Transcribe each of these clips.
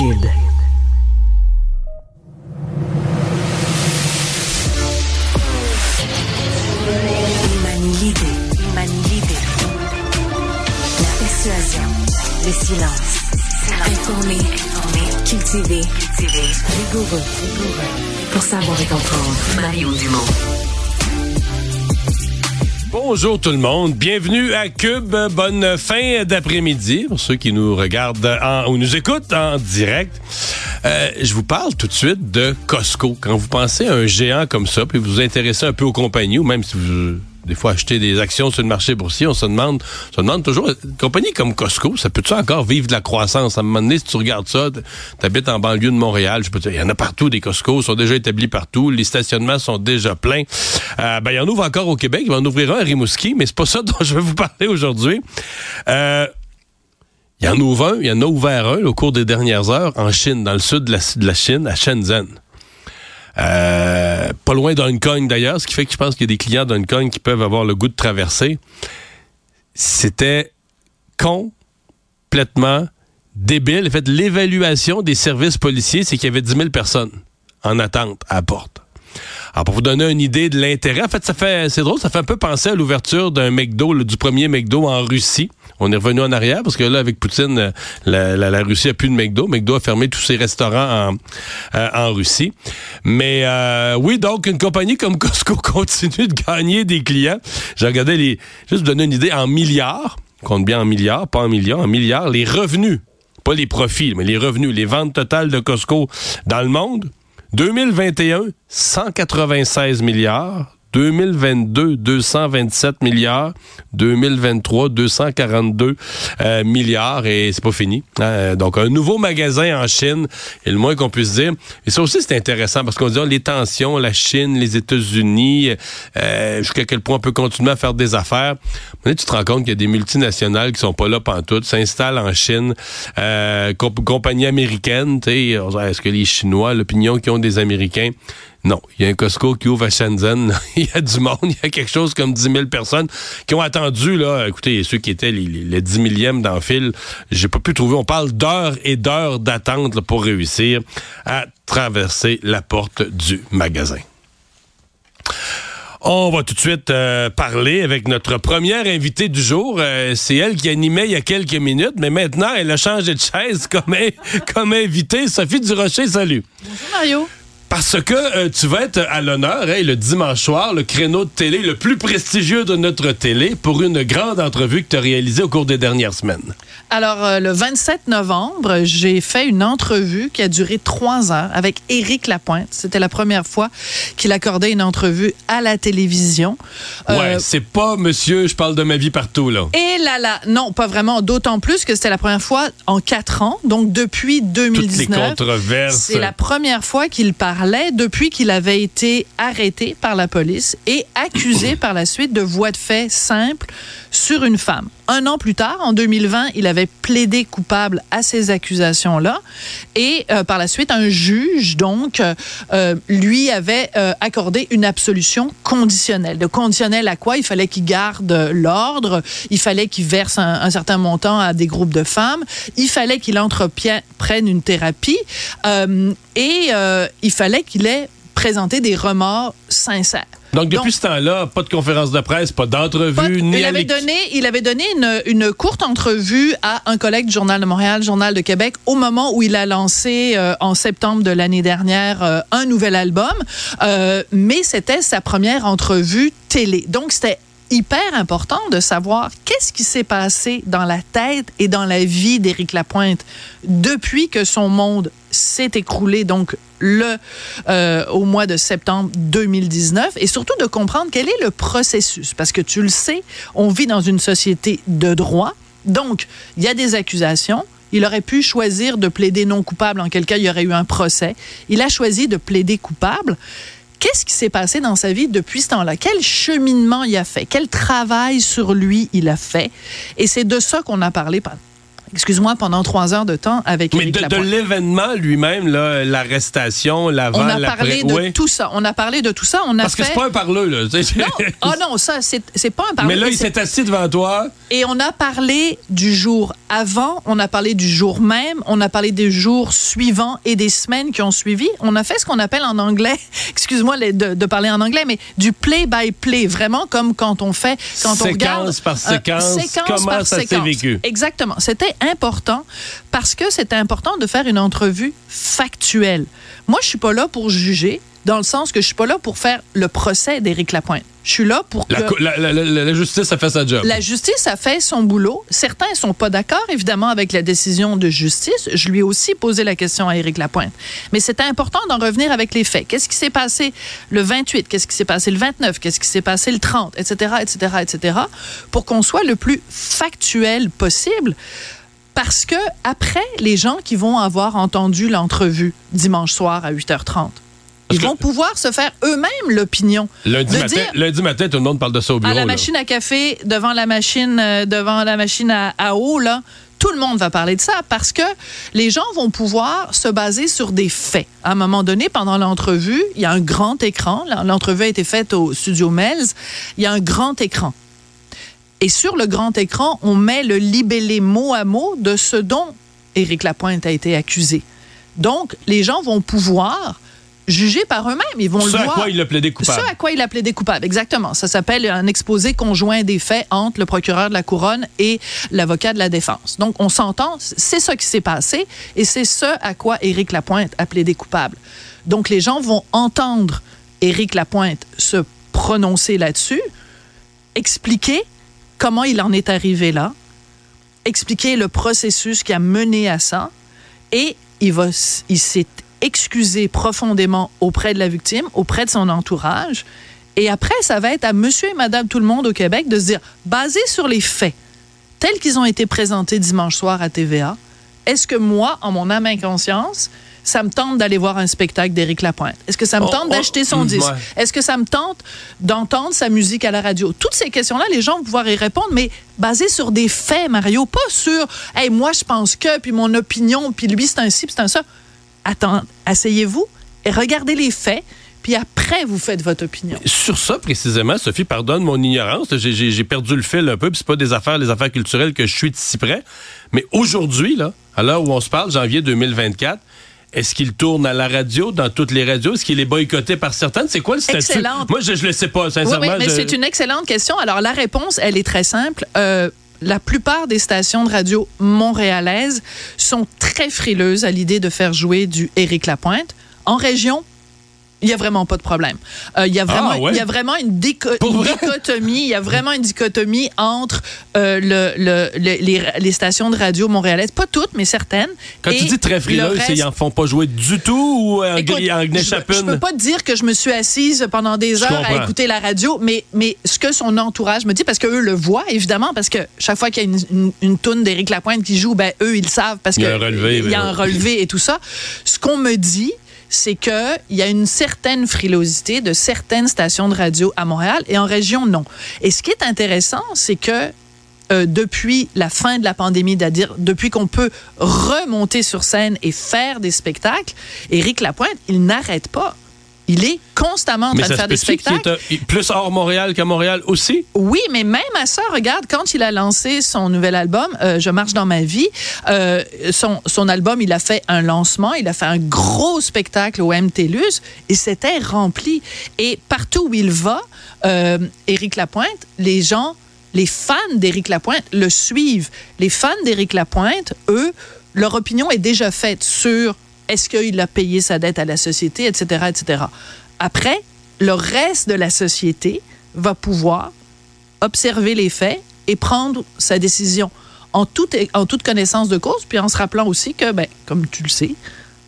Cube. Il manie l'idée, il manie l'idée. La persuasion, le silence. Informé, informé, cultivé, cultivé, rigoureux. Pour savoir et comprendre, Mario Dumont. Bonjour tout le monde, bienvenue à Cube. Bonne fin d'après-midi pour ceux qui nous regardent en, ou nous écoutent en direct. Euh, je vous parle tout de suite de Costco. Quand vous pensez à un géant comme ça, puis vous vous intéressez un peu aux compagnies, ou même si vous des fois acheter des actions sur le marché boursier, on se demande, on se demande toujours, une compagnie comme Costco, ça peut-tu encore vivre de la croissance? À un moment donné, si tu regardes ça, t'habites en banlieue de Montréal, je peux il y en a partout des Costco, sont déjà établis partout, les stationnements sont déjà pleins. Euh, ben, il y en ouvre encore au Québec, il en ouvrir un à Rimouski, mais c'est pas ça dont je vais vous parler aujourd'hui. Euh, il y en ouvre un, il y en a ouvert un au cours des dernières heures en Chine, dans le sud de la Chine, à Shenzhen. Euh, pas loin d'Hong d'ailleurs, ce qui fait que je pense qu'il y a des clients d'Hong qui peuvent avoir le goût de traverser. C'était complètement débile. En fait, l'évaluation des services policiers, c'est qu'il y avait 10 000 personnes en attente à la porte. Alors, pour vous donner une idée de l'intérêt, en fait, ça fait, c'est drôle, ça fait un peu penser à l'ouverture d'un McDo, du premier McDo en Russie. On est revenu en arrière parce que là, avec Poutine, euh, la, Russie a plus de McDo. McDo a fermé tous ses restaurants en, euh, Russie. Mais euh, oui, donc une compagnie comme Costco continue de gagner des clients. J'ai regardé les, juste vous donner une idée, en milliards, compte bien en milliards, pas en millions, en milliards, les revenus, pas les profits, mais les revenus, les ventes totales de Costco dans le monde. 2021, 196 milliards. 2022, 227 milliards. 2023, 242 euh, milliards. Et c'est pas fini. Hein? Donc, un nouveau magasin en Chine, et le moins qu'on puisse dire. Et ça aussi, c'est intéressant parce qu'on dit oh, les tensions, la Chine, les États-Unis, euh, jusqu'à quel point on peut continuer à faire des affaires. Mais tu te rends compte qu'il y a des multinationales qui sont pas là pantoute, s'installent en Chine, euh, comp compagnies américaines. Est-ce que les Chinois, l'opinion qu'ils ont des Américains, non, il y a un Costco qui ouvre à Shenzhen. il y a du monde, il y a quelque chose comme 10 000 personnes qui ont attendu, là, écoutez, ceux qui étaient les, les, les 10 millièmes dans le fil, j'ai pas pu trouver, on parle d'heures et d'heures d'attente pour réussir à traverser la porte du magasin. On va tout de suite euh, parler avec notre première invitée du jour. Euh, c'est elle qui animait il y a quelques minutes, mais maintenant, elle a changé de chaise comme, comme invitée. Sophie Durocher, salut. Bonjour Mario. Parce que euh, tu vas être à l'honneur hein, le dimanche soir, le créneau de télé le plus prestigieux de notre télé pour une grande entrevue que tu as réalisée au cours des dernières semaines. Alors, euh, le 27 novembre, j'ai fait une entrevue qui a duré trois heures avec Éric Lapointe. C'était la première fois qu'il accordait une entrevue à la télévision. Ouais, c'est pas monsieur, je parle de ma vie partout, là. Et là, là, non, pas vraiment. D'autant plus que c'était la première fois en quatre ans, donc depuis 2019. Toutes les controverses. C'est la première fois qu'il depuis qu'il avait été arrêté par la police et accusé par la suite de voies de fait simples sur une femme. Un an plus tard, en 2020, il avait plaidé coupable à ces accusations-là et euh, par la suite, un juge, donc, euh, lui avait euh, accordé une absolution conditionnelle. De conditionnelle à quoi? Il fallait qu'il garde l'ordre, il fallait qu'il verse un, certain montant à des groupes de femmes, il fallait qu'il entreprenne une thérapie et il fallait qu'il ait présenté des remords sincères. Donc, depuis Donc, ce temps-là, pas de conférence de presse, pas d'entrevue, ni il avait, donné, il avait donné une, une, courte entrevue à un collègue du Journal de Montréal, Journal de Québec, au moment où il a lancé euh, en septembre de l'année dernière euh, un nouvel album. Euh, mais c'était sa première entrevue télé. Donc, c'était hyper important de savoir qu'est-ce qui s'est passé dans la tête et dans la vie d'Éric Lapointe depuis que son monde s'est écroulé, donc le euh, au mois de septembre 2019, et surtout de comprendre quel est le processus, parce que tu le sais, on vit dans une société de droit, donc il y a des accusations. Il aurait pu choisir de plaider non coupable, en quel cas il y aurait eu un procès. Il a choisi de plaider coupable. Qu'est-ce qui s'est passé dans sa vie depuis ce temps-là? Quel cheminement il a fait? Quel travail sur lui il a fait? Et c'est de ça qu'on a parlé excuse-moi, pendant trois heures de temps avec Mais de, de l'événement lui-même, l'arrestation, l'avant, On a parlé de oui. tout ça. On a parlé de tout ça. On a Parce fait... que c'est pas un parleux, là. Non. Oh non, ça, c'est pas un parleux. Mais là, il s'est assis devant toi. Et on a parlé du jour avant, on a parlé du jour même, on a parlé des jours suivants et des semaines qui ont suivi. On a fait ce qu'on appelle en anglais, excuse-moi de, de, parler en anglais, mais du play by play, vraiment comme quand on fait, quand séquence on regarde par séquence, séquence comment par ça s'est séquence. vécu. Exactement. C'était important parce que c'était important de faire une entrevue factuelle. Moi, je suis pas là pour juger, dans le sens que je suis pas là pour faire le procès d'Éric Lapointe. Je suis là pour que La, la- la- la- la justice a fait sa job. la justice a fait son boulot. Certains sont pas d'accord, évidemment, avec la décision de justice. Je lui ai aussi posé la question à Éric Lapointe. Mais c'était important d'en revenir avec les faits. Qu'est-ce qui s'est passé le 28? Qu'est-ce qui s'est passé le 29? Qu'est-ce qui s'est passé le 30? Etc., etc., etc., pour qu'on soit le plus factuel possible. Parce que après, les gens qui vont avoir entendu l'entrevue dimanche soir à 8h30, ils vont pouvoir se faire eux-mêmes l'opinion. Lundi matin, dire- lundi matin, tout le monde parle de ça au bureau. à la là. machine à café, devant la machine, euh, devant la machine à, à eau, là, tout le monde va parler de ça parce que les gens vont pouvoir se baser sur des faits. À un moment donné, pendant l'entrevue, il y a un grand écran. L'entrevue a été faite au studio Melz. Il y a un grand écran. Et sur le grand écran, on met le libellé mot à mot de ce dont Éric Lapointe a été accusé. Donc, les gens vont pouvoir juger par eux-mêmes. Ils vont Ce le à voir. quoi il a plaidé coupable. Ce à quoi il a plaidé coupable, exactement. Ça s'appelle un exposé conjoint des faits entre le procureur de la couronne et l'avocat de la défense. Donc, on s'entend, c'est ça qui s'est passé et c'est ce à quoi Éric Lapointe a plaidé coupable. Donc, les gens vont entendre Éric Lapointe se prononcer là-dessus, expliquer comment il en est arrivé là, expliquer le processus qui a mené à ça et il il s'est excusé profondément auprès de la victime, auprès de son entourage et après ça va être à monsieur et madame tout le monde au Québec de se dire basé sur les faits tels qu'ils ont été présentés dimanche soir à TVA, est-ce que moi en mon âme et conscience ça me tente d'aller voir un spectacle d'Éric Lapointe. Est-ce que ça me Oh, tente oh, d'acheter son mm, disque? ouais. Est-ce que ça me tente d'entendre sa musique à la radio? Toutes ces questions-là, les gens vont pouvoir y répondre, mais basées sur des faits, Mario, pas sur hey, moi je pense que, puis mon opinion, puis lui c'est un ci, puis c'est un ça. Attends, asseyez-vous et regardez les faits, puis après vous faites votre opinion. Sur ça, précisément, Sophie, pardonne mon ignorance. J'ai perdu le fil un peu, puis c'est pas des affaires, les affaires culturelles que je suis de si près. Mais aujourd'hui, là, à l'heure où on se parle, janvier 2024, est-ce qu'il tourne à la radio, dans toutes les radios? Est-ce qu'il est boycotté par certaines? C'est quoi le statut? Excellente. Moi, je, je le sais pas, Oui, sincèrement. oui, mais je- c'est une excellente question. Alors, la réponse, elle est très simple. Euh, la plupart des stations de radio montréalaises sont très frileuses à l'idée de faire jouer du Éric Lapointe. En région, il y a vraiment pas de problème. Euh, Il y a vraiment, Ah, ouais? il y a vraiment une, dichotomie. Il y a vraiment une dichotomie entre euh, le, le- le- les, les stations de radio montréalaises, pas toutes, mais certaines. Quand tu dis très le frileux, c'est reste- ils en font pas jouer du tout ou en, Écoute, gris- en je, gnechapune? peux pas dire que je me suis assise pendant des heures à écouter la radio, mais, mais ce que son entourage me dit, parce qu'eux le voient, évidemment, parce que chaque fois qu'il y a une, une, une toune d'Éric Lapointe qui joue, ben, eux, ils le savent parce Il y a un relevé, il y a ben un relevé et tout ça. Ce qu'on me dit, c'est qu'il y a une certaine frilosité de certaines stations de radio à Montréal et en région, non. Et ce qui est intéressant, c'est que euh, depuis la fin de la pandémie, c'est-à-dire depuis qu'on peut remonter sur scène et faire des spectacles, Éric Lapointe, il n'arrête pas. Il est constamment en Mais train de faire des spectacles. est, plus hors Montréal qu'à Montréal aussi? Oui, mais même à ça, regarde, quand il a lancé son nouvel album, euh, Je marche dans ma vie, euh, son, son album, il a fait un lancement, il a fait un gros spectacle au MTLUS et c'était rempli. Et partout où il va, euh, Éric Lapointe, les gens, les fans d'Éric Lapointe le suivent. Les fans d'Éric Lapointe, eux, leur opinion est déjà faite sur est-ce qu'il a payé sa dette à la société, etc., etc. Après, le reste de la société va pouvoir observer les faits et prendre sa décision en toute, en toute connaissance de cause, puis en se rappelant aussi que, ben, comme tu le sais,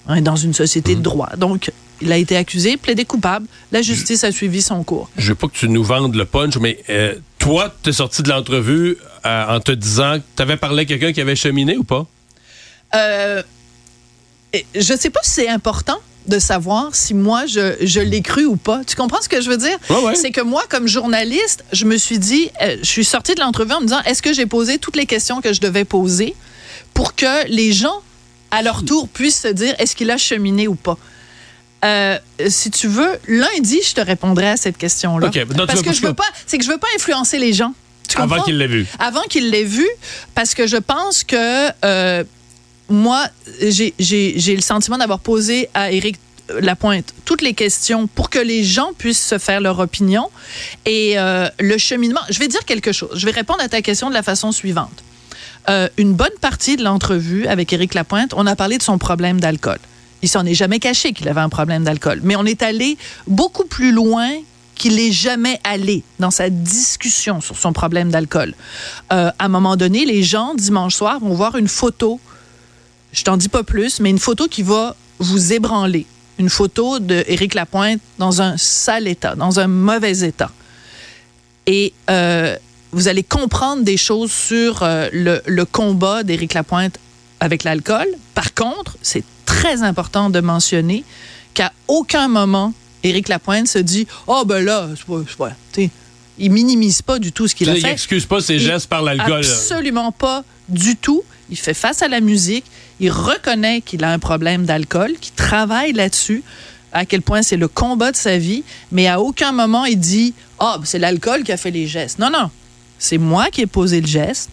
on est dans une société de droit. Donc, il a été accusé, plaidé coupable. La justice a suivi son cours. Je veux pas que tu nous vendes le punch, mais euh, toi, tu es sorti de l'entrevue euh, en te disant que tu avais parlé à quelqu'un qui avait cheminé ou pas? Euh, je sais pas si c'est important de savoir si moi je, je l'ai cru ou pas. Tu comprends ce que je veux dire? Ouais, ouais. C'est que moi, comme journaliste, je me suis dit, euh, je suis sortie de l'entrevue en me disant, est-ce que j'ai posé toutes les questions que je devais poser pour que les gens, à leur tour, puissent se dire, est-ce qu'il a cheminé ou pas? Euh, si tu veux, lundi, je te répondrai à cette question-là. OK, non, tu Parce que je veux pas, c'est que je veux pas influencer les gens. Avant qu'il l'ait vu. Avant qu'il l'ait vu, parce que je pense que euh, moi, j'ai le sentiment d'avoir posé à Éric Lapointe toutes les questions pour que les gens puissent se faire leur opinion. Et euh, le cheminement, je vais dire quelque chose. Je vais répondre à ta question de la façon suivante. Euh, une bonne partie de l'entrevue avec Éric Lapointe, on a parlé de son problème d'alcool. Il s'en est jamais caché qu'il avait un problème d'alcool, mais on est allé beaucoup plus loin qu'il n'est jamais allé dans sa discussion sur son problème d'alcool. Euh, à un moment donné, les gens, dimanche soir, vont voir une photo, je t'en dis pas plus, mais une photo qui va vous ébranler. Une photo d'Éric Lapointe dans un sale état, dans un mauvais état. Et euh, vous allez comprendre des choses sur euh, le, le combat d'Éric Lapointe avec l'alcool. Par contre, c'est très important de mentionner qu'à aucun moment, Éric Lapointe se dit Oh, ben là, c'est pas. il minimise pas du tout ce qu'il a fait. Il n'excuse pas ses gestes par l'alcool. Absolument pas du tout. Il fait face à la musique. Il reconnaît qu'il a un problème d'alcool, qu'il travaille là-dessus, à quel point c'est le combat de sa vie. Mais à aucun moment, il dit Ah, oh, c'est l'alcool qui a fait les gestes. Non, non. C'est moi qui ai posé le geste.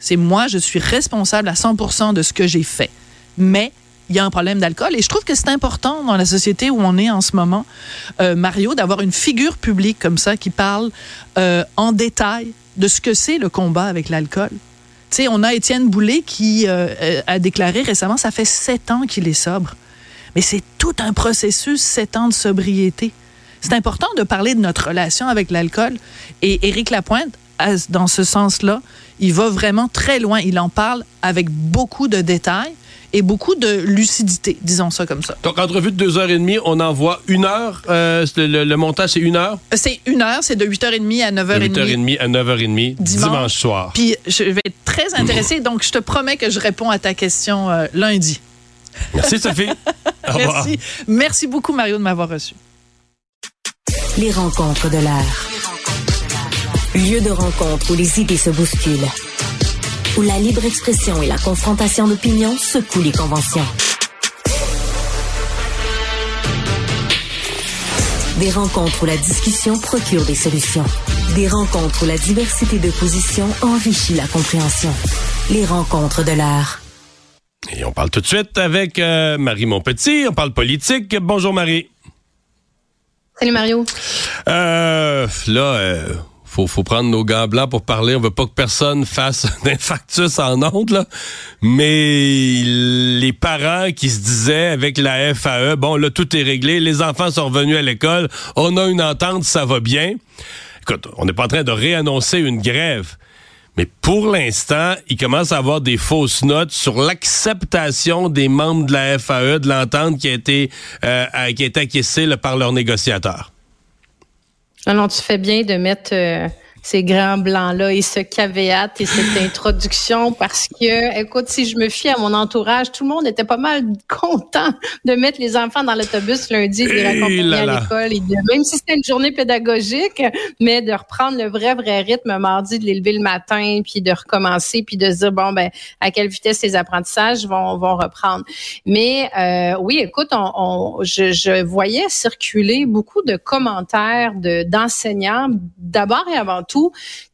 C'est moi, je suis responsable à 100 de ce que j'ai fait. Mais il y a un problème d'alcool. Et je trouve que c'est important dans la société où on est en ce moment, euh, Mario, d'avoir une figure publique comme ça qui parle euh, en détail de ce que c'est le combat avec l'alcool. On a Étienne Boulay qui euh, a déclaré récemment, ça fait sept ans qu'il est sobre. Mais c'est tout un processus, sept ans de sobriété. C'est important de parler de notre relation avec l'alcool. Et Éric Lapointe, dans ce sens-là, il va vraiment très loin. Il en parle avec beaucoup de détails et beaucoup de lucidité, disons ça comme ça. Donc, entrevue de deux heures et demie, on envoie une heure. Euh, le, montage, c'est une heure? C'est une heure, c'est de 8h30 à 9h30. De 8h30 à 9h30, dimanche, soir. Puis, je vais être très intéressée, donc je te promets que je réponds à ta question euh, lundi. Merci, Sophie. Merci. Merci beaucoup, Mario, de m'avoir reçu. Les rencontres de l'air. Lieu de rencontre où les idées se bousculent où la libre expression et la confrontation d'opinions secouent les conventions. Des rencontres où la discussion procure des solutions. Des rencontres où la diversité de positions enrichit la compréhension. Les rencontres de l'art. Et on parle tout de suite avec euh, Marie Montpetit. On parle politique. Bonjour Marie. Salut Mario. Euh, là, euh, faut, faut prendre nos gants pour parler. On veut pas que personne fasse un infarctus en honte, là. Mais les parents qui se disaient avec la FAE, bon, là, tout est réglé, les enfants sont revenus à l'école, on a une entente, ça va bien. Écoute, on n'est pas en train de réannoncer une grève. Mais pour l'instant, il commence à avoir des fausses notes sur l'acceptation des membres de la FAE de l'entente qui a été euh, qui été acquiescée par leurs négociateurs. Non, tu fais bien de mettre euh, ces grands blancs-là et ce caveat et cette introduction parce que, écoute, si je me fie à mon entourage, tout le monde était pas mal content de mettre les enfants dans l'autobus lundi, de les raccompagner à l'école, et même si c'était une journée pédagogique, mais de reprendre le vrai, vrai rythme mardi, de les lever le matin, puis de recommencer, puis de se dire, bon, ben, à quelle vitesse les apprentissages vont, vont reprendre. Mais euh, oui, écoute, on, je, je voyais circuler beaucoup de commentaires de d'enseignants, d'abord et avant tout,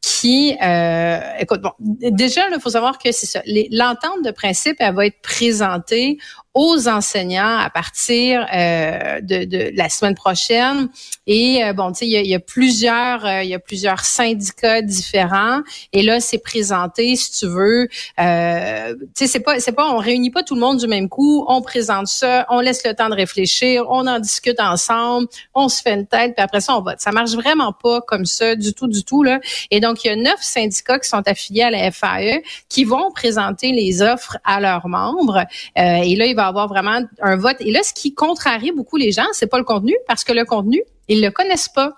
qui, euh, écoute, bon, déjà, il faut savoir que c'est ça. L'entente de principe, elle va être présentée aux enseignants à partir euh, de, de, la semaine prochaine. Et euh, bon, tu sais, il y a, plusieurs, euh, il y a plusieurs syndicats différents. Et là, c'est présenté, si tu veux. Euh, tu sais, c'est pas, c'est pas, on réunit pas tout le monde du même coup. On présente ça, on laisse le temps de réfléchir, on en discute ensemble, on se fait une tête, puis après ça, on vote. Ça marche vraiment pas comme ça du tout, du tout là. Et donc, il y a neuf syndicats qui sont affiliés à la FAE qui vont présenter les offres à leurs membres. et là, il avoir vraiment un vote. Et là, ce qui contrarie beaucoup les gens, c'est pas le contenu, parce que le contenu, ils le connaissent pas.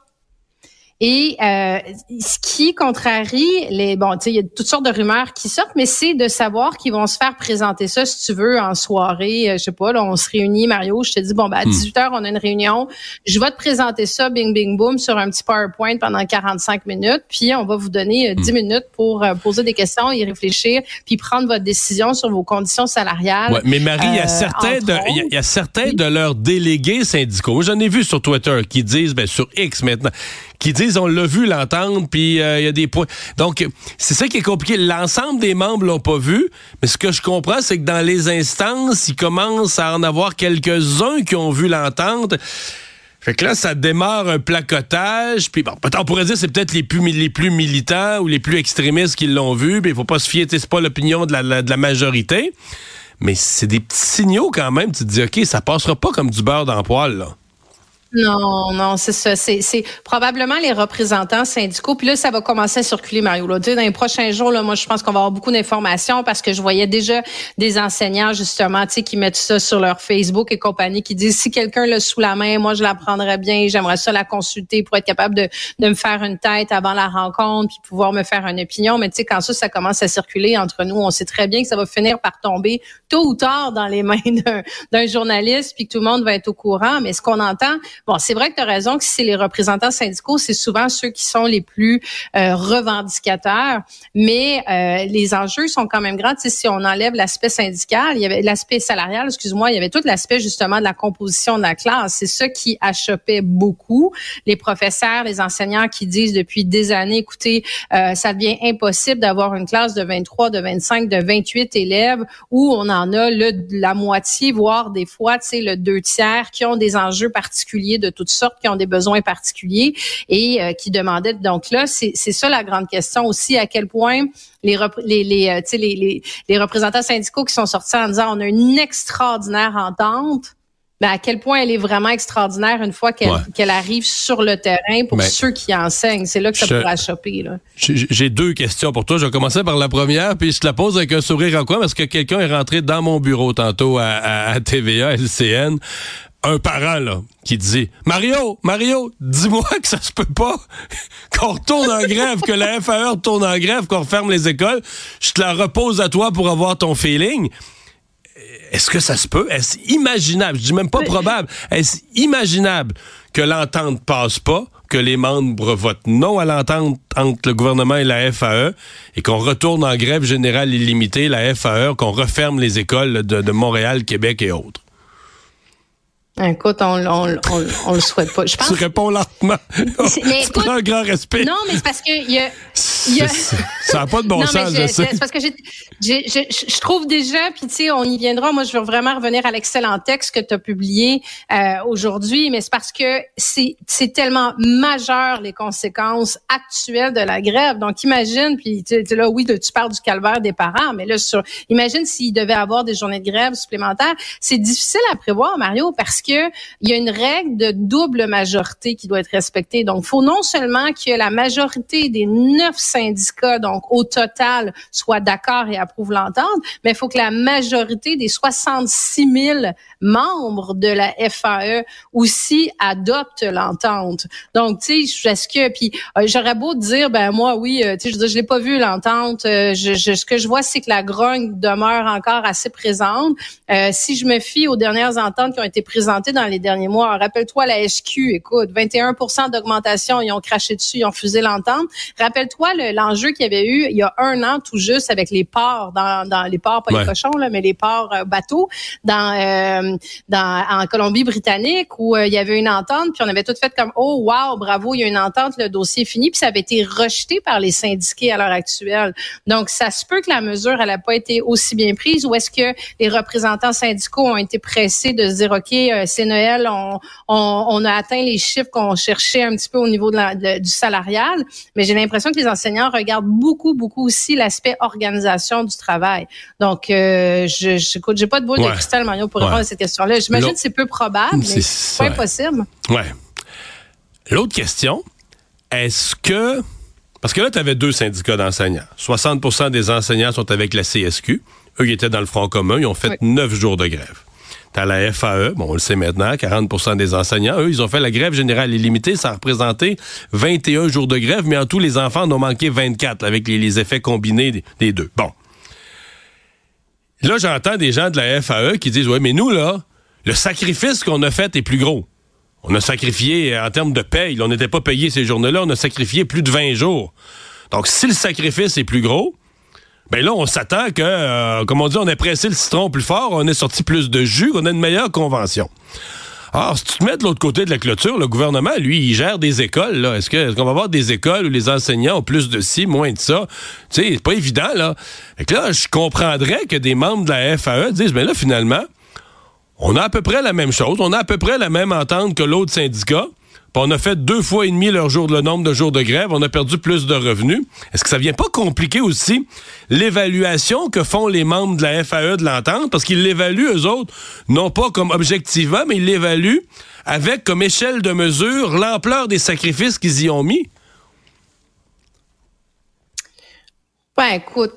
Et euh, ce qui contrarie les bon, tu sais, il y a toutes sortes de rumeurs qui sortent, mais c'est de savoir qu'ils vont se faire présenter ça, si tu veux, en soirée. Euh, je sais pas, là, on se réunit, Mario. Je te dis bon, ben à 18 hmm. h on a une réunion. Je vais te présenter ça, bing, bing, boom, sur un petit PowerPoint pendant 45 minutes, puis on va vous donner 10 euh, hmm. minutes pour poser des questions, y réfléchir, puis prendre votre décision sur vos conditions salariales. Ouais, mais Marie, il y a certains de, il y, a certains de leurs délégués syndicaux. J'en ai vu sur Twitter qui disent, ben sur X maintenant qui disent on l'a vu l'entendre, puis euh, il y a des points. Donc, c'est ça qui est compliqué. L'ensemble des membres l'ont pas vu, mais ce que je comprends, c'est que dans les instances, il commence à en avoir quelques-uns qui ont vu l'entente. Fait que là, ça démarre un placotage. Puis bon, on pourrait dire c'est peut-être les plus, militants ou les plus extrémistes qui l'ont vu. Mais il faut pas se fier, c'est pas l'opinion de la, de la majorité. Mais c'est des petits signaux quand même. Tu te dis, OK, ça passera pas comme du beurre dans le poil, là. Non, non, c'est ça. C'est, probablement les représentants syndicaux. Puis là, ça va commencer à circuler, Mario. Là. Dans les prochains jours, là, moi, je pense qu'on va avoir beaucoup d'informations parce que je voyais déjà des enseignants, justement, tu sais, qui mettent ça sur leur Facebook et compagnie, qui disent si quelqu'un l'a sous la main, moi, je la prendrais bien. J'aimerais ça la consulter pour être capable de, de me faire une tête avant la rencontre puis pouvoir me faire une opinion. Mais tu sais, quand ça, ça commence à circuler entre nous, on sait très bien que ça va finir par tomber tôt ou tard dans les mains d'un, d'un journaliste puis que tout le monde va être au courant. Mais ce qu'on entend, Bon, c'est vrai que tu as raison que si c'est les représentants syndicaux, c'est souvent ceux qui sont les plus euh, revendicateurs, mais euh, les enjeux sont quand même grands. Tu sais, si on enlève l'aspect syndical, il y avait l'aspect salarial, excuse-moi, il y avait tout l'aspect justement de la composition de la classe. C'est ça qui achoppait beaucoup les professeurs, les enseignants qui disent depuis des années, écoutez, euh, ça devient impossible d'avoir une classe de 23, de 25, de 28 élèves où on en a le, la moitié, voire des fois, tu sais, le deux tiers qui ont des enjeux particuliers de toutes sortes qui ont des besoins particuliers et euh, qui demandaient donc là c'est ça la grande question aussi à quel point les les les, euh, les, les, les représentants syndicaux qui sont sortis en disant on a une extraordinaire entente mais à quel point elle est vraiment extraordinaire une fois qu'elle arrive sur le terrain pour ceux qui enseignent. C'est là que ça pourra choper. J'ai deux questions pour toi. Je vais commencer par la première, puis je te la pose avec un sourire en coin parce que quelqu'un est rentré dans mon bureau tantôt à, à, à TVA, LCN un parent là, qui dit Mario, Mario, dis-moi que ça se peut pas qu'on retourne en grève, que la FAE retourne en grève, qu'on referme les écoles. Je te la repose à toi pour avoir ton feeling. Est-ce que ça se peut? Est-ce imaginable? Je dis même pas probable. Est-ce imaginable que l'entente passe pas, que les membres votent non à l'entente entre le gouvernement et la FAE et qu'on retourne en grève générale illimitée, la FAE, qu'on referme les écoles de, de Montréal, Québec et autres? Écoute, on, on, on, on, le souhaite pas. Je pense... Tu réponds lentement. Mais tu prends un grand respect. Non, mais c'est parce que y a, a... ça n'a pas de bon non, sens, je, je sais. C'est parce que j'ai, je, je trouve déjà, puis tu sais, on y viendra. Moi, je veux vraiment revenir à l'excellent texte que tu as publié euh, aujourd'hui, mais c'est parce que c'est, c'est tellement majeur les conséquences actuelles de la grève. Donc, imagine, puis tu là, oui, tu parles du calvaire des parents, mais là, sur, imagine s'il devait avoir des journées de grève supplémentaires. C'est difficile à prévoir, Mario, parce que il y a une règle de double majorité qui doit être respectée. Donc, faut non seulement que la majorité des neuf syndicats, donc au total, soit d'accord et approuve l'entente, mais il faut que la majorité des 66 000 membres de la FAE aussi adoptent l'entente. Donc, tu sais, est-ce que, puis euh, j'aurais beau dire, ben moi, oui, euh, tu sais, je, je l'ai pas vu l'entente. Euh, je, ce que je vois, c'est que la grogne demeure encore assez présente. si je me fie aux dernières ententes qui ont été présentées dans les derniers mois. Rappelle-toi la SQ, écoute, 21% d'augmentation, ils ont craché dessus, ils ont fusé l'entente. Rappelle-toi l'enjeu qu'il y avait eu il y a un an tout juste avec les ports, dans, dans les ports, pas les cochons, là, mais les ports euh, bateaux dans, euh, dans, en Colombie-Britannique où euh, il y avait une entente, puis on avait tout fait comme, oh, wow, bravo, il y a une entente, le dossier est fini, puis ça avait été rejeté par les syndiqués à l'heure actuelle. Donc, ça se peut que la mesure, elle n'a pas été aussi bien prise ou est-ce que les représentants syndicaux ont été pressés de se dire, OK, c'est Noël, on, on, a atteint les chiffres qu'on cherchait un petit peu au niveau de la, du salarial, mais j'ai l'impression que les enseignants regardent beaucoup, beaucoup aussi l'aspect organisation du travail. Donc, euh, je, j'ai pas de boule de cristal, Mario, pour répondre à cette question-là. J'imagine que c'est peu probable, mais c'est pas impossible. Ouais. L'autre question, est-ce que parce que là, tu avais deux syndicats d'enseignants. 60% des enseignants sont avec la CSQ. Eux, ils étaient dans le Front commun. Ils ont fait neuf jours de grève. T'as la FAE, bon, on le sait maintenant, 40% des enseignants. Eux, ils ont fait la grève générale illimitée. Ça a représenté 21 jours de grève, mais en tout, les enfants en ont manqué 24 avec les, effets combinés des, deux. Bon. Là, j'entends des gens de la FAE qui disent, ouais, mais nous, là, le sacrifice qu'on a fait est plus gros. On a sacrifié, en termes de paye, on n'était pas payé ces journées-là, on a sacrifié plus de 20 jours. Donc, si le sacrifice est plus gros, ben là, on s'attend que, euh, comme on dit, on a pressé le citron plus fort, on est sorti plus de jus, on a une meilleure convention. Alors, si tu te mets de l'autre côté de la clôture, le gouvernement, lui, il gère des écoles. Est-ce, qu'on va avoir des écoles où les enseignants ont plus de ci, moins de ça? Tu sais, c'est pas évident, là. Fait que là, je comprendrais que des membres de la FAE disent, mais là, finalement, on a à peu près la même chose. On a à peu près la même entente que l'autre syndicat on a fait deux fois et demi leur jour, le nombre de jours de grève, on a perdu plus de revenus. Est-ce que ça vient pas compliquer aussi l'évaluation que font les membres de la FAE de l'entente? Parce qu'ils l'évaluent, eux autres, non pas comme objectivement, mais ils l'évaluent avec comme échelle de mesure l'ampleur des sacrifices qu'ils y ont mis. Ben, écoute,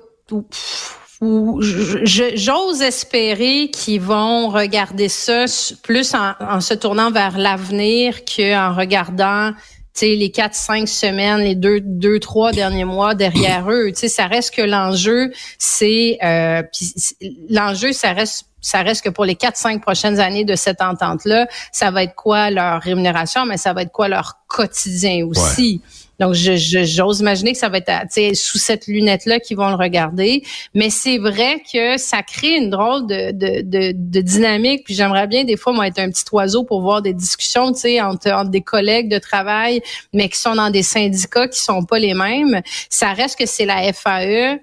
j'ose espérer qu'ils vont regarder ça plus en, se tournant vers l'avenir qu'en regardant les quatre, cinq semaines, les deux, deux, trois derniers mois derrière eux. sais, ça reste que l'enjeu, c'est euh, l'enjeu, ça reste ça reste que pour les quatre, cinq prochaines années de cette entente-là, ça va être quoi leur rémunération, mais ça va être quoi leur quotidien aussi. Donc, j'ose imaginer que ça va être sous cette lunette-là qu'ils vont le regarder. Mais c'est vrai que ça crée une drôle de, dynamique. Puis j'aimerais bien des fois, moi, être un petit oiseau pour voir des discussions, entre, entre, des collègues de travail, mais qui sont dans des syndicats qui sont pas les mêmes. Ça reste que c'est la FAE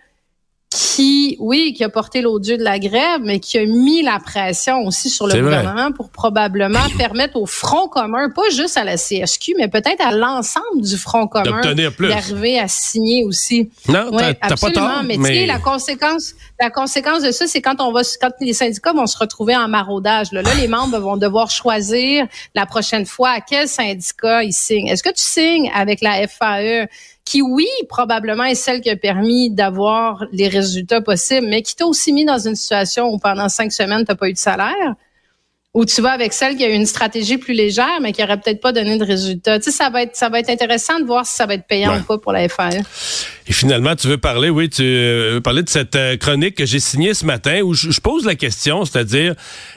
qui, oui, qui a porté l'odieux de la grève, mais qui a mis la pression aussi sur le gouvernement pour probablement permettre au Front commun, pas juste à la CSQ, mais peut-être à l'ensemble du Front commun d'arriver à signer aussi. Non, ouais, absolument. Pas tort, mais, mais... la conséquence, la conséquence de ça, c'est quand on va, quand les syndicats vont se retrouver en maraudage. Là, là les membres vont devoir choisir la prochaine fois à quel syndicat ils signent. Est-ce que tu signes avec la FAE? Qui, oui, probablement est celle qui a permis d'avoir les résultats possibles, mais qui t'a aussi mis dans une situation où pendant cinq semaines, tu n'as pas eu de salaire, ou tu vas avec celle qui a une stratégie plus légère, mais qui aurait peut-être pas donné de résultats. Tu sais, ça va être, ça va être intéressant de voir si ça va être payant ou pas pour la FAE. Et finalement, tu veux parler, oui, tu veux parler de cette euh, chronique que j'ai signée ce matin où je, pose la question, c'est-à-dire,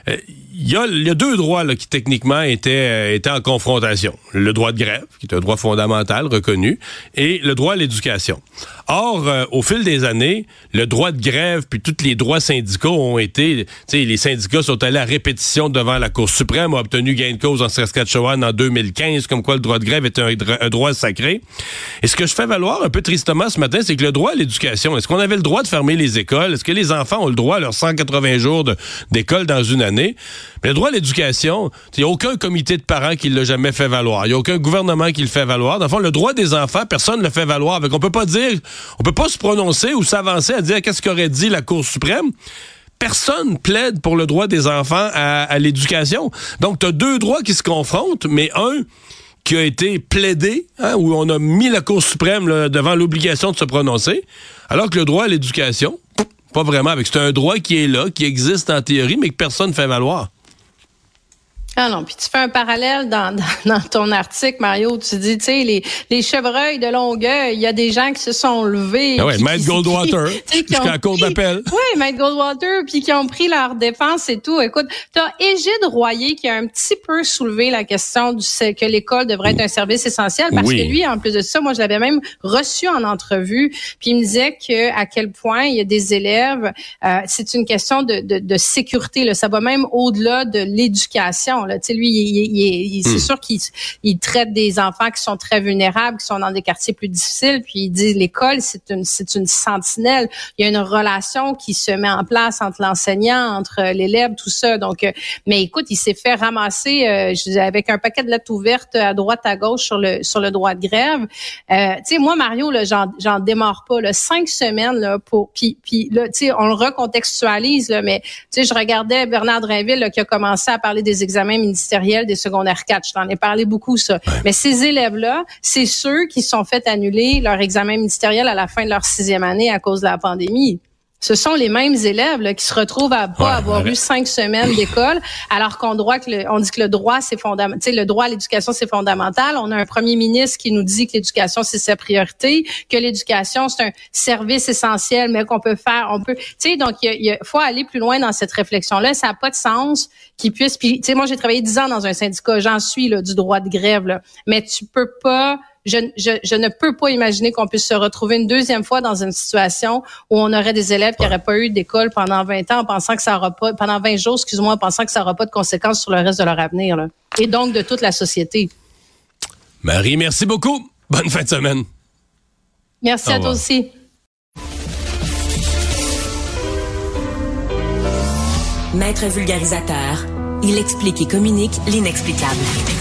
euh, il y, a, deux droits qui techniquement étaient, euh, étaient en confrontation. Le droit de grève, qui est un droit fondamental reconnu, et le droit à l'éducation. Or, au fil des années, le droit de grève puis tous les droits syndicaux ont été, tu sais, les syndicats sont allés à répétition devant la Cour suprême, ont obtenu gain de cause en Saskatchewan en 2015, comme quoi le droit de grève est un, un droit sacré. Et ce que je fais valoir un peu tristement ce matin, c'est que le droit à l'éducation, est-ce qu'on avait le droit de fermer les écoles? Est-ce que les enfants ont le droit à leurs 180 jours d'école dans une année? Mais le droit à l'éducation, il n'y a aucun comité de parents qui l'a jamais fait valoir. Il n'y a aucun gouvernement qui le fait valoir. Dans le fond, le droit des enfants, personne ne le fait valoir. On peut pas dire, on peut pas se prononcer ou s'avancer à dire qu'est-ce qu'aurait dit la Cour suprême personne plaide pour le droit des enfants à, à l'éducation. Donc, tu as deux droits qui se confrontent, mais un qui a été plaidé, hein, où on a mis la Cour suprême devant l'obligation de se prononcer, alors que le droit à l'éducation, pas vraiment, c'est un droit qui est là, qui existe en théorie, mais que personne ne fait valoir. Ah non, puis tu fais un parallèle dans, dans, ton article, Mario. Tu dis, tu sais, les, les chevreuils de Longueuil, il y a des gens qui se sont levés. Ah ouais, Maître Goldwater, jusqu'à la cour d'appel. Oui, Maître Goldwater, puis qui ont pris leur défense et tout. Écoute, tu as Égide Royer qui a un petit peu soulevé la question du que l'école devrait être un service essentiel parce que lui, en plus de ça, moi, je l'avais même reçu en entrevue, puis il me disait que à quel point il y a des élèves, euh, c'est une question de, de, de sécurité. Là. Ça va même au-delà de l'éducation lui, il, c'est hmm. sûr qu'il traite des enfants qui sont très vulnérables, qui sont dans des quartiers plus difficiles. Puis il dit l'école, c'est une, c'est une sentinelle. Il y a une relation qui se met en place entre l'enseignant, entre l'élève, tout ça. Donc, euh, mais écoute, il s'est fait ramasser euh, avec un paquet de lettres ouvertes à droite, à gauche sur le sur le droit de grève. Euh, tu sais, moi, Mario, là, j'en, j'en démarre pas. Là, cinq semaines là, pour puis puis là, tu sais, on le recontextualise là, mais tu sais, je regardais Bernard Drinville qui a commencé à parler des examens ministériel des secondaires 4. Je t'en ai parlé beaucoup, ça. Mais ces élèves-là, c'est ceux qui sont fait annuler leur examen ministériel à la fin de leur sixième année à cause de la pandémie ce sont les mêmes élèves là, qui se retrouvent à pas avoir eu cinq semaines d'école, alors qu'on droit que on dit que le droit c'est fondamental, le droit à l'éducation c'est fondamental. On a un premier ministre qui nous dit que l'éducation c'est sa priorité, que l'éducation c'est un service essentiel, mais qu'on peut faire, on peut, tu sais, donc il, faut aller plus loin dans cette réflexion là. Ça n'a pas de sens qu'il puisse. Puis, tu sais, moi j'ai travaillé dix ans dans un syndicat, j'en suis là du droit de grève, là, mais tu peux pas je, je, je ne peux pas imaginer qu'on puisse se retrouver une deuxième fois dans une situation où on aurait des élèves qui n'auraient pas eu d'école pendant 20 ans en pensant que ça aura pas, pendant 20 jours, excuse-moi, en pensant que ça n'aura pas de conséquences sur le reste de leur avenir, là. Et donc de toute la société. Marie, merci beaucoup. Bonne fin de semaine. Merci à toi aussi. Maître vulgarisateur, il explique et communique l'inexplicable.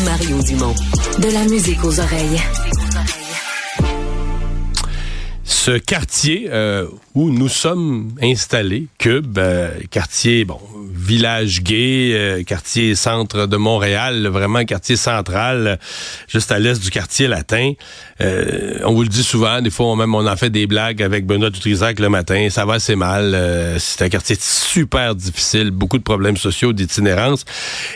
Mario Dumont. De la musique aux oreilles. Ce quartier euh, où nous sommes installés, Cube, euh, quartier, bon, village gay, euh, quartier centre de Montréal, vraiment quartier central, juste à l'est du quartier latin. Euh, on vous le dit souvent, des fois on, même on en fait des blagues avec Benoît Dutrisac le matin, ça va assez mal. Euh, c'est un quartier super difficile, beaucoup de problèmes sociaux, d'itinérance.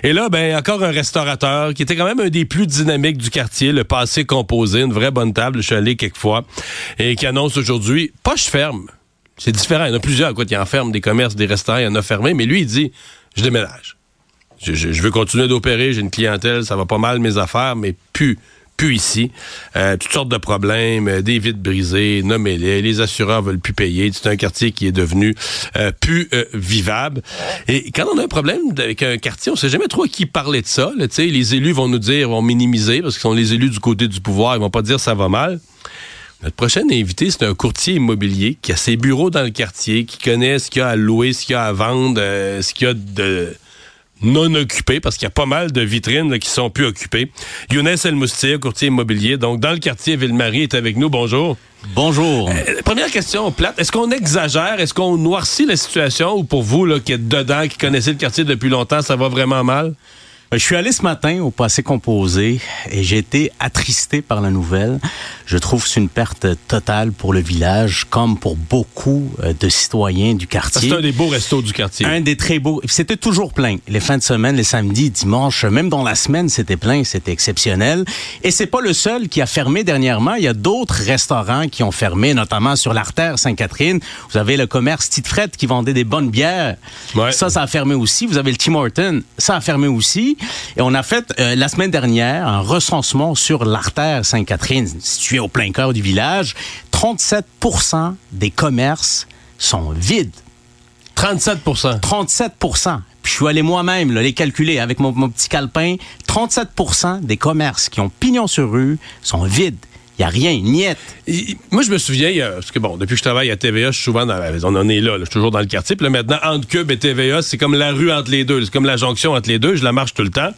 Et là, ben encore un restaurateur qui était quand même un des plus dynamiques du quartier, le passé composé, une vraie bonne table, je suis allé quelquefois, et qui annonce aujourd'hui, poche ferme. C'est différent. Il y en a plusieurs, quoi, qui enferment des commerces, des restaurants, il y en a fermés. Mais lui, il dit, je déménage. Je, je, veux continuer d'opérer, j'ai une clientèle, ça va pas mal mes affaires, mais plus, plus ici. Euh, toutes sortes de problèmes, euh, des vitres brisées, nommez-les, les assureurs veulent plus payer. C'est un quartier qui est devenu euh, plus vivable. Et quand on a un problème avec un quartier, on sait jamais trop à qui parler de ça. Les élus vont nous dire, vont minimiser, parce qu'ils sont les élus du côté du pouvoir, ils vont pas dire ça va mal. Notre prochain invité, c'est un courtier immobilier qui a ses bureaux dans le quartier, qui connaît ce qu'il y a à louer, ce qu'il y a à vendre, euh, ce qu'il y a de non occupé, parce qu'il y a pas mal de vitrines là, qui sont plus occupées. Younes El Moustir, courtier immobilier, donc dans le quartier Ville-Marie, est avec nous. Bonjour. Bonjour. Euh, première question plate. Est-ce qu'on exagère? Est-ce qu'on noircit la situation? Ou pour vous, là, qui êtes dedans, qui connaissez le quartier depuis longtemps, ça va vraiment mal? Je suis allé ce matin au passé composé et j'ai été attristé par la nouvelle. Je trouve que c'est une perte totale pour le village, comme pour beaucoup euh, de citoyens du quartier. C'est un des beaux restos du quartier. Un des très beaux. C'était toujours plein. Les fins de semaine, les samedis, dimanches, même dans la semaine, c'était plein, c'était exceptionnel. Et c'est pas le seul qui a fermé dernièrement. Il y a d'autres restaurants qui ont fermé, notamment sur l'artère Sainte-Catherine. Vous avez le commerce Tite Fret qui vendait des bonnes bières. Ouais. Ça, ça a fermé aussi. Vous avez le Tim Horton. Ça a fermé aussi. Et on a fait euh, la semaine dernière un recensement sur l'artère Sainte-Catherine, située au plein cœur du village. 37% des commerces sont vides. 37% 37% Puis je suis allé moi-même les calculer avec mon, mon petit calepin. 37% des commerces qui ont pignon sur rue sont vides. Il n'y a rien, niette. Et, moi, je me souviens, a- parce que bon, depuis que je travaille à TVA, je suis souvent dans la, on en est là, là, je suis toujours dans le quartier. Puis là, maintenant, entre Cube et TVA, c'est comme la rue entre les deux. C'est comme la jonction entre les deux. Je la marche tout le temps.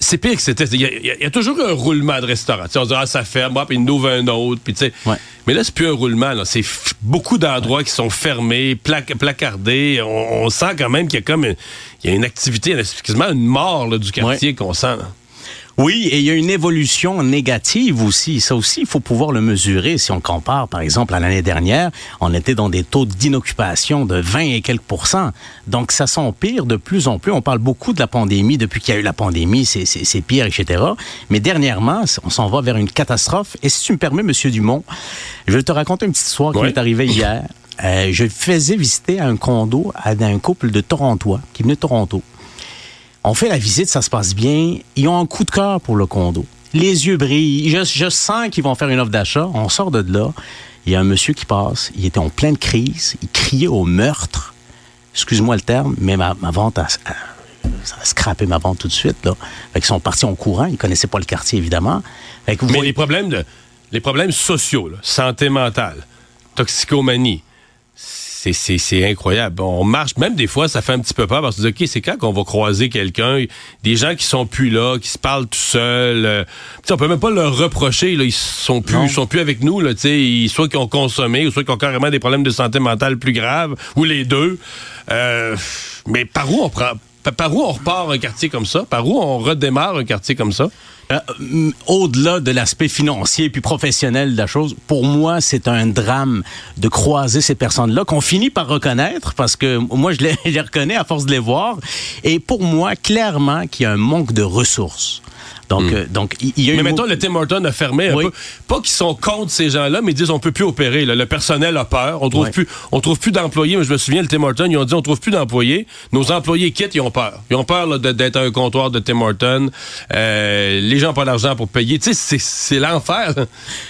C'est pire que c'était. Il y, a- y y toujours un roulement de restaurant. On se dit, ah, ça ferme, ah, puis il nous un autre. Puis. Ouais. Mais là, c'est plus un roulement. C'est beaucoup d'endroits qui sont fermés, plac- placardés. On, on sent quand même qu'il y a comme une, il y a une activité, excuse-moi, une mort là, du quartier qu'on sent. là. Oui, et il y a une évolution négative aussi. Ça aussi, il faut pouvoir le mesurer. Si on compare, par exemple, à l'année dernière, on était dans des taux d'inoccupation de 20 et quelques pourcents. Donc, ça s'empire de plus en plus. On parle beaucoup de la pandémie. Depuis qu'il y a eu la pandémie, c'est- pire, etc. Mais dernièrement, on s'en va vers une catastrophe. Et si tu me permets, Monsieur Dumont, je vais te raconter une petite histoire qui m'est arrivée hier. Euh, je faisais visiter un condo à un couple de Torontois qui venait de Toronto. On fait la visite, ça se passe bien. Ils ont un coup de cœur pour le condo. Les yeux brillent. Je, je sens qu'ils vont faire une offre d'achat. On sort de là. Il y a un monsieur qui passe. Il était en pleine crise. Il criait au meurtre. Excuse-moi le terme, mais ma, ma vente a, ça a scrappé ma vente tout de suite. Là. Fait qu'ils sont partis en courant. Ils connaissaient pas le quartier, évidemment. Fait que vous Mais les problèmes de les problèmes sociaux, là, santé mentale, toxicomanie, c'est, c'est, c'est incroyable. On marche, même des fois, ça fait un petit peu peur parce que OK, c'est quand qu'on va croiser quelqu'un, des gens qui sont plus là, qui se parlent tout seuls. euh, on peut même pas leur reprocher, là, ils sont plus, ils sont plus avec nous, là, ils- soit qu'ils ont consommé, ou soit qu'ils ont carrément des problèmes de santé mentale plus graves, ou les deux. Euh, mais par où on prend, par où on repart un quartier comme ça? Par où on redémarre un quartier comme ça? Euh, mm, au-delà de l'aspect financier puis professionnel de la chose, pour moi, c'est un drame de croiser ces personnes-là qu'on finit par reconnaître parce que moi, je les, je les reconnais à force de les voir. Et pour moi, clairement, qu'il y a un manque de ressources. Donc, euh, donc il y, a Mais mettons, le Tim Horton a fermé un Oui. peu. Pas qu'ils sont contre ces gens-là, mais ils disent on peut plus opérer. là. Le personnel a peur. On trouve plus, on trouve plus d'employés. Moi, je me souviens, le Tim Horton, ils ont dit on trouve plus d'employés. Nos employés quittent, ils ont peur. Ils ont peur d'être un comptoir de Tim Horton. Euh, les gens n'ont pas d'argent pour payer. Tu sais, c'est- c'est l'enfer. là.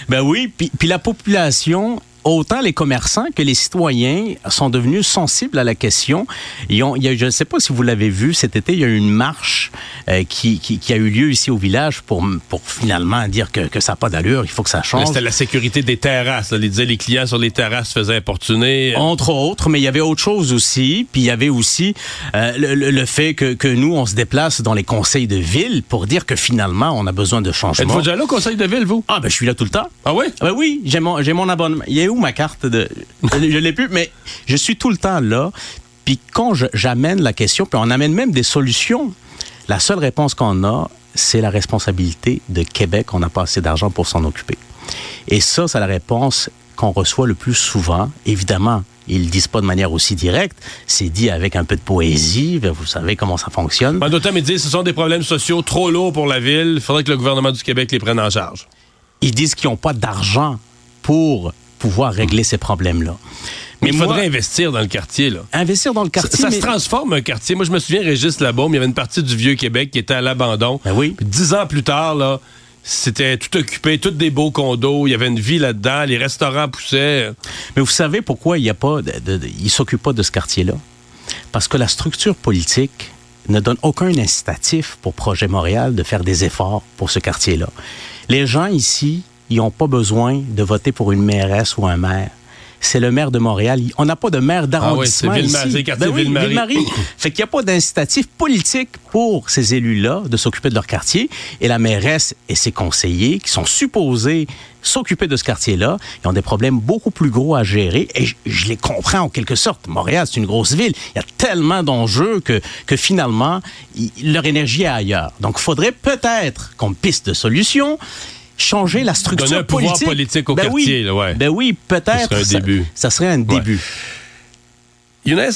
Ben oui, puis la population, autant les commerçants que les citoyens sont devenus sensibles à la question. Ils ont, il y a, je ne sais pas si vous l'avez vu, cet été, il y a eu une marche euh, qui, qui, qui a eu lieu ici au village pour, pour finalement dire que, que ça n'a pas d'allure, il faut que ça change. C'était la sécurité des terrasses. Là. Les clients sur les terrasses se faisaient importuner. Entre autres, mais il y avait autre chose aussi. Puis il y avait aussi euh, le, fait que, que nous, on se déplace dans les conseils de ville pour dire que finalement, on a besoin de changement. Êtes-vous déjà là au conseil de ville, vous? Ah, ben je suis là tout le temps. Ah oui? Ah ben oui, j'ai mon, abonnement. Il est où ma carte de. Je l'ai plus, mais je suis tout le temps là. Puis quand j'amène la question, puis on amène même des solutions, la seule réponse qu'on a, c'est la responsabilité de Québec. On n'a pas assez d'argent pour s'en occuper. Et ça, c'est la réponse qu'on reçoit le plus souvent. Évidemment, ils le disent pas de manière aussi directe. C'est dit avec un peu de poésie. Vous savez comment ça fonctionne. En d'autres termes, ils disent ce sont des problèmes sociaux trop lourds pour la ville. Il faudrait que le gouvernement du Québec les prenne en charge. Ils disent qu'ils n'ont pas d'argent pour pouvoir régler ces problèmes-là. Mais il moi, faudrait investir dans le quartier. Là. investir dans le quartier. ça mais- se transforme un quartier. Moi, je me souviens, Régis Labaume, il y avait une partie du vieux Québec qui était à l'abandon. Ben oui. Puis dix ans plus tard, là, c'était tout occupé, tous des beaux condos. Il y avait une vie là-dedans. Les restaurants poussaient. Mais vous savez pourquoi il y a pas de, de- de- il s'occupe pas de ce quartier-là? Parce que la structure politique ne donne aucun incitatif pour Projet Montréal de faire des efforts pour ce quartier-là. Les gens ici, ils n'ont pas besoin de voter pour une mairesse ou un maire. C'est le maire de Montréal. On n'a pas de maire d'arrondissement Ah oui, c'est Ville- ici. Ben oui, Ville-Marie. Ville-Marie. fait qu'il n'y a pas d'incitatif politique pour ces élus-là de s'occuper de leur quartier. Et la mairesse et ses conseillers, qui sont supposés s'occuper de ce quartier-là, ils ont des problèmes beaucoup plus gros à gérer. Et je, je les comprends en quelque sorte. Montréal, c'est une grosse ville. Il y a tellement d'enjeux que, que finalement, leur énergie est ailleurs. Donc, il faudrait peut-être qu'on piste de solutions changer la structure Donner un pouvoir politique. politique au Ben quartier, oui. là, ouais. Ben oui, peut-être. Ça serait un début. Ça serait un début. Younes,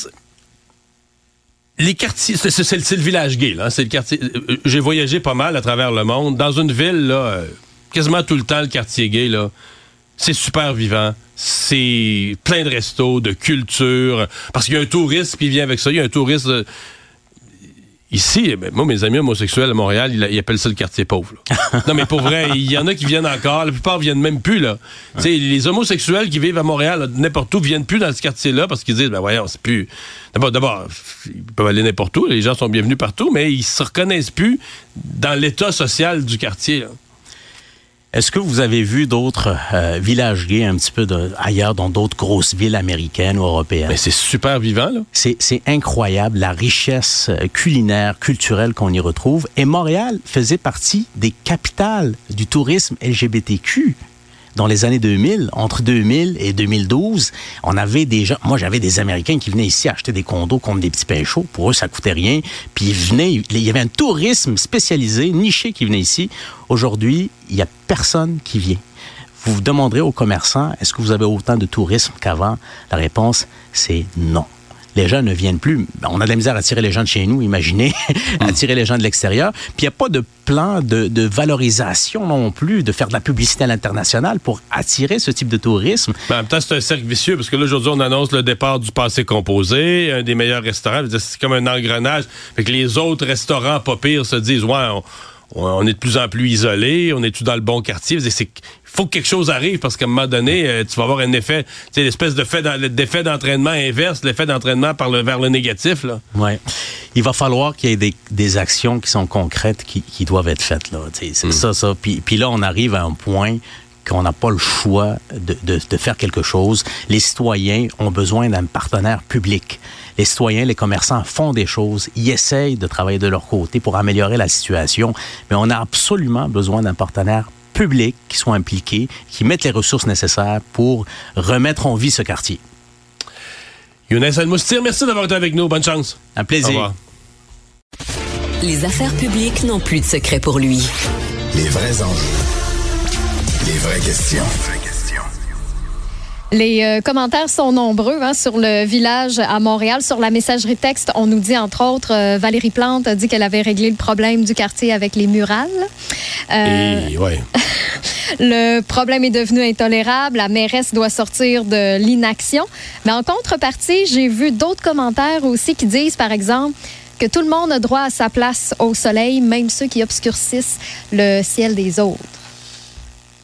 les quartiers, c'est le village gay, là. C'est le quartier. euh, J'ai voyagé pas mal à travers le monde. Dans une ville, là, euh, quasiment tout le temps, le quartier gay, là, c'est super vivant. C'est plein de restos, de culture. Parce qu'il y a un touriste qui vient avec ça. Il y a un touriste. Ici, eh ben, moi, mes amis homosexuels à Montréal, ils, ils appellent ça le quartier pauvre. non, mais pour vrai, il y en a qui viennent encore. La plupart viennent même plus, là. Tu sais, les homosexuels qui vivent à Montréal, n'importe où, viennent plus dans ce quartier-là parce qu'ils disent, ben voyons, c'est plus... D'abord, d'abord, ils peuvent aller n'importe où. Les gens sont bienvenus partout, mais ils se reconnaissent plus dans l'état social du quartier. là. Est-ce que vous avez vu d'autres euh, villages gays un petit peu de- ailleurs, dans d'autres grosses villes américaines ou européennes? Ben, c'est super vivant, là. C'est c'est incroyable la richesse euh, culinaire, culturelle qu'on y retrouve. Et Montréal faisait partie des capitales du tourisme LGBTQ. Dans les années 2000, entre 2000 et 2012, on avait des gens, moi j'avais des Américains qui venaient ici acheter des condos contre des petits chauds. Pour eux, ça coûtait rien. Puis ils venaient, il y avait un tourisme spécialisé, niché qui venait ici. Aujourd'hui, il n'y a personne qui vient. Vous vous demanderez aux commerçants, est-ce que vous avez autant de tourisme qu'avant? La réponse, c'est non. Les gens ne viennent plus. Ben, On a de la misère à attirer les gens de chez nous, imaginez, attirer les gens de l'extérieur. Puis il n'y a pas de plan de, de valorisation non plus, de faire de la publicité à l'international pour attirer ce type de tourisme. Mais en même temps, c'est un cercle vicieux parce que là, aujourd'hui, on annonce le départ du passé composé, un des meilleurs restaurants. C'est comme un engrenage. Fait que les autres restaurants pas pires se disent, ouais, on, on est de plus en plus isolés, on est tout dans le bon quartier? Il faut que quelque chose arrive parce qu'à un moment donné, euh, tu vas avoir un effet, tu sais, l'espèce de fait d'effet d'entraînement inverse, l'effet d'entraînement par le, vers le négatif. Là. Ouais. Il va falloir qu'il y ait des, des actions qui sont concrètes qui, qui doivent être faites. là. C'est ça, ça. Puis, puis là, on arrive à un point qu'on n'a pas le choix de, de, de faire quelque chose. Les citoyens ont besoin d'un partenaire public. Les citoyens, les commerçants font des choses, ils essayent de travailler de leur côté pour améliorer la situation, mais on a absolument besoin d'un partenaire public qui soit impliqué, qui mette les ressources nécessaires pour remettre en vie ce quartier. Younes Al-Moustir, merci d'avoir été avec nous. Bonne chance. Un Au plaisir. revoir. Les affaires publiques n'ont plus de secret pour lui. Les vrais enjeux. Les vraies questions. Les euh, commentaires sont nombreux hein, sur le village à Montréal. Sur la messagerie texte, on nous dit entre autres, euh, Valérie Plante a dit qu'elle avait réglé le problème du quartier avec les murales. Euh, Et, ouais. le problème est devenu intolérable. La mairesse doit sortir de l'inaction. Mais en contrepartie, j'ai vu d'autres commentaires aussi qui disent, par exemple, que tout le monde a droit à sa place au soleil, même ceux qui obscurcissent le ciel des autres.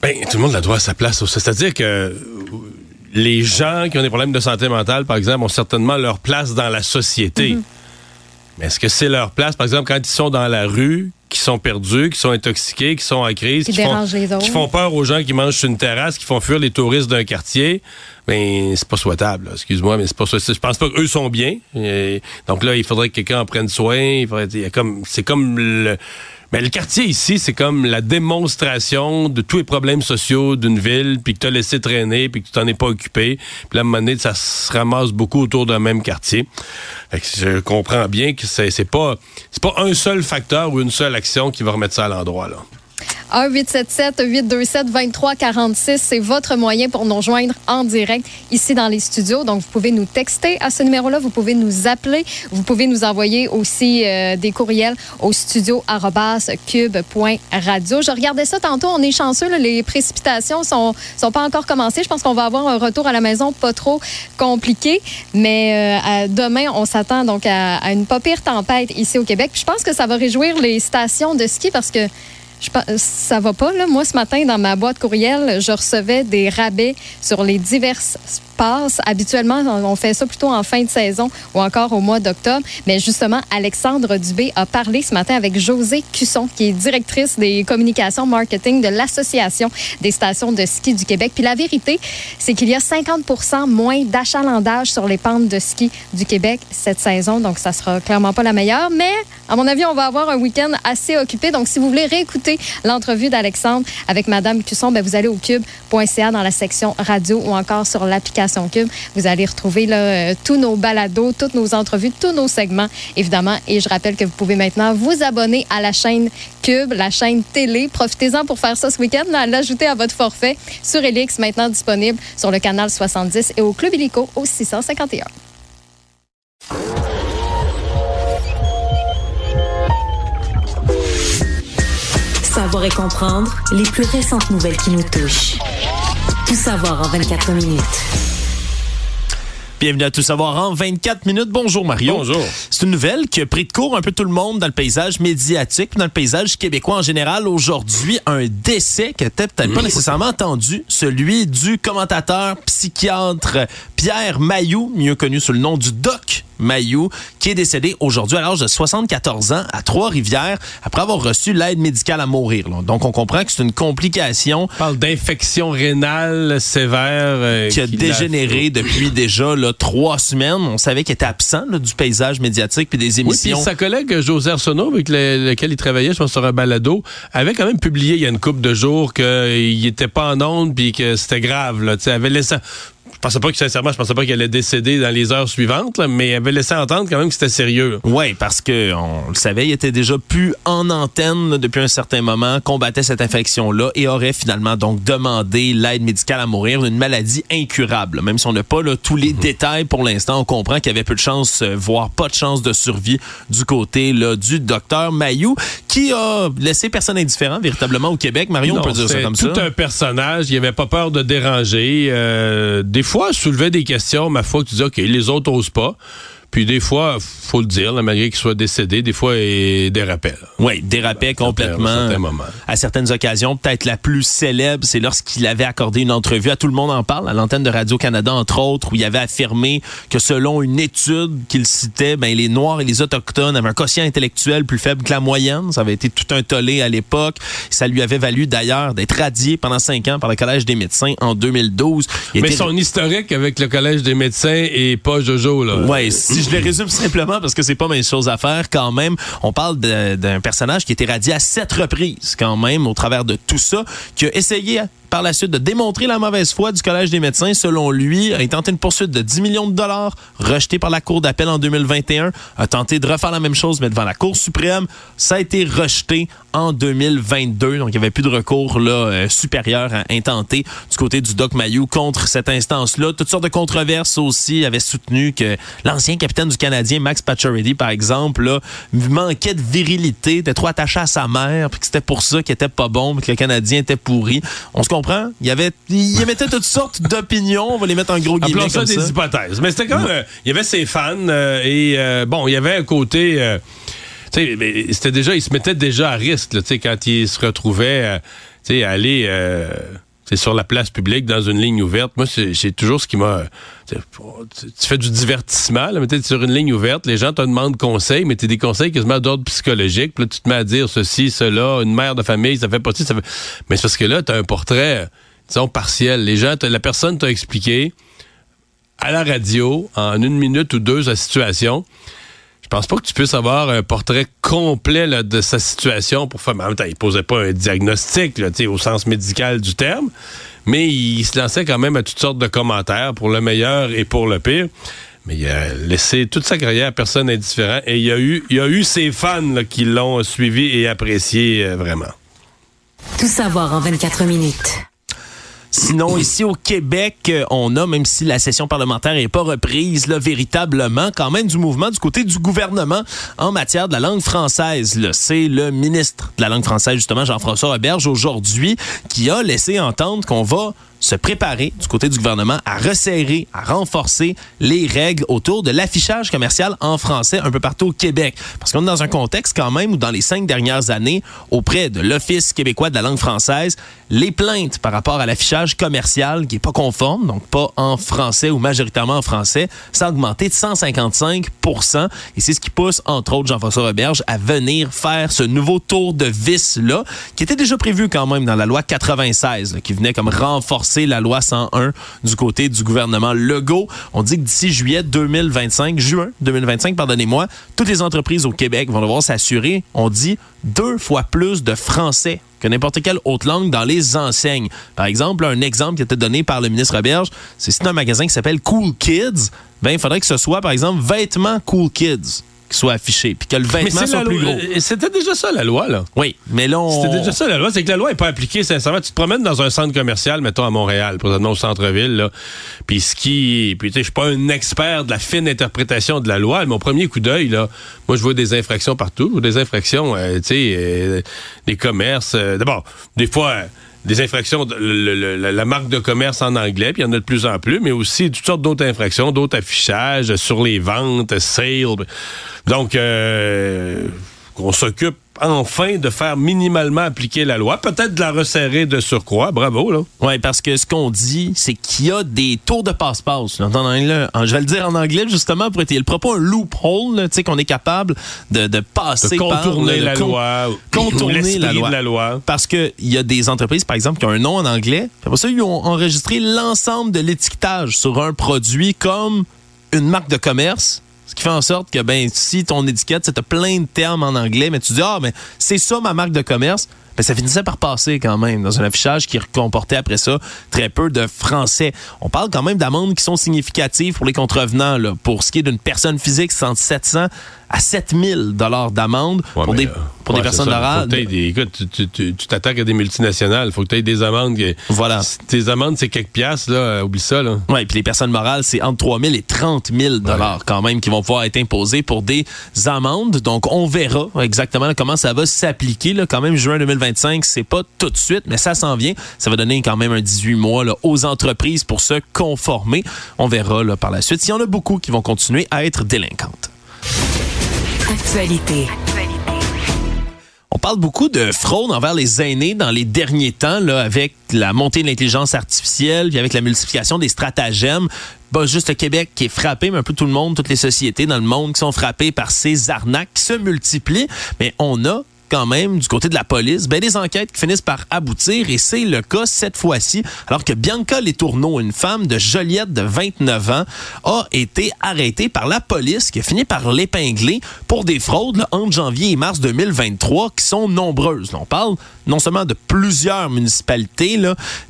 Ben, tout le monde a droit à sa place. C'est-à-dire que les gens qui ont des problèmes de santé mentale, par exemple, ont certainement leur place dans la société. Mhm. Mais est-ce que c'est leur place, par exemple, quand ils sont dans la rue, qui sont perdus, qui sont intoxiqués, qui sont en crise, Qui qui, font, qui peur aux gens qui mangent sur une terrasse, qui font fuir les touristes d'un quartier? Ben, c'est pas souhaitable. Excuse-moi, mais c'est pas souhaitable. Je pense pas qu'eux sont bien. Et donc là, il faudrait que quelqu'un en prenne soin. Il faudrait, il y a comme, c'est comme le, mais le quartier ici, c'est comme la démonstration de tous les problèmes sociaux d'une ville, puis que tu as laissé traîner, puis que tu t'en es pas occupé. Moment donné, ça se ramasse beaucoup autour d'un même quartier. Je comprends bien que c'est pas pas un seul facteur ou une seule action qui va remettre ça à l'endroit là. 1-877-827-2346, c'est votre moyen pour nous rejoindre en direct ici dans les studios. Donc, vous pouvez nous texter à ce numéro-là, vous pouvez nous appeler, vous pouvez nous envoyer aussi euh, des courriels au studio cube.radio. Je regardais ça tantôt, on est chanceux, les précipitations sont, sont pas encore commencées. Je pense qu'on va avoir un retour à la maison pas trop compliqué, mais euh, demain, on s'attend donc à, une pas pire tempête ici au Québec. Je pense que ça va réjouir les stations de ski parce que je ça va pas, là. Moi, ce matin, dans ma boîte courriel, je recevais des rabais sur les diverses passes. Habituellement, on on fait ça plutôt en fin de saison ou encore au mois d'octobre. Mais justement, Alexandre Dubé a parlé ce matin avec José Cusson, qui est directrice des communications marketing de l'Association des stations de ski du Québec. Puis la vérité, c'est qu'il y a 50% moins d'achalandage sur les pentes de ski du Québec cette saison. Donc, ça sera clairement pas la meilleure. Mais, à mon avis, on va avoir un week-end assez occupé. Donc, si vous voulez réécouter l'entrevue d'Alexandre avec Madame Cusson, ben, vous allez au cube.ca dans la section radio ou encore sur l'application Cube. Vous allez retrouver euh, tous nos balados, toutes nos entrevues, tous nos segments, évidemment. Et je rappelle que vous pouvez maintenant vous abonner à la chaîne Cube, la chaîne télé. Profitez-en pour faire ça ce week-end, l'ajouter à votre forfait sur Elix, maintenant disponible sur le canal 70 et au Club Illico au 651. Savoir et comprendre les plus récentes nouvelles qui nous touchent. Tout savoir en 24 minutes. Bienvenue à Tout savoir en 24 minutes. Bonjour Mario. Bonjour. C'est une nouvelle qui a pris de court un peu tout le monde dans le paysage médiatique, dans le paysage québécois en général. Aujourd'hui, un décès que t'as peut-être pas nécessairement entendu, celui du commentateur psychiatre Pierre Mailloux, mieux connu sous le nom du Doc Mailloux, qui est décédé aujourd'hui à l'âge de 74 ans à Trois-Rivières après avoir reçu l'aide médicale à mourir. là. Donc, on comprend que c'est une complication On parle d'infection rénale sévère euh, qui a dégénéré depuis déjà là, trois semaines. On savait qu'il était absent là, du paysage médiatique puis des Oui, puis émissions. sa collègue José Arsenault, avec le- lequel il travaillait, je pense, sur un balado, avait quand même publié il y a une couple de jours qu'il était pas en onde puis que c'était grave. Là, avait laissé... Je pensais pas que, sincèrement, je pensais pas qu'il allait décéder dans les heures suivantes, là, mais il avait laissé entendre quand même que c'était sérieux. Oui, parce que on le savait, il était déjà plus en antenne là, depuis un certain moment, combattait cette infection-là et aurait finalement donc demandé l'aide médicale à mourir d'une maladie incurable. Même si on n'a pas là, tous les détails pour l'instant, on comprend qu'il y avait peu de chance, euh, voire pas de chance de survie du côté là, du docteur Mayou, qui a laissé personne indifférent véritablement au Québec. Marion, on peut dire ça comme tout ça. un personnage. Il avait pas peur de déranger. Euh, des fois, soulevait des questions, ma foi, que tu dis, OK, les autres osent pas. Puis des fois, faut le dire, là, malgré qu'il soit décédé, des fois, il dérapait. là. Oui, dérapait À complètement. certain moment. À certaines occasions, peut-être la plus célèbre, c'est lorsqu'il avait accordé une entrevue à Tout le monde en parle, à l'antenne de Radio-Canada, entre autres, où il avait affirmé que selon une étude qu'il citait, ben, les Noirs et les Autochtones avaient un quotient intellectuel plus faible que la moyenne. Ça avait été tout un tollé à l'époque. Ça lui avait valu d'ailleurs d'être radié pendant cinq ans par le Collège des médecins en 2012. Il Mais était- son historique avec le Collège des médecins est pas Jojo, là. Ouais, si je le résume simplement parce que c'est pas mes choses à faire quand même, on parle d'un personnage qui a été radié à sept reprises quand même au travers de tout ça, qui a essayé par la suite de démontrer la mauvaise foi du Collège des médecins. Selon lui, a tenté une poursuite de 10 millions de dollars, rejeté par la Cour d'appel en 2021, a tenté de refaire la même chose, mais devant la Cour suprême. Ça a été rejeté en 2022. Donc, il n'y avait plus de recours là, euh, supérieur à intenter du côté du Doc Mayou contre cette instance-là. Toutes sortes de controverses aussi avaient soutenu que l'ancien capitaine du Canadien, Max Pacioretty, par exemple, là, manquait de virilité, était trop attaché à sa mère, puis que c'était pour ça qu'il était pas bon, mais que le Canadien était pourri. Comprend? Il y avait, il émettait toutes sortes d'opinions. On va les mettre en gros guillemets Appelons ça comme des ça. hypothèses. Mais c'était quand même. euh, il y avait ses fans euh, et euh, bon, il y avait un côté. tu sais, mais c'était déjà, il se mettait déjà à risque, là, tu sais, quand il se retrouvait, euh, tu sais, à aller, euh, sais, sur la place publique dans une ligne ouverte. Moi, c'est c'est toujours ce qui m'a. Tu fais du divertissement, là, mais t'es sur une ligne ouverte, les gens te demandent conseil, mais t'es des conseils quasiment d'ordre psychologique. Puis là, tu te mets à dire ceci, cela, une mère de famille, ça fait pas ci, ça fait. Mais c'est parce que là, t'as un portrait, disons, partiel. Les gens, la personne t'a expliqué à la radio, en une minute ou deux, sa situation. Je pense pas que tu puisses avoir un portrait complet là, de sa situation pour faire. mais En même temps, il posait pas un diagnostic là, au sens médical du terme, mais il se lançait quand même à toutes sortes de commentaires pour le meilleur et pour le pire. Mais il a laissé toute sa carrière à personne indifférent et il y a eu, il y a eu ses fans là, qui l'ont suivi et apprécié euh, vraiment. Tout savoir en 24 minutes. Sinon, ici au Québec, euh, on a, même si la session parlementaire n'est pas reprise véritablement, quand même du mouvement du côté du gouvernement en matière de la langue française. C'est le ministre de la langue française, justement, Jean-François Roberge, aujourd'hui, qui a laissé entendre qu'on va se préparer du côté du gouvernement à resserrer, à renforcer les règles autour de l'affichage commercial en français un peu partout au Québec. Parce qu'on est dans un contexte quand même où dans les cinq dernières années, auprès de l'Office québécois de la langue française, les plaintes par rapport à l'affichage commercial qui est pas conforme, donc pas en français ou majoritairement en français, ça a de 155 Et c'est ce qui pousse, entre autres, Jean-François Roberge à venir faire ce nouveau tour de vis-là, qui était déjà prévu quand même dans la loi 96, là, qui venait comme renforcer la loi 101 du côté du gouvernement Legault. On dit que d'ici juillet 2025, juin 2025, pardonnez-moi, toutes les entreprises au Québec vont devoir s'assurer, on dit, deux fois plus de français que n'importe quelle autre langue dans les enseignes. Par exemple, un exemple qui a été donné par le ministre Roberge, c'est si un magasin qui s'appelle Cool Kids, ben il faudrait que ce soit, par exemple, vêtements Cool Kids qui soit affiché, puis que le vêtement soit plus gros. C'était déjà ça, la loi, là. Oui, mais là, on... C'était déjà ça, la loi. C'est que la loi n'est pas appliquée, sincèrement. Tu te promènes dans un centre commercial, mettons à Montréal, présentement au centre-ville, là. Puis ce qui. Puis tu sais, je suis pas un expert de la fine interprétation de la loi. mais Mon premier coup d'œil, là, moi, je vois des infractions partout. Des infractions, euh, tu sais, euh, des commerces. euh, D'abord, des fois. Des infractions, la marque de commerce en anglais, puis il y en a de plus en plus, mais aussi toutes sortes d'autres infractions, d'autres affichages sur les ventes, sales. Donc, euh, on s'occupe enfin de faire minimalement appliquer la loi, peut-être de la resserrer de surcroît. Bravo, là. Oui, parce que ce qu'on dit, c'est qu'il y a des tours de passe-passe. je vais le dire en anglais, justement, pour être le propos, un loophole, tu sais, qu'on est capable de, de passer De par, contourner là, la con- loi, ou Contourner la loi. de la loi. Parce qu'il y a des entreprises, par exemple, qui ont un nom en anglais. Puis ça, ils ont enregistré l'ensemble de l'étiquetage sur un produit comme une marque de commerce. Qui fait en sorte que, ben, si ton étiquette, as plein de termes en anglais, mais tu dis, ah, mais c'est ça ma marque de commerce, ben, ça finissait par passer quand même dans un affichage qui comportait après ça très peu de français. On parle quand même d'amendes qui sont significatives pour les contrevenants. Là. Pour ce qui est d'une personne physique, c'est entre 700 à 7000 dollars d'amende Ouais, pour des, euh, pour ouais, des personnes des- Écoute, tu- t'attaques à des multinationales. Il faut que tu aies des amendes. Voilà. Tes amendes, c'est quelques piastres, là. euh, Oublie ça, là. Oui, puis les personnes morales, c'est entre 3 000 et 30 000 dollars quand même qui vont pouvoir être imposés pour des amendes. Donc, on verra exactement comment ça va s'appliquer. Quand même, juin 2025, c'est pas tout de suite, mais ça s'en vient. Ça va donner quand même un 18 mois là, aux entreprises pour se conformer. On verra là, par la suite. Il y en a beaucoup qui vont continuer à être délinquantes. Actualité. On parle beaucoup de fraude envers les aînés dans les derniers temps, là, avec la montée de l'intelligence artificielle, puis avec la multiplication des stratagèmes. Pas juste le Québec qui est frappé, mais un peu tout le monde, toutes les sociétés dans le monde qui sont frappées par ces arnaques qui se multiplient. Mais on a quand même du côté de la police, ben des enquêtes qui finissent par aboutir et c'est le cas cette fois-ci alors que Bianca Letourneau, une femme de Joliette de 29 ans, a été arrêtée par la police qui a fini par l'épingler pour des fraudes entre janvier et mars 2023 qui sont nombreuses. On parle non seulement de plusieurs municipalités,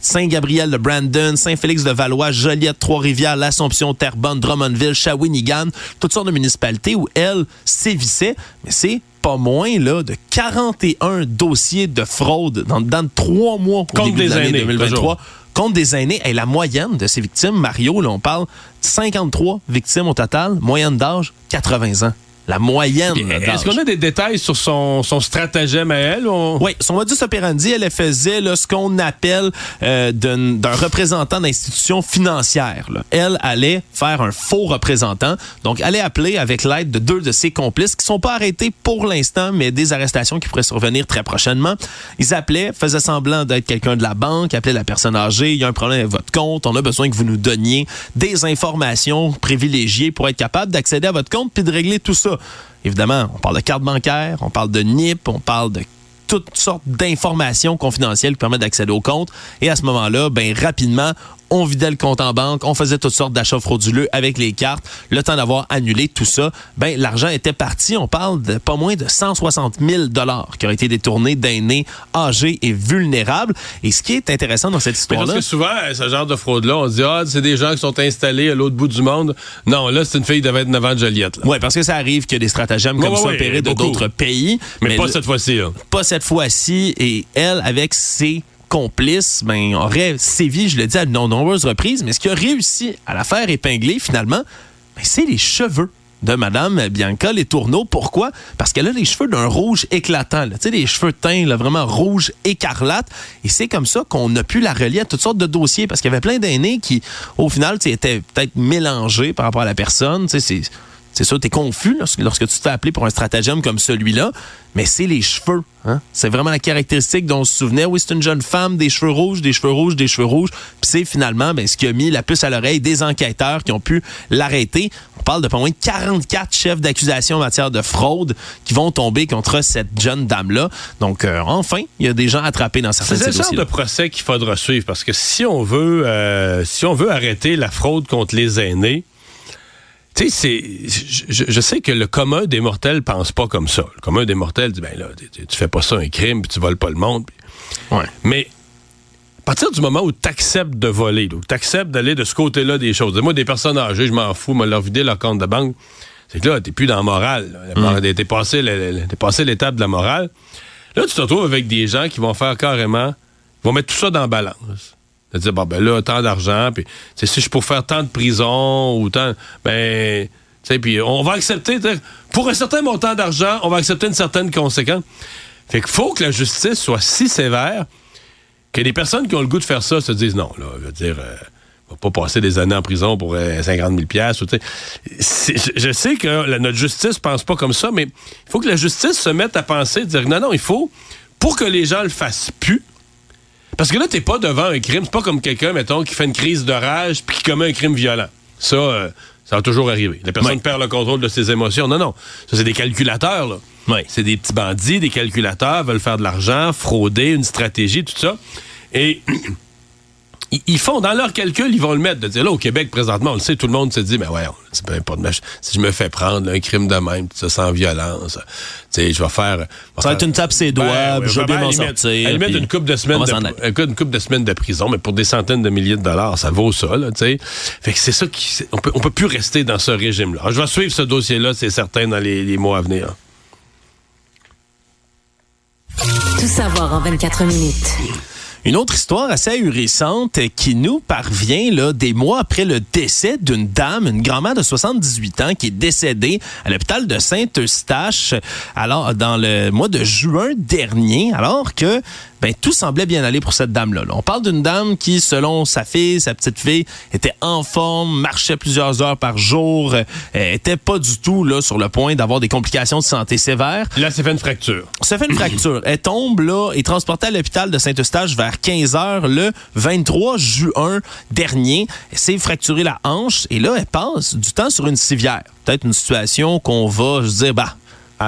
Saint-Gabriel de Brandon, Saint-Félix de Valois, Joliette, Trois-Rivières, l'Assomption, Terrebonne, Drummondville, Shawinigan, toutes sortes de municipalités où elle sévissait, mais c'est pas moins là, de 41 dossiers de fraude dans, dans trois mois au Contre début des de l'année aînés, 2023. toujours. Contre des aînés, et la moyenne de ces victimes, Mario, là, on parle de 53 victimes au total, moyenne d'âge 80 ans. La moyenne. Est-ce qu'on a des détails sur son, son stratagème à elle? On- Oui, son modus operandi, elle faisait là, ce qu'on appelle euh, d'un d'un représentant d'institution financière. là. Elle allait faire un faux représentant. Donc, elle est appelée avec l'aide de deux de ses complices qui sont pas arrêtés pour l'instant, mais des arrestations qui pourraient survenir très prochainement. Ils appelaient, faisaient semblant d'être quelqu'un de la banque, appelaient la personne âgée, il y a un problème avec votre compte, on a besoin que vous nous donniez des informations privilégiées pour être capable d'accéder à votre compte puis de régler tout ça. Évidemment, on parle de carte bancaire, on parle de NIP, on parle de toutes sortes d'informations confidentielles qui permettent d'accéder au compte. Et à ce moment-là, ben rapidement, on vidait le compte en banque, on faisait toutes sortes d'achats frauduleux avec les cartes. Le temps d'avoir annulé tout ça, ben l'argent était parti. On parle de pas moins de 160 000 dollars qui ont été détournés d'aînés âgés et vulnérables. Et ce qui est intéressant dans cette Mais parce histoire-là, que souvent, euh, ce genre de fraude-là, on se dit, ah, c'est des gens qui sont installés à l'autre bout du monde. Non, là, c'est une fille de 29 ans de Joliette. ouais, parce que ça arrive a des stratagèmes Ouais, comme ouais, ça ouais, opérés de d'autres pays. Mais, pas cette fois-ci. là. pas cette fois-ci. Et elle, avec ses complices, ben, aurait sévi, je le dis à de nombreuses reprises, mais ce qui a réussi à la faire épingler, finalement, ben, c'est les cheveux de Madame Bianca Les Tourneaux. Pourquoi? Parce qu'elle a les cheveux d'un rouge éclatant. Tu sais, des cheveux teints là, vraiment rouge écarlate. Et c'est comme ça qu'on a pu la relier à toutes sortes de dossiers parce qu'il y avait plein d'aînés qui, au final, étaient peut-être mélangés par rapport à la personne. C'est... C'est sûr, tu es confus lorsque, lorsque tu te fais appeler pour un stratagème comme celui-là, mais c'est les cheveux. Hein? C'est vraiment la caractéristique dont on se souvenait. Oui, c'est une jeune femme, des cheveux rouges, des cheveux rouges, des cheveux rouges. Puis c'est finalement ben, ce qui a mis la puce à l'oreille des enquêteurs qui ont pu l'arrêter. On parle de pas moins de 44 chefs d'accusation en matière de fraude qui vont tomber contre cette jeune dame-là. Donc, euh, enfin, il y a des gens attrapés dans certains de C'est ces le genre dossiers. de procès qu'il faudra suivre parce que si on veut, euh, si on veut arrêter la fraude contre les aînés, tu sais, c'est, je, je- sais que le commun des mortels pense pas comme ça. Le commun des mortels dit, ben là, tu, tu fais pas ça un crime, puis tu voles pas le monde. Ouais. Mais à partir du moment où tu acceptes de voler, où tu acceptes d'aller de ce côté-là des choses, moi, des personnes âgées, je m'en fous, me leur vider leur compte de banque, c'est que là, t'es plus dans la morale. là. T'es passé, t'es l'étape de la morale. Là, tu te retrouves avec des gens qui vont faire carrément, ils vont mettre tout ça dans la balance. De dire, bon, ben là, tant d'argent, puis si je peux faire tant de prison ou tant, ben, tu sais, puis on va accepter, pour un certain montant d'argent, on va accepter une certaine conséquence. Fait qu'il faut que la justice soit si sévère que les personnes qui ont le goût de faire ça se disent, non, là, je veux dire, euh, on va pas passer des années en prison pour euh, 50 000 piastres, ou, tu sais. C'est- je, je sais que notre justice pense pas comme ça, mais il faut que la justice se mette à penser, dire, non, non, il faut, pour que les gens le fassent plus, parce que là, t'es pas devant un crime. C'est pas comme quelqu'un, mettons, qui fait une crise de rage puis qui commet un crime violent. Ça, euh, ça va toujours arriver. La personne perd le contrôle de ses émotions. Non, non. Ça, c'est des calculateurs, là. Ouais. C'est des petits bandits, des calculateurs, veulent faire de l'argent, frauder, une stratégie, tout ça. Et ils- ils font, dans leur calcul, ils vont le mettre. De dire, là, au Québec, présentement, on le sait, tout le monde se dit, mais ouais, c'est peu importe, si je me fais prendre là, un crime de même, tout ça, sans violence, tu sais, je vais faire... Ça va être une tape ses doigts, je vais bien à la m'en sortir, limite, puis une coupe de semaines de, une couple de semaines de prison, mais pour des centaines de milliers de dollars, ça vaut ça, tu sais. Fait que c'est ça qui, on peut, on peut plus rester dans ce régime-là. Je vais suivre ce dossier-là, c'est certain, dans les, les mois à venir. Tout savoir en 24 minutes. Une autre histoire assez ahurissante qui nous parvient là, des mois après le décès d'une dame, une grand-mère de 78 ans qui est décédée à l'hôpital de Saint-Eustache alors dans le mois de juin dernier, alors que ben, tout semblait bien aller pour cette dame-là. là. On parle d'une dame qui, selon sa fille, sa petite fille, était en forme, marchait plusieurs heures par jour, euh, était pas du tout là, sur le point d'avoir des complications de santé sévères Là, c'est fait une fracture. se fait une fracture. Elle tombe là et transportée à l'hôpital de Saint-Eustache vers 15 heures le 23 juin dernier. Elle s'est fracturée la hanche et là, elle passe du temps sur une civière. Peut-être une situation qu'on va se dire, bah,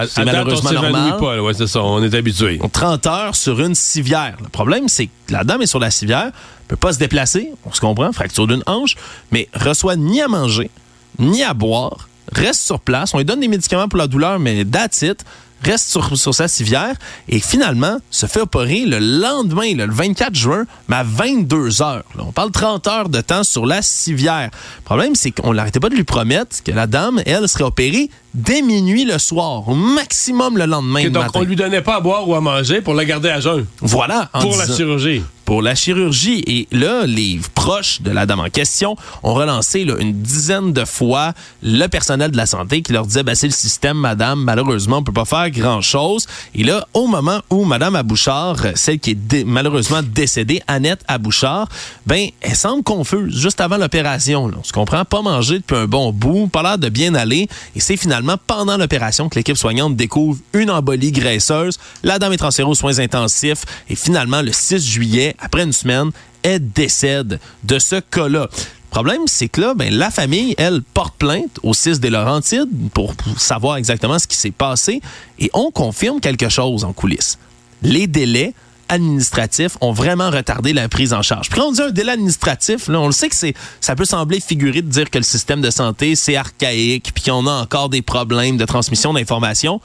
c'est date, malheureusement on normal. pas, là. ouais, c'est ça, on est habitué. 30 heures sur une civière. Le problème, c'est que la dame est sur la civière, peut pas se déplacer, on se comprend, fracture d'une hanche, mais reçoit ni à manger, ni à boire, reste sur place. On lui donne des médicaments pour la douleur, mais that's it. Reste sur, sur sa civière et finalement se fait opérer le lendemain, là, le 24 juin, mais à 22 heures. Là, on parle 30 heures de temps sur la civière. Le problème, c'est qu'on n'arrêtait pas de lui promettre que la dame, elle, serait opérée dès minuit le soir, au maximum le lendemain Ok, donc, matin. on lui donnait pas à boire ou à manger pour la garder à jeun. Voilà. Pour la chirurgie. pour la chirurgie. Et là, les proches de la dame en question ont relancé là, une dizaine de fois le personnel de la santé qui leur disait ben, c'est le système, madame, malheureusement, on peut pas faire grand-chose. Et là, au moment où madame Abouchard, euh, celle qui est dé- malheureusement décédée, Annette Abouchard, ben, elle semble confuse juste avant l'opération. On se comprend, pas manger depuis un bon bout, pas l'air de bien aller. Et c'est finalement pendant l'opération que l'équipe soignante découvre une embolie graisseuse. La dame est transférée aux soins intensifs et finalement, le 6 juillet, après une semaine, elle décède de ce cas-là. Le problème, c'est que là, ben, la famille, elle, porte plainte au 6 des Laurentides pour savoir exactement ce qui s'est passé et on confirme quelque chose en coulisses. Les délais administratifs ont vraiment retardé la prise en charge. Puis on un délai administratif, là, on le sait que c'est, ça peut sembler figuré de dire que le système de santé, c'est archaïque, puis qu'on a encore des problèmes de transmission d'informations.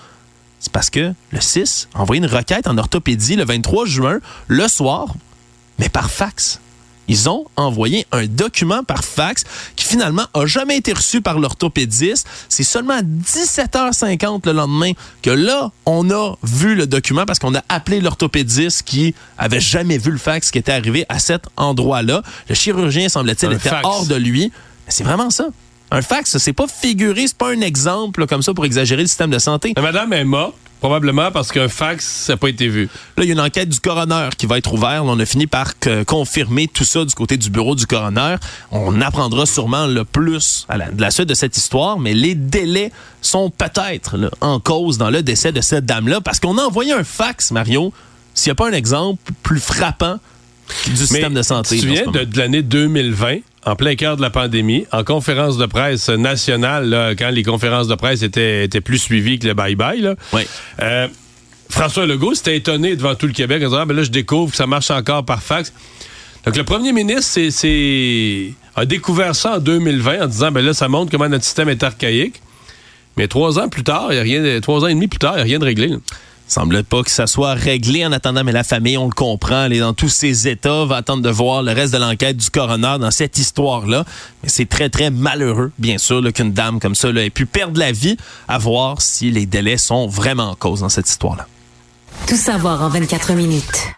C'est parce que le 6 a une requête en orthopédie le 23 juin, le soir, mais par fax. Ils ont envoyé un document par fax qui finalement a jamais été reçu par l'orthopédiste. C'est seulement à 17h50 le lendemain que là, on a vu le document parce qu'on a appelé l'orthopédiste qui avait jamais vu le fax qui était arrivé à cet endroit-là. Le chirurgien, semble-t-il, Un était fax. hors de lui. C'est vraiment ça. Un fax, c'est pas figuré, c'est pas un exemple là, comme ça pour exagérer le système de santé. La madame est morte, probablement parce qu'un fax, ça n'a pas été vu. Là, il y a une enquête du coroner qui va être ouverte. On a fini par confirmer tout ça du côté du bureau du coroner. On apprendra sûrement le plus à la, de la suite de cette histoire, mais les délais sont peut-être en cause dans le décès de cette dame-là parce qu'on a envoyé un fax, Mario. S'il n'y a pas un exemple plus frappant du système de santé. Tu te souviens de l'année 2020, en plein cœur de la pandémie, en conférence de presse nationale, là, quand les conférences de presse étaient, étaient plus suivies que le bye-bye, Oui. euh, François Legault s'était étonné devant tout le Québec en disant ah, ben là, je découvre que ça marche encore par fax. Donc, le premier ministre c'est- a découvert ça en 2020 en disant ben là, ça montre comment notre système est archaïque. Mais trois ans plus tard, il y a rien, de- trois ans et demi plus tard, il n'y a rien de réglé. là. Semble pas que ça soit réglé en attendant, mais la famille, on le comprend, elle est dans tous ses états, va attendre de voir le reste de l'enquête du coroner dans cette histoire-là. Mais c'est très, très malheureux, bien sûr, qu'une dame comme ça là, ait pu perdre la vie, à voir si les délais sont vraiment en cause dans cette histoire-là. Tout savoir en 24 minutes.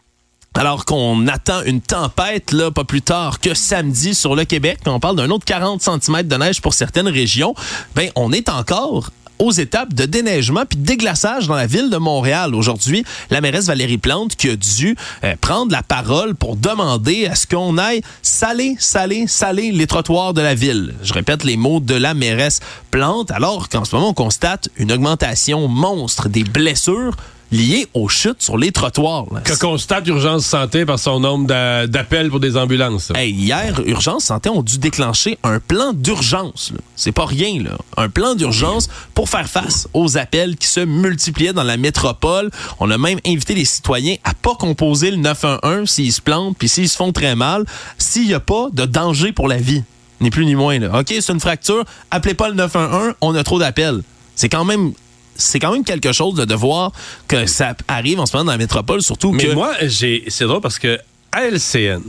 Alors qu'on attend une tempête, là, pas plus tard que samedi sur le Québec, on parle d'un autre 40 cm de neige pour certaines régions, ben, on est encore aux étapes de déneigement puis de déglaçage dans la ville de Montréal. Aujourd'hui, la mairesse Valérie Plante qui a dû euh, prendre la parole pour demander à ce qu'on aille saler, saler, saler les trottoirs de la ville. Je répète les mots de la mairesse Plante, alors qu'en ce moment, on constate une augmentation monstre des blessures liées aux chutes sur les trottoirs. là. Que constate Urgence Santé par son nombre d'a- d'appels pour des ambulances. Hey, hier, Urgence Santé ont dû déclencher un plan d'urgence. C'est pas rien, là. Un plan d'urgence pour faire face aux appels qui se multipliaient dans la métropole. On a même invité les citoyens à pas composer le 911 s'ils se plantent puis s'ils se font très mal, s'il n'y a pas de danger pour la vie. Ni plus ni moins, là. OK, c'est une fracture. Appelez pas le 911, on a trop d'appels. C'est quand même... C'est quand même quelque chose de, de voir que ça arrive en ce moment dans la métropole, surtout Mais que... moi, j'ai, c'est drôle parce que à LCN,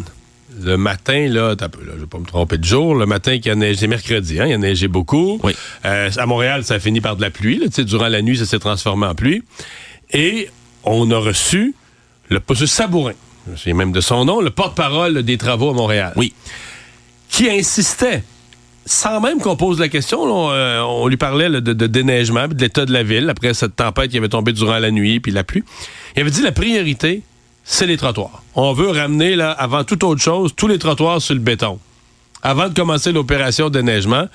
le matin, là, je vais pas me tromper de jour, le matin qu'il y a neigé, mercredi, hein, il y a neigé beaucoup. Oui. Euh, à Montréal, ça a fini par de la pluie. Là, durant la nuit, ça s'est transformé en pluie. Et on a reçu le M. Sabourin, souviens même de son nom, le porte-parole des travaux à Montréal. Oui. Qui insistait, sans même qu'on pose la question, euh, on lui parlait de, déneigement, de l'état de la ville, après cette tempête qui avait tombé durant la nuit, puis la pluie. Il avait dit la priorité, c'est les trottoirs. On veut ramener, là, avant toute autre chose, tous les trottoirs sur le béton. Avant de commencer l'opération de déneigement,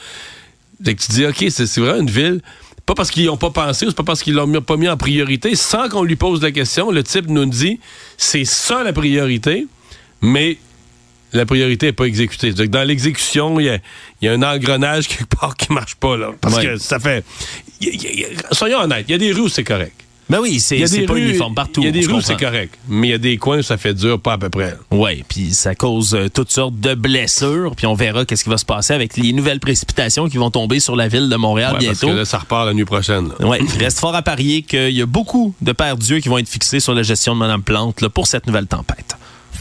tu dis, OK, c'est vraiment une ville. Pas parce qu'ils n'ont pas pensé, ou pas parce qu'ils l'ont pas mis en priorité, sans qu'on lui pose la question. Le type nous dit, c'est ça la priorité, mais la priorité n'est pas exécutée. C'est-à-dire que dans l'exécution, il y a, il y a un engrenage quelque part qui marche pas. Là, parce Ouais. que ça fait... y y soyons honnêtes, il y a des rues où c'est correct. Ben oui, c'est Il y a c'est des pas uniforme partout. Il y a des rues où c'est correct. Mais il y a des coins où ça fait dur, pas à peu près. Oui, puis ça cause euh, toutes sortes de blessures. Puis on verra qu'est-ce qui va se passer avec les nouvelles précipitations qui vont tomber sur la ville de Montréal Ouais, parce que bientôt. là, ça repart la nuit prochaine. il reste fort à parier qu'il y a beaucoup de pères Dieu qui vont être fixés sur la gestion de Mme Plante là, pour cette nouvelle tempête.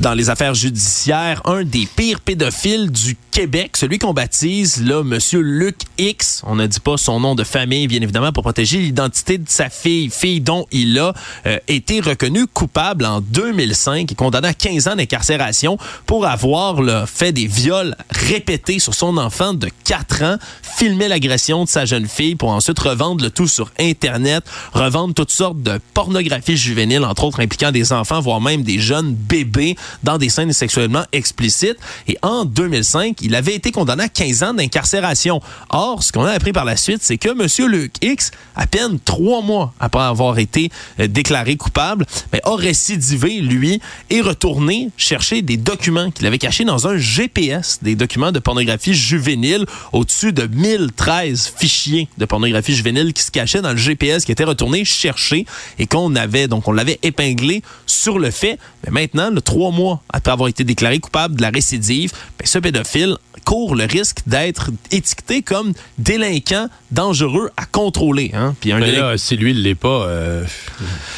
Dans les affaires judiciaires, un des pires pédophiles du Québec, celui qu'on baptise là, Monsieur Luc X. On ne dit pas son nom de famille, bien évidemment, pour protéger l'identité de sa fille, fille dont il a euh, été reconnu coupable en 2005 et condamné à 15 ans d'incarcération pour avoir là, fait des viols répétés sur son enfant de 4 ans, filmé l'agression de sa jeune fille pour ensuite revendre le tout sur Internet, revendre toutes sortes de pornographie juvénile, entre autres impliquant des enfants, voire même des jeunes bébés dans des scènes sexuellement explicites. Et en 2005, il avait été condamné à 15 ans d'incarcération. Or, ce qu'on a appris par la suite, c'est que M. Luc X, à peine trois mois après avoir été euh, déclaré coupable, ben, a récidivé, lui, et retourné chercher des documents qu'il avait cachés dans un GPS, des documents de pornographie juvénile, au-dessus de 1013 fichiers de pornographie juvénile qui se cachaient dans le GPS, qui était retourné chercher et qu'on avait, donc on l'avait épinglé sur le fait. Mais maintenant, le trois mois après avoir été déclaré coupable de la récidive, ben, ce pédophile court le risque d'être étiqueté comme délinquant dangereux à contrôler. Hein? Puis un délin- là, si lui, il l'est pas, euh,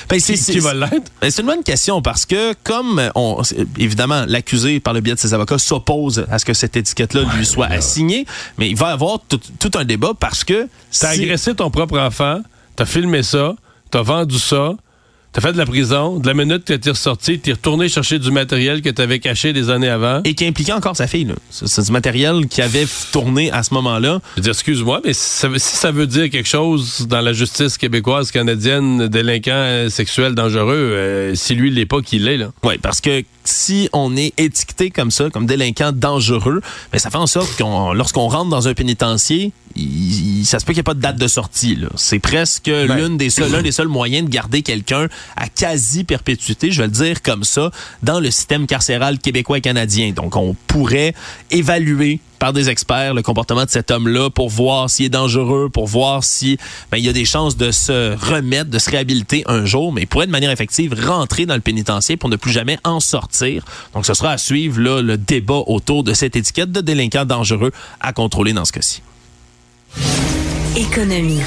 Ben, qui, qui va l'être? ben, c'est une bonne question parce que, comme on, évidemment, l'accusé, par le biais de ses avocats, s'oppose à ce que cette étiquette-là lui soit assignée, mais il va y avoir tout, tout un débat parce que. T'as si- agressé ton propre enfant, t'as filmé ça, t'as vendu ça, t'as fait de la prison, de la minute que t'es ressorti, t'es retourné chercher du matériel que t'avais caché des années avant. Et qui impliquait encore sa fille. là. C'est du matériel qui avait tourné à ce moment-là. Je veux dire, excuse-moi, mais si ça, veut- si ça veut dire quelque chose dans la justice québécoise, canadienne, délinquant euh, sexuel dangereux, euh, si lui, il l'est pas, qu'il l'est, là. Oui, parce que si on est étiqueté comme ça, comme délinquant dangereux, ben ça fait en sorte qu'on, lorsqu'on rentre dans un pénitencier, il- il- ça se peut qu'il n'y ait pas de date de sortie. là. C'est presque l'une des seuls, l'un des seuls moyens de garder quelqu'un à quasi perpétuité, je vais le dire comme ça, dans le système carcéral québécois et canadien. Donc, on pourrait évaluer par des experts le comportement de cet homme-là pour voir s'il est dangereux, pour voir si ben, il y a des chances de se remettre, de se réhabiliter un jour, mais il pourrait de manière effective rentrer dans le pénitencier pour ne plus jamais en sortir. Donc ce sera à suivre là, le débat autour de cette étiquette de délinquant dangereux à contrôler dans ce cas-ci. Économie.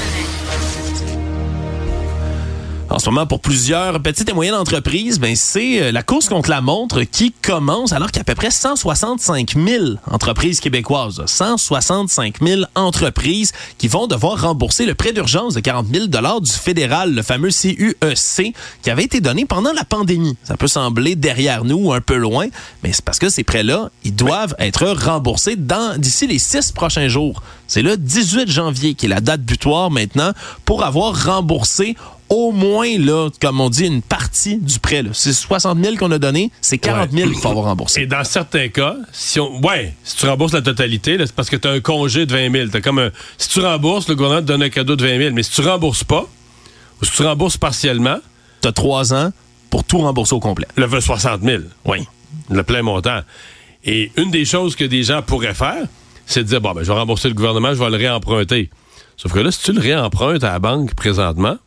En ce moment, pour plusieurs petites et moyennes entreprises, ben, c'est euh, la course contre la montre qui commence alors qu'il y a à peu près 165 000 entreprises québécoises. 165 000 entreprises qui vont devoir rembourser le prêt d'urgence de 40 000 du fédéral, le fameux CUEC, qui avait été donné pendant la pandémie. Ça peut sembler derrière nous ou un peu loin, mais c'est parce que ces prêts-là, ils doivent être remboursés d'ici les six prochains jours. C'est le 18 janvier qui est la date butoir maintenant pour avoir remboursé au moins, là, comme on dit, une partie du prêt. C'est 60 000 qu'on a donné, c'est 40 000 qu'il faut avoir remboursé. Et dans certains cas, si on, ouais, si tu rembourses la totalité, c'est parce que tu as un congé de 20 000. T'as comme un, si tu rembourses, le gouvernement te donne un cadeau de 20 000. Mais si tu rembourses pas, ou si tu rembourses partiellement, Tu as trois ans pour tout rembourser au complet. le veut 60 000. Oui. Le plein montant. Et une des choses que des gens pourraient faire, c'est de dire, bon, ben, je vais rembourser le gouvernement, je vais le réemprunter. Sauf que là, si tu le réempruntes à la banque présentement,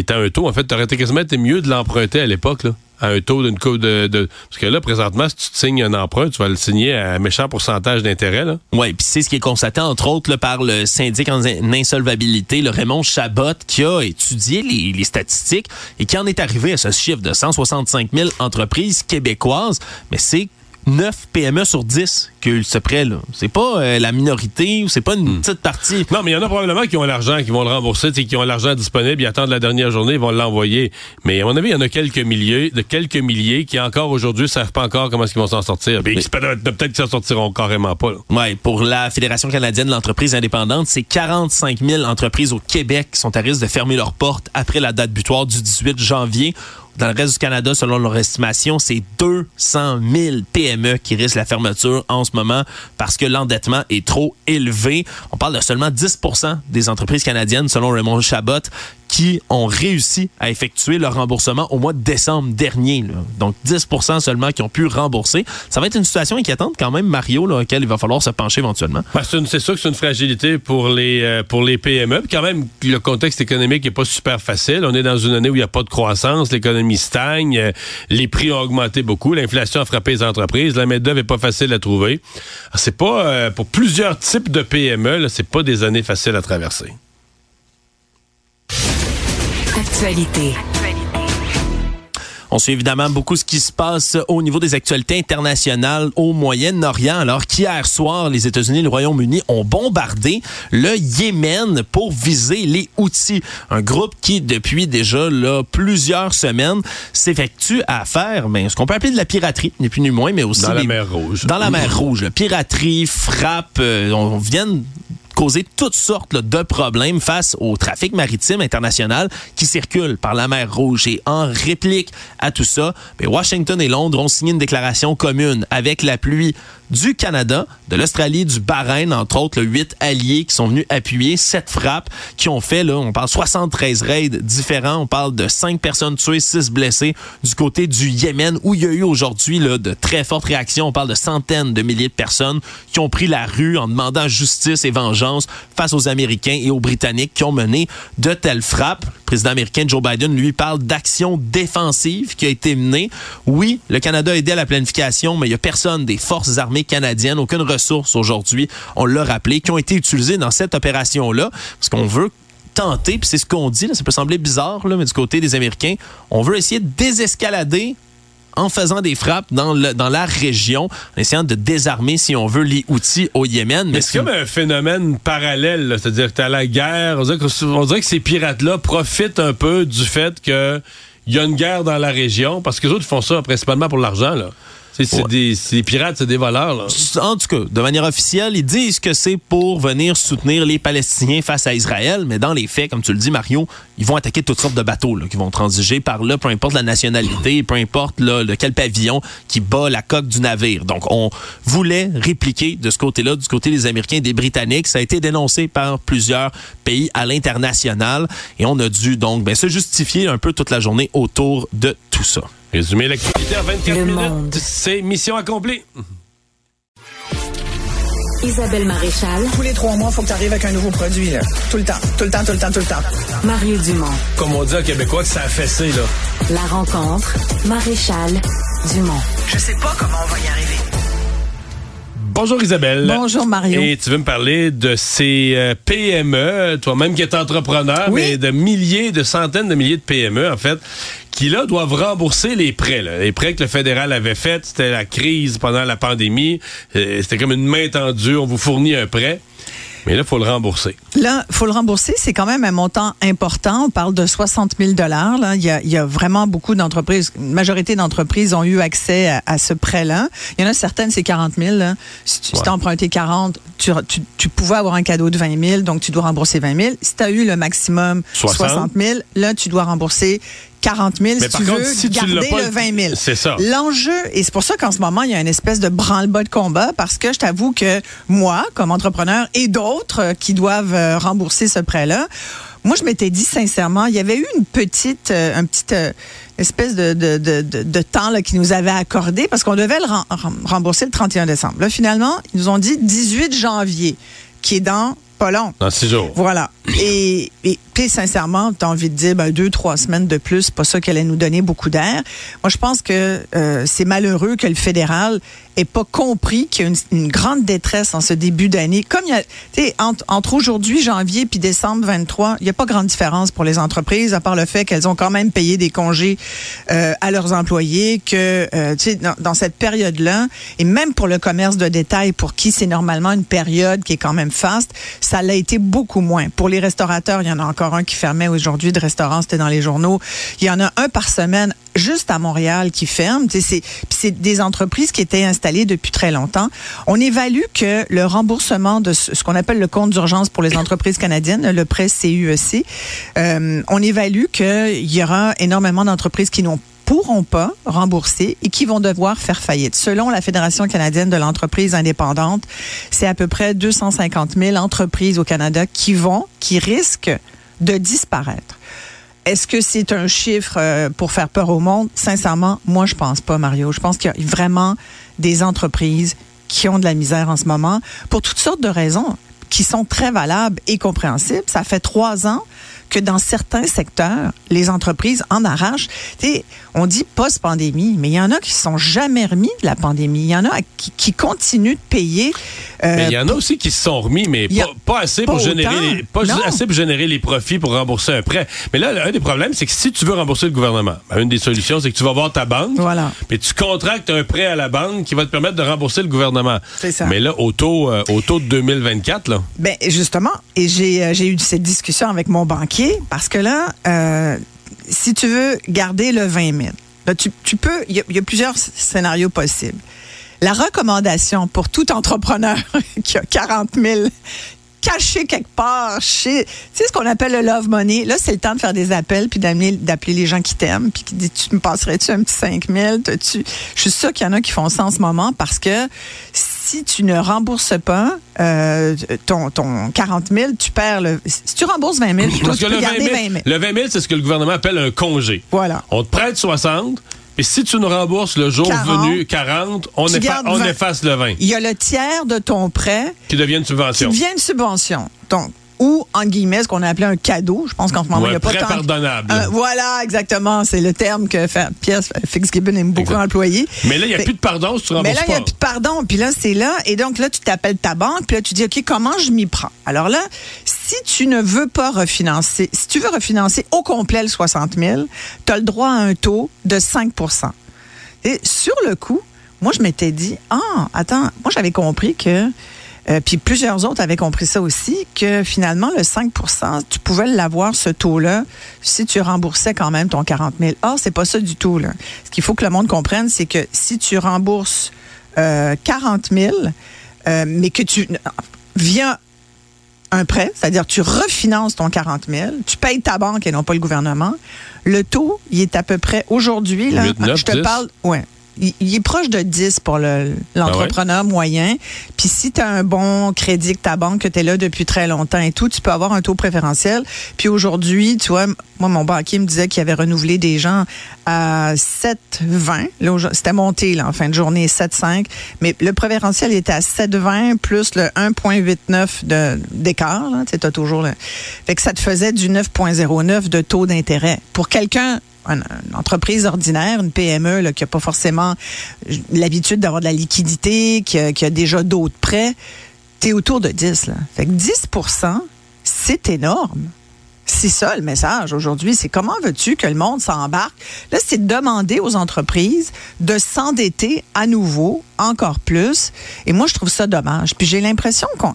t'es un taux, en fait, t'aurais été quasiment été mieux de l'emprunter à l'époque, à un taux d'une coupe de, Parce que là, présentement, si tu te signes un emprunt, tu vas le signer à un méchant pourcentage d'intérêt. Oui, puis c'est ce qui est constaté, entre autres, par le syndic en insolvabilité, le Raymond Chabot, qui a étudié les, les statistiques et qui en est arrivé à ce chiffre de 165 000 entreprises québécoises. Mais c'est 9 PME sur 10 qui ont eu ce prêt-là. C'est pas euh, la minorité ou c'est pas une petite partie. Non, mais il y en a probablement qui ont l'argent, qui vont le rembourser, qui ont l'argent disponible, ils attendent la dernière journée, ils vont l'envoyer. Mais à mon avis, il y en a quelques milliers, de quelques milliers qui encore aujourd'hui savent pas encore comment est-ce qu'ils vont s'en sortir. C'est peut-être peut-être qu'ils s'en sortiront carrément pas. Ouais, pour la Fédération canadienne de l'entreprise indépendante, c'est 45 000 entreprises au Québec qui sont à risque de fermer leurs portes après la date butoir du 18 janvier. Dans le reste du Canada, selon leur estimation, c'est 200 000 PME qui risquent la fermeture en ce moment parce que l'endettement est trop élevé. On parle de seulement 10% des entreprises canadiennes, selon Raymond Chabot, qui ont réussi à effectuer leur remboursement au mois de décembre dernier. Donc 10% seulement qui ont pu rembourser. Ça va être une situation inquiétante quand même, Mario, là, auquel il va falloir se pencher éventuellement. C'est sûr que c'est une fragilité pour les, euh, PME. Puis quand même, le contexte économique n'est pas super facile. On est dans une année où il n'y a pas de croissance, l'économie stagne, euh, les prix ont augmenté beaucoup, l'inflation a frappé les entreprises, la main-d'œuvre n'est pas facile à trouver. C'est pas, euh, pour plusieurs types de PME, c'est pas des années faciles à traverser. Actualité. On suit évidemment beaucoup ce qui se passe au niveau des actualités internationales au Moyen-Orient, alors qu'hier soir, les États-Unis et le Royaume-Uni ont bombardé le Yémen pour viser les Houthis, un groupe qui, depuis déjà là, plusieurs semaines, s'effectue à faire ben, ce qu'on peut appeler de la piraterie, ni plus ni moins, mais aussi Dans la mer Rouge. Dans la mer Rouge. là. Piraterie, frappe, euh, on vient de causer toutes sortes de problèmes face au trafic maritime international qui circule par la mer Rouge. Et en réplique à tout ça, ben, Washington et Londres ont signé une déclaration commune avec l'appui du Canada, de l'Australie, du Bahreïn, entre autres, le huit alliés qui sont venus appuyer cette frappe, qui ont fait, là, on parle 73 raids différents, on parle de 5 personnes tuées, 6 blessés du côté du Yémen, où il y a eu aujourd'hui de très fortes réactions. On parle de centaines de milliers de personnes qui ont pris la rue en demandant justice et vengeance face aux Américains et aux Britanniques qui ont mené de telles frappes. Le président américain Joe Biden, lui, parle d'action défensive qui a été menée. Oui, le Canada a aidé à la planification, mais il n'y a personne des forces armées canadiennes, aucune ressource aujourd'hui, on l'a rappelé, qui ont été utilisées dans cette opération-là, parce qu'on veut tenter, puis c'est ce qu'on dit, là, ça peut sembler bizarre, là, mais du côté des Américains, on veut essayer de désescalader en faisant des frappes dans, le- dans la région, en essayant de désarmer, si on veut, les outils au Yémen. Mais c'est comme un phénomène parallèle, c'est-à-dire que tu as la guerre, on dirait que, on dirait que ces pirates-là profitent un peu du fait que il y a une guerre dans la région, parce que les autres font ça principalement pour l'argent. là. C'est Ouais. des, pirates, c'est des voleurs. Là. En tout cas, de manière officielle, ils disent que c'est pour venir soutenir les Palestiniens face à Israël, mais dans les faits, comme tu le dis, Mario, ils vont attaquer toutes sortes de bateaux là, qui vont transiger par là, peu importe la nationalité, peu importe là, quel pavillon qui bat la coque du navire. Donc, on voulait répliquer de ce côté-là, du côté des Américains et des Britanniques. Ça a été dénoncé par plusieurs pays à l'international et on a dû donc ben, se justifier un peu toute la journée autour de tout ça. Résumer l'activité en 24 Le minutes, c'est mission accomplie. Isabelle Maréchal, Tous les trois mois, il faut que tu arrives avec un nouveau produit. Là. Tout le temps, tout le temps, tout le temps, tout le temps. Mario Dumont. Comme on dit en québécois, que ça a fessé, là. La rencontre, Maréchal Dumont. Je sais pas comment on va y arriver. Bonjour Isabelle. Bonjour, Mario. Et tu veux me parler de ces euh, PME, toi-même qui es entrepreneur, Oui. mais de milliers, de centaines de milliers de PME, en fait, qui là doivent rembourser les prêts. là. Les prêts que le fédéral avait faits, c'était la crise pendant la pandémie. Euh, c'était comme une main tendue, on vous fournit un prêt. Mais là, il faut le rembourser. Là, faut le rembourser. C'est quand même un montant important. On parle de 60 000 dollars. Là, il y a, il y a vraiment beaucoup d'entreprises. Une majorité d'entreprises ont eu accès à, à ce prêt-là. Il y en a certaines, c'est 40 000. là. Si tu Ouais. t'as emprunté 40, tu, tu, tu pouvais avoir un cadeau de 20 000, donc tu dois rembourser 20 000. Si tu as eu le maximum 60. 60 000, là, tu dois rembourser 40 000 Mais si tu contre, veux si garder pas, le 20 000. c'est ça. L'enjeu, et c'est pour ça qu'en ce moment, il y a une espèce de branle-bas de combat parce que je t'avoue que moi, comme entrepreneur et d'autres qui doivent euh, rembourser ce prêt-là, moi, je m'étais dit sincèrement, il y avait eu une petite, euh, un petit euh, espèce de, de, de, temps là, qui nous avait accordé parce qu'on devait le rem- rem- rembourser le 31 décembre. Là, finalement, ils nous ont dit 18 janvier, qui est dans pas long. Dans six jours. Voilà. Et, et puis, sincèrement, tu as envie de dire ben, deux, trois semaines de plus, c'est pas ça qu'elle allait nous donner beaucoup d'air. Moi, je pense que euh, c'est malheureux que le fédéral ait pas compris qu'il y a une, une grande détresse en ce début d'année. Comme il y a, tu sais, entre, entre aujourd'hui, janvier, puis décembre 23, il n'y a pas grande différence pour les entreprises, à part le fait qu'elles ont quand même payé des congés euh, à leurs employés, que, euh, tu sais, dans, dans cette période-là, et même pour le commerce de détail, pour qui c'est normalement une période qui est quand même faste, ça l'a été beaucoup moins. Pour les restaurateurs, il y en a encore un qui fermait aujourd'hui de restaurant, c'était dans les journaux. Il y en a un par semaine juste à Montréal qui ferme. C'est des entreprises qui étaient installées depuis très longtemps. On évalue que le remboursement de ce qu'on appelle le compte d'urgence pour les entreprises canadiennes, le prêt CUEC, euh, on évalue qu'il y aura énormément d'entreprises qui n'ont pourront pas rembourser et qui vont devoir faire faillite. Selon la Fédération canadienne de l'entreprise indépendante, c'est à peu près 250 000 entreprises au Canada qui vont, qui risquent de disparaître. Est-ce que c'est un chiffre euh, pour faire peur au monde? Sincèrement, moi, je pense pas, Mario. Je pense qu'il y a vraiment des entreprises qui ont de la misère en ce moment pour toutes sortes de raisons qui sont très valables et compréhensibles. Ça fait trois ans que dans certains secteurs, les entreprises en arrachent. On dit post-pandémie, mais il y en a qui ne sont jamais remis de la pandémie. Il y en a qui, qui continuent de payer. euh, Mais il y en a aussi qui se sont remis, mais pas, pas assez pour générer les, pas Non. assez pour générer les profits pour rembourser un prêt. Mais là, un des problèmes, c'est que si tu veux rembourser le gouvernement, ben, une des solutions, c'est que tu vas voir ta banque, Voilà. mais tu contractes un prêt à la banque qui va te permettre de rembourser le gouvernement. C'est ça. Mais là, au taux, euh, au taux de 2024, là, Ben justement, et j'ai euh, j'ai eu cette discussion avec mon banquier parce que là, euh, si tu veux garder le 20 000, ben, tu, peux. Il y, a- plusieurs scénarios possibles. La recommandation pour tout entrepreneur qui a 40 000 cachés quelque part chez, tu sais ce qu'on appelle le love money. Là, c'est le temps de faire des appels puis d'appeler les gens qui t'aiment puis qui disent, tu me passerais-tu un petit 5 000? T'as-tu- Je suis sûre qu'il y en a qui font ça en ce moment parce que si tu ne rembourses pas euh, ton, ton 40 000, tu perds le. Si tu rembourses 20 000, toi, parce tu peux le 20 garder 000, 20 000. le 20 000, c'est ce que le gouvernement appelle un congé. Voilà. On te prête 60, et si tu nous rembourses le jour 40, venu 40, on, effa- on 20. efface le 20, Il y a le tiers de ton prêt qui devient une qui subvention. devient une subvention. Donc, ou, en guillemets, ce qu'on a appelé un cadeau. Je pense qu'en ce moment, il n'y a pas tant... pardonnable. Euh, voilà, exactement. C'est le terme que Pierre Fitzgibbon aime beaucoup Exact. employer. Mais là, il n'y a Fait- plus de pardon si tu Mais là, il n'y a plus de pardon. Puis là, c'est là. Et donc là, tu t'appelles ta banque. Puis là, tu dis, OK, comment je m'y prends? Alors là, si tu ne veux pas refinancer, si tu veux refinancer au complet le 60 000, tu as le droit à un taux de 5 Et sur le coup, moi, je m'étais dit, ah, attends, moi, j'avais compris que, euh, puis plusieurs autres avaient compris ça aussi, que finalement, le 5% tu pouvais l'avoir, ce taux-là, si tu remboursais quand même ton 40 000. Or, c'est pas ça du tout, là. Ce qu'il faut que le monde comprenne, c'est que si tu rembourses euh, 40 000, euh, mais que tu, via un prêt, c'est-à-dire tu refinances ton 40 000, tu payes ta banque et non pas le gouvernement, le taux, il est à peu près aujourd'hui, là, 8, 9, je te 10. parle, ouais, il, est proche de 10 pour le- l'entrepreneur moyen. Puis si tu as un bon crédit que ta banque, que tu es là depuis très longtemps et tout, tu peux avoir un taux préférentiel. Puis aujourd'hui, tu vois, moi, mon banquier me disait qu'il avait renouvelé des gens à 7,20. Là, aujourd- C'était monté là, en fin de journée, 7,5. Mais le préférentiel était à 7,20 plus le 1,89 de- d'écart. Tu as toujours. Fait que ça te faisait du 9,09 de taux d'intérêt. Pour quelqu'un une, entreprise ordinaire, une PME là, qui n'a pas forcément euh, l'habitude d'avoir de la liquidité, qui a, déjà d'autres prêts, tu es autour de 10. Là. Fait que 10% c'est énorme. C'est ça le message aujourd'hui. C'est comment veux-tu que le monde s'embarque? Là, c'est de demander aux entreprises de s'endetter à nouveau, encore plus. Et moi, je trouve ça dommage. Puis j'ai l'impression qu'on.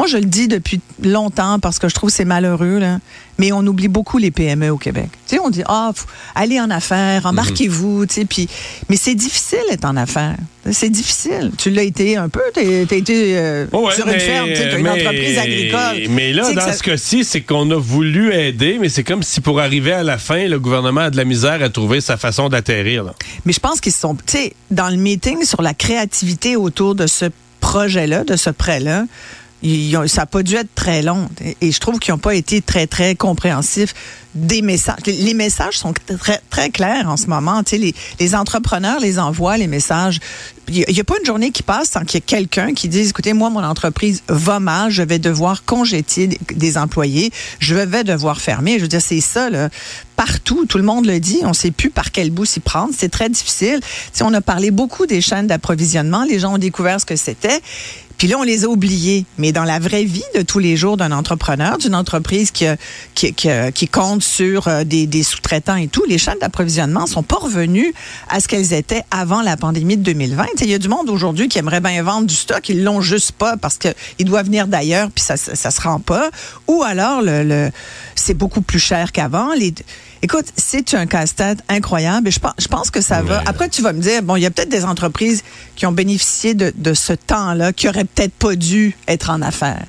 Moi, je le dis depuis longtemps parce que je trouve que c'est malheureux, là. mais on oublie beaucoup les PME au Québec. Tu sais, on dit, ah, allez en affaires, embarquez-vous, tu sais, puis, mais c'est difficile d'être en affaires. C'est difficile. Tu l'as été un peu, tu as été euh, Oh ouais, sur une mais- ferme, tu as une mais- entreprise agricole. Mais là, dans ça- ce cas-ci, c'est qu'on a voulu aider, mais c'est comme si pour arriver à la fin, le gouvernement a de la misère à trouver sa façon d'atterrir. Mais je pense qu'ils se sont, tu sais, dans le meeting sur la créativité autour de ce projet-là, de ce prêt-là, ça n'a pas dû être très long. Et, je trouve qu'ils n'ont pas été très, très compréhensifs des messages. Les- messages sont très, très clairs en ce moment. Tu sais, les, entrepreneurs les envoient, les messages. Il n'y a, pas une journée qui passe sans qu'il y ait quelqu'un qui dise, écoutez, moi, mon entreprise va mal, je vais devoir congétier des employés, je vais devoir fermer. Je veux dire, c'est ça, là. Partout, tout le monde le dit. On ne sait plus par quel bout s'y prendre. C'est très difficile. Tu sais, on a parlé beaucoup des chaînes d'approvisionnement. Les gens ont découvert ce que c'était. Puis là, on les a oubliés. Mais dans la vraie vie de tous les jours d'un entrepreneur, d'une entreprise qui, qui, qui, qui, compte sur euh, des, des sous-traitants et tout, les chaînes d'approvisionnement sont pas revenues à ce qu'elles étaient avant la pandémie de 2020. Il y a du monde aujourd'hui qui aimerait bien vendre du stock, ils l'ont juste pas parce qu'il doit venir d'ailleurs, puis ça, ça, se rend pas. Ou alors, le, le c'est beaucoup plus cher qu'avant. Les, Écoute, c'est un casse-tête incroyable et je pense, je pense que ça va. Après, tu vas me dire, bon, il y a peut-être des entreprises qui ont bénéficié de, de ce temps-là, qui auraient peut-être pas dû être en affaires.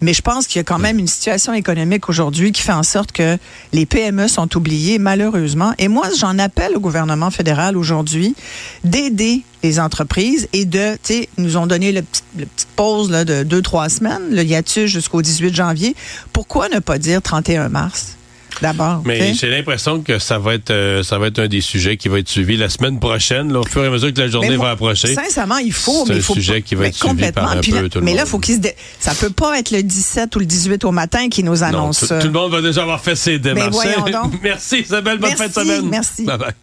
Mais je pense qu'il y a quand même une situation économique aujourd'hui qui fait en sorte que les PME sont oubliées, malheureusement. Et moi, j'en appelle au gouvernement fédéral aujourd'hui d'aider les entreprises et de, tu sais, nous ont donné le petit, le petite pause là, de deux, trois semaines, le hiatus jusqu'au 18 janvier. Pourquoi ne pas dire 31 mars? D'abord. Mais j'ai l'impression que ça va être euh, ça va être un des sujets qui va être suivi la semaine prochaine, là, au fur et à mesure que la journée va approcher. Sincèrement, il faut, mais il faut un sujet qui va être suivi par un peu tout le Mais là, faut qu'il se dé... ça peut pas être le 17 ou le 18 au matin qui nous annonce ça. Tout, le monde va déjà avoir fait ses démarches. Merci Isabelle, bonne merci, fin de semaine. Merci. Bye bye.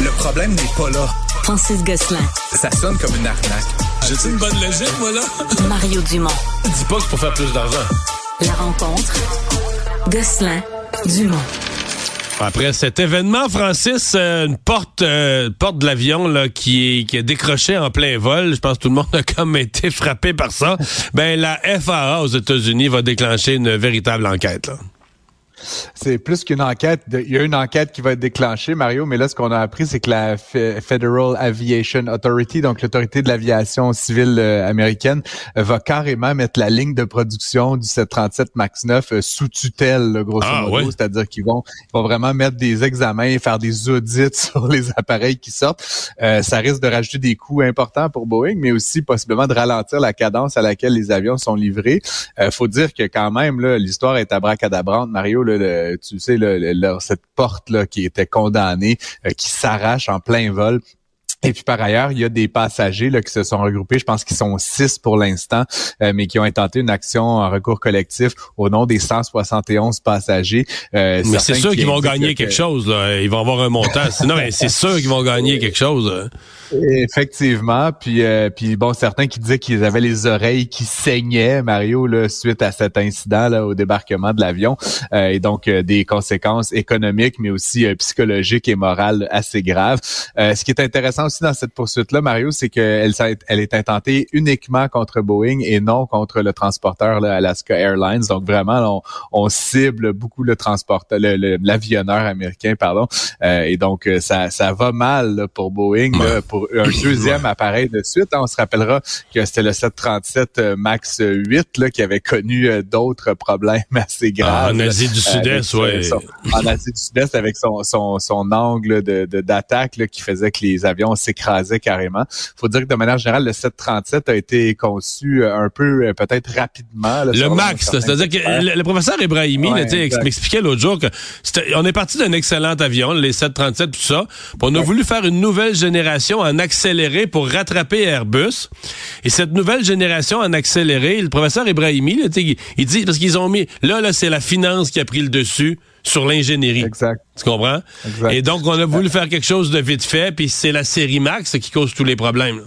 Le problème n'est pas là. Francis Gosselin. Ça sonne comme une arnaque. J'ai une bonne logique, moi, là? Mario Dumont. Dis pas que c'est pour faire plus d'argent. La rencontre. Gosselin. Dumont. Après cet événement, Francis, euh, une porte, euh, porte de l'avion là qui est qui est décrochée en plein vol. Je pense que tout le monde a comme été frappé par ça. Ben la FAA aux États-Unis va déclencher une véritable enquête. Là. C'est plus qu'une enquête. Il y a une enquête qui va être déclenchée, Mario, mais là, ce qu'on a appris, c'est que la Federal Aviation Authority, donc l'autorité de l'aviation civile euh, américaine, euh, va carrément mettre la ligne de production du 737 MAX 9 euh, sous tutelle, grosso Ah, modo. ouais. C'est-à-dire qu'ils vont, vont vraiment mettre des examens, faire des audits sur les appareils qui sortent. Euh, ça risque de rajouter des coûts importants pour Boeing, mais aussi possiblement de ralentir la cadence à laquelle les avions sont livrés. Euh, faut dire que quand même, là, l'histoire est abracadabrante, Mario. Là, tu sais, cette porte là qui était condamnée, euh, qui s'arrache en plein vol. Et puis par ailleurs, il y a des passagers là, qui se sont regroupés, je pense qu'ils sont six pour l'instant, euh, mais qui ont intenté une action en recours collectif au nom des 171 passagers. Euh, Mais c'est sûr qui qu'ils vont gagner que- quelque chose. Là. Ils vont avoir un montant. Sinon, c'est sûr qu'ils vont gagner quelque chose. Effectivement, puis euh, puis bon, certains qui disaient qu'ils avaient les oreilles qui saignaient, Mario, là, suite à cet incident là au débarquement de l'avion, Euh, et donc euh, des conséquences économiques, mais aussi euh, psychologiques et morales assez graves. Euh, ce qui est intéressant aussi dans cette poursuite-là, Mario, c'est qu'elle elle est intentée uniquement contre Boeing et non contre le transporteur là, Alaska Airlines. Donc vraiment, là, on, on cible beaucoup le transporteur, le- le- l'avionneur américain, pardon. Euh, et donc euh, ça ça va mal là, pour Boeing pour un deuxième appareil de suite. On se rappellera que c'était le 737 euh, Max 8 là, qui avait connu d'autres problèmes assez graves. Ah, en Asie du Sud-Est, son- en Asie du Sud-Est avec son, son, son angle de, d'attaque qui faisait que les avions s'écrasaient carrément. faut dire que de manière générale, le 737 a été conçu euh, un peu euh, peut-être rapidement. là, Le max, c'est-à-dire que le, le professeur Ibrahimi Ouais, m'expliquait l'autre jour que on est parti d'un excellent avion, les 737, tout ça. puis on a voulu faire une nouvelle génération en accéléré pour rattraper Airbus. Et cette nouvelle génération en accéléré, le professeur Ibrahimi, là, il, il dit, parce qu'ils ont mis, là, là, c'est la finance qui a pris le dessus sur l'ingénierie. Exact. Tu comprends? Exact. Et donc, on a voulu faire quelque chose de vite fait, puis c'est la série Max qui cause tous les problèmes. là.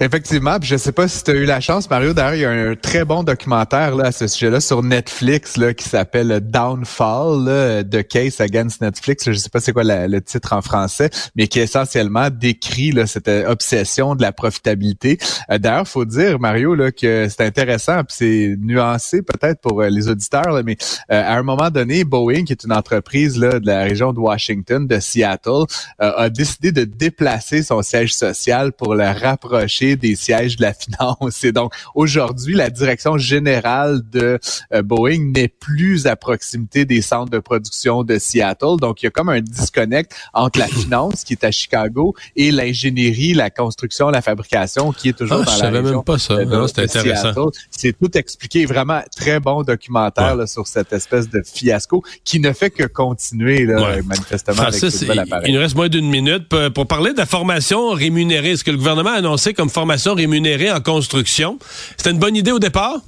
Effectivement, puis je sais pas si tu as eu la chance, Mario. D'ailleurs, il y a un très bon documentaire là, à ce sujet-là sur Netflix là, qui s'appelle Downfall là, de Case Against Netflix. Je sais pas c'est quoi le titre en français, mais qui essentiellement décrit là, cette euh, obsession de la profitabilité. Euh, D'ailleurs, faut dire, Mario, là, que c'est intéressant, puis c'est nuancé peut-être pour euh, les auditeurs, là, mais à un moment donné, Boeing, qui est une entreprise là, de la région de Washington, de Seattle, a décidé de déplacer son siège social pour le rapprocher des sièges de la finance. Et donc, aujourd'hui, la direction générale de euh, Boeing n'est plus à proximité des centres de production de Seattle. Donc, il y a comme un disconnect entre la finance, qui est à Chicago, et l'ingénierie, la construction, la fabrication, qui est toujours Ah, dans je la savais région même pas ça. de- c'est intéressant. C'est tout expliqué. Vraiment, très bon documentaire Ouais. là, sur cette espèce de fiasco qui ne fait que continuer, là, Ouais. manifestement, avec Francis, nouvel il, il nous reste moins d'une minute pour, pour parler de la formation rémunérée. Ce que le gouvernement a annoncé comme formation rémunérée en construction, c'était une bonne idée au départ?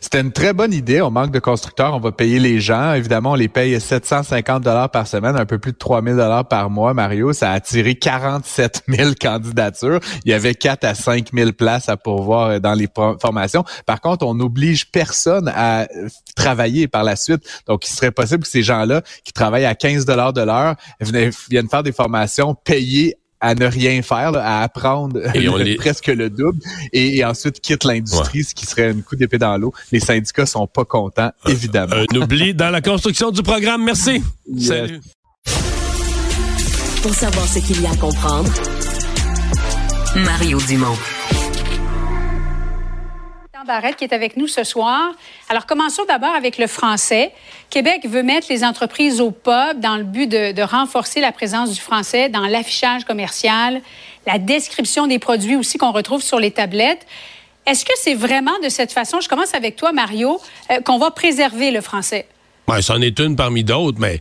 C'était une très bonne idée. On manque de constructeurs. On va payer les gens. Évidemment, on les paye 750 dollars par semaine, un peu plus de 3000 dollars par mois. Mario, ça a attiré 47 000 candidatures. Il y avait 4 à 5 000 places à pourvoir dans les formations. Par contre, on n'oblige personne à travailler par la suite. Donc, il serait possible que ces gens-là qui travaillent à 15 dollars de l'heure viennent faire des formations payées à ne rien faire, à apprendre presque le double et, ensuite quitte l'industrie, ce qui serait un coup d'épée dans l'eau. Les syndicats sont pas contents, évidemment. Un oubli dans la construction du programme. Merci. Salut. Pour savoir ce qu'il y a à comprendre, Mario Dumont. Barrette qui est avec nous ce soir. Alors, commençons d'abord avec le français. Québec veut mettre les entreprises au pub dans le but de, renforcer la présence du français dans l'affichage commercial, la description des produits aussi qu'on retrouve sur les tablettes. Est-ce que c'est vraiment de cette façon, je commence avec toi, Mario, euh, qu'on va préserver le français? Oui, c'en est une parmi d'autres, mais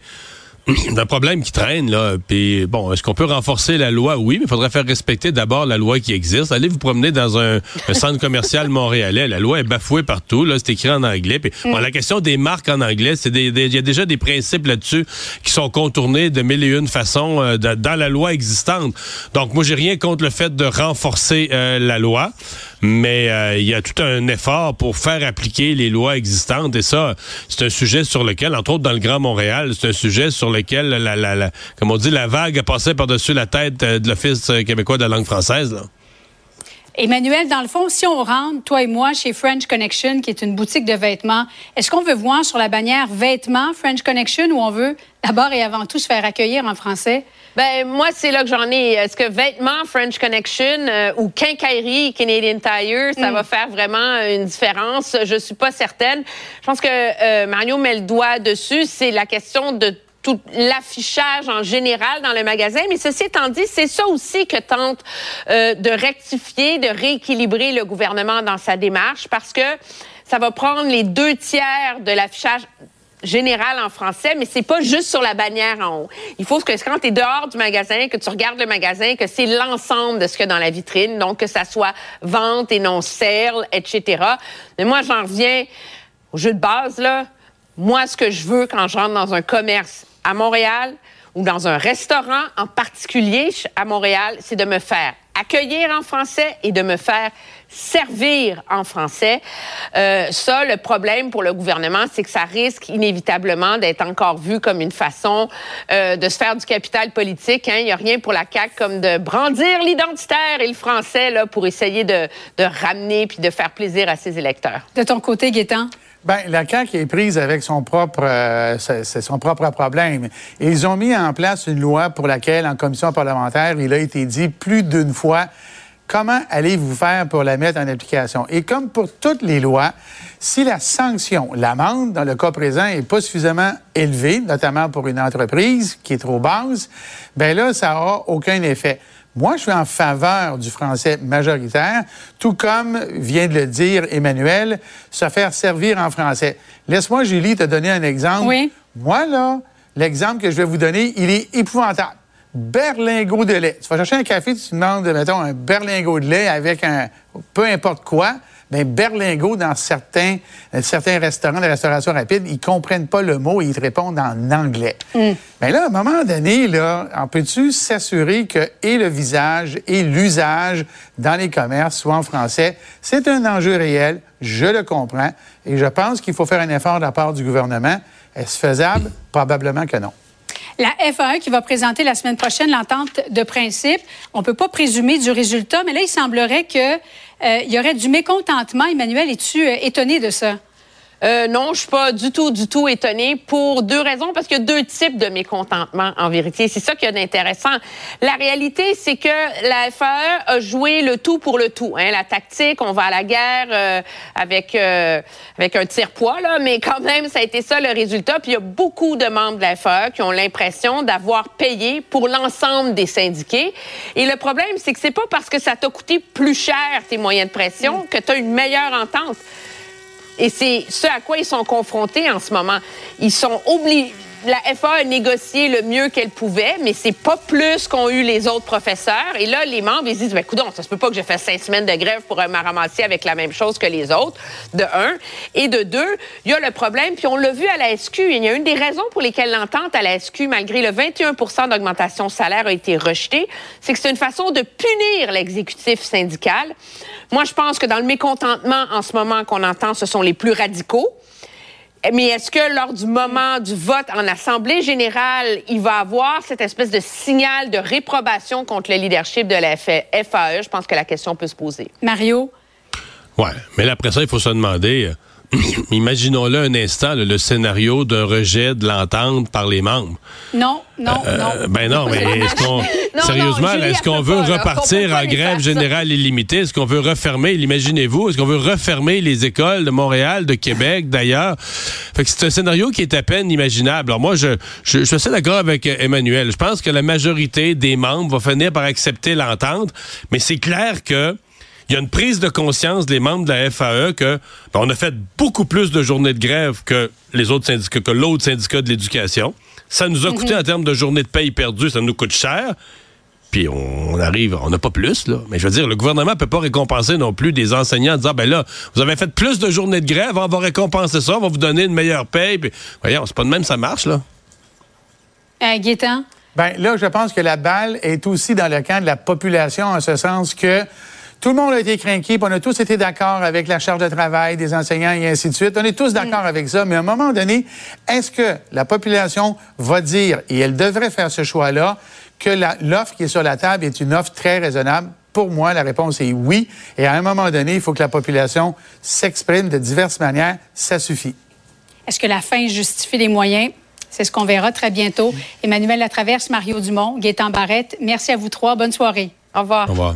un problème qui traîne, là. Puis, bon, est-ce qu'on peut renforcer la loi? Oui, mais il faudrait faire respecter d'abord la loi qui existe. Allez vous promener dans un, centre commercial montréalais. La loi est bafouée partout. Là, c'est écrit en anglais. Puis, bon, la question des marques en anglais, c'est il y a déjà des principes là-dessus qui sont contournés de mille et une façons euh, dans la loi existante. Donc, moi, j'ai rien contre le fait de renforcer euh, la loi mais euh, il y a tout un effort pour faire appliquer les lois existantes et ça, c'est un sujet sur lequel, entre autres dans le Grand Montréal, c'est un sujet sur lequel, comme on dit, la vague a passé par-dessus la tête euh, de l'Office québécois de la langue française. Emmanuel, dans le fond, si on rentre, toi et moi, chez French Connection, qui est une boutique de vêtements, est-ce qu'on veut voir sur la bannière vêtements French Connection ou on veut d'abord et avant tout se faire accueillir en français? Ben moi, c'est là que j'en ai. Est-ce que vêtements French Connection euh, ou quincaillerie Canadian Tire, ça mm. va faire vraiment une différence? Je suis pas certaine. Je pense que euh, Mario met le doigt dessus. C'est la question de tout l'affichage en général dans le magasin. Mais ceci étant dit, c'est ça aussi que tente euh, de rectifier, de rééquilibrer le gouvernement dans sa démarche parce que ça va prendre les deux tiers de l'affichage général en français, mais c'est pas juste sur la bannière en haut. Il faut que quand tu es dehors du magasin, que tu regardes le magasin, que c'est l'ensemble de ce qu'il y a dans la vitrine, donc que ça soit vente et non sale, etc. Mais moi, j'en reviens au jeu de base, là. Moi, ce que je veux quand j'entre dans un commerce à Montréal ou dans un restaurant en particulier à Montréal, c'est de me faire accueillir en français et de me faire servir en français. Euh, ça, le problème pour le gouvernement, c'est que ça risque inévitablement d'être encore vu comme une façon euh, de se faire du capital politique. Hein. Il n'y a rien pour la CAQ comme de brandir l'identitaire et le français là, pour essayer de, de ramener puis de faire plaisir à ses électeurs. De ton côté, Gaétan? Ben, la CAQ est prise avec son propre, euh, c'est son propre problème. ils ont mis en place une loi pour laquelle, en commission parlementaire, il a été dit plus d'une fois comment allez-vous faire pour la mettre en application? Et comme pour toutes les lois, si la sanction, l'amende, dans le cas présent, est pas suffisamment élevée, notamment pour une entreprise qui est trop basse, ben là, ça aura aucun effet. Moi, je suis en faveur du français majoritaire, tout comme vient de le dire Emmanuel, se faire servir en français. Laisse-moi, Julie, te donner un exemple. Oui. Moi, là, l'exemple que je vais vous donner, il est épouvantable. Berlingot de lait. Tu vas chercher un café, tu demandes, mettons, un berlingot de lait avec un peu importe quoi bien, berlingot, dans certains, certains restaurants de restauration rapide, ils comprennent pas le mot et ils te répondent en anglais. Mais mm. ben là, à un moment donné, là, on peut-tu s'assurer que et le visage et l'usage dans les commerces soient en français? C'est un enjeu réel, je le comprends, et je pense qu'il faut faire un effort de la part du gouvernement. Est-ce faisable? Probablement que non. La FAE qui va présenter la semaine prochaine l'entente de principe, on ne peut pas présumer du résultat, mais là, il semblerait qu'il euh, y aurait du mécontentement. Emmanuel, es-tu euh, étonné de ça? Euh, non, je suis pas du tout, du tout étonnée pour deux raisons, parce qu'il y a deux types de mécontentement en vérité. C'est ça qui est intéressant. La réalité, c'est que la FAE a joué le tout pour le tout. Hein. La tactique, on va à la guerre euh, avec euh, avec un tire-poids, là, mais quand même, ça a été ça le résultat. Puis il y a beaucoup de membres de la FAE qui ont l'impression d'avoir payé pour l'ensemble des syndiqués. Et le problème, c'est que c'est pas parce que ça t'a coûté plus cher tes moyens de pression que tu as une meilleure entente. Et c'est ce à quoi ils sont confrontés en ce moment. Ils sont obligés la FA a négocié le mieux qu'elle pouvait, mais c'est pas plus qu'ont eu les autres professeurs. Et là, les membres, ils disent, ben, coudonc, ça se peut pas que j'ai fait cinq semaines de grève pour me ramasser avec la même chose que les autres, de un. Et de deux, il y a le problème, puis on l'a vu à la SQ, il y a une des raisons pour lesquelles l'entente à la SQ, malgré le 21% d'augmentation salaire, a été rejetée, c'est que c'est une façon de punir l'exécutif syndical. Moi, je pense que dans le mécontentement en ce moment qu'on entend, ce sont les plus radicaux. Mais est-ce que lors du moment du vote en Assemblée générale, il va avoir cette espèce de signal de réprobation contre le leadership de la FAE? Je pense que la question peut se poser. Mario? Ouais, mais là, après ça, il faut se demander, euh, imaginons-le un instant, le, le scénario d'un rejet de l'entente par les membres. Non, non, Euh, non. Ben non, mais est-ce qu'on. Sérieusement, est-ce qu'on veut pas, repartir en grève générale illimitée? Est-ce qu'on veut refermer, l'imaginez-vous, est-ce qu'on veut refermer les écoles de Montréal, de Québec, d'ailleurs? Fait que c'est un scénario qui est à peine imaginable. Alors moi, je, je, je suis assez d'accord avec euh, Emmanuel. Je pense que la majorité des membres va finir par accepter l'entente, mais c'est clair que il y a une prise de conscience des membres de la FAE que ben, on a fait beaucoup plus de journées de grève que les autres syndicats, que l'autre syndicat de l'éducation. Ça nous a coûté en termes de journées de paye perdues, ça nous coûte cher. Puis on, arrive, on n'a pas plus, là. Mais je veux dire, le gouvernement peut pas récompenser non plus des enseignants en disant, ben là, vous avez fait plus de journées de grève, on va récompenser ça, on va vous donner une meilleure paye. Puis, voyons, c'est pas de même, ça marche, là. Euh, Gaétan? Ben là, je pense que la balle est aussi dans le camp de la population, en ce sens que tout le monde a été craqué, puis on a tous été d'accord avec la charge de travail des enseignants et ainsi de suite. On est tous d'accord avec ça, mais à un moment donné, est-ce que la population va dire, et elle devrait faire ce choix-là, que l'offre qui est sur la table est une offre très raisonnable? Pour moi, la réponse est oui. Et à un moment donné, il faut que la population s'exprime de diverses manières. Ça suffit. Est-ce que la fin justifie les moyens? C'est ce qu'on verra très bientôt. Emmanuel Latraverse, Mario Dumont, Gaétan Barrette, merci à vous trois. Bonne soirée. Au revoir. Au revoir.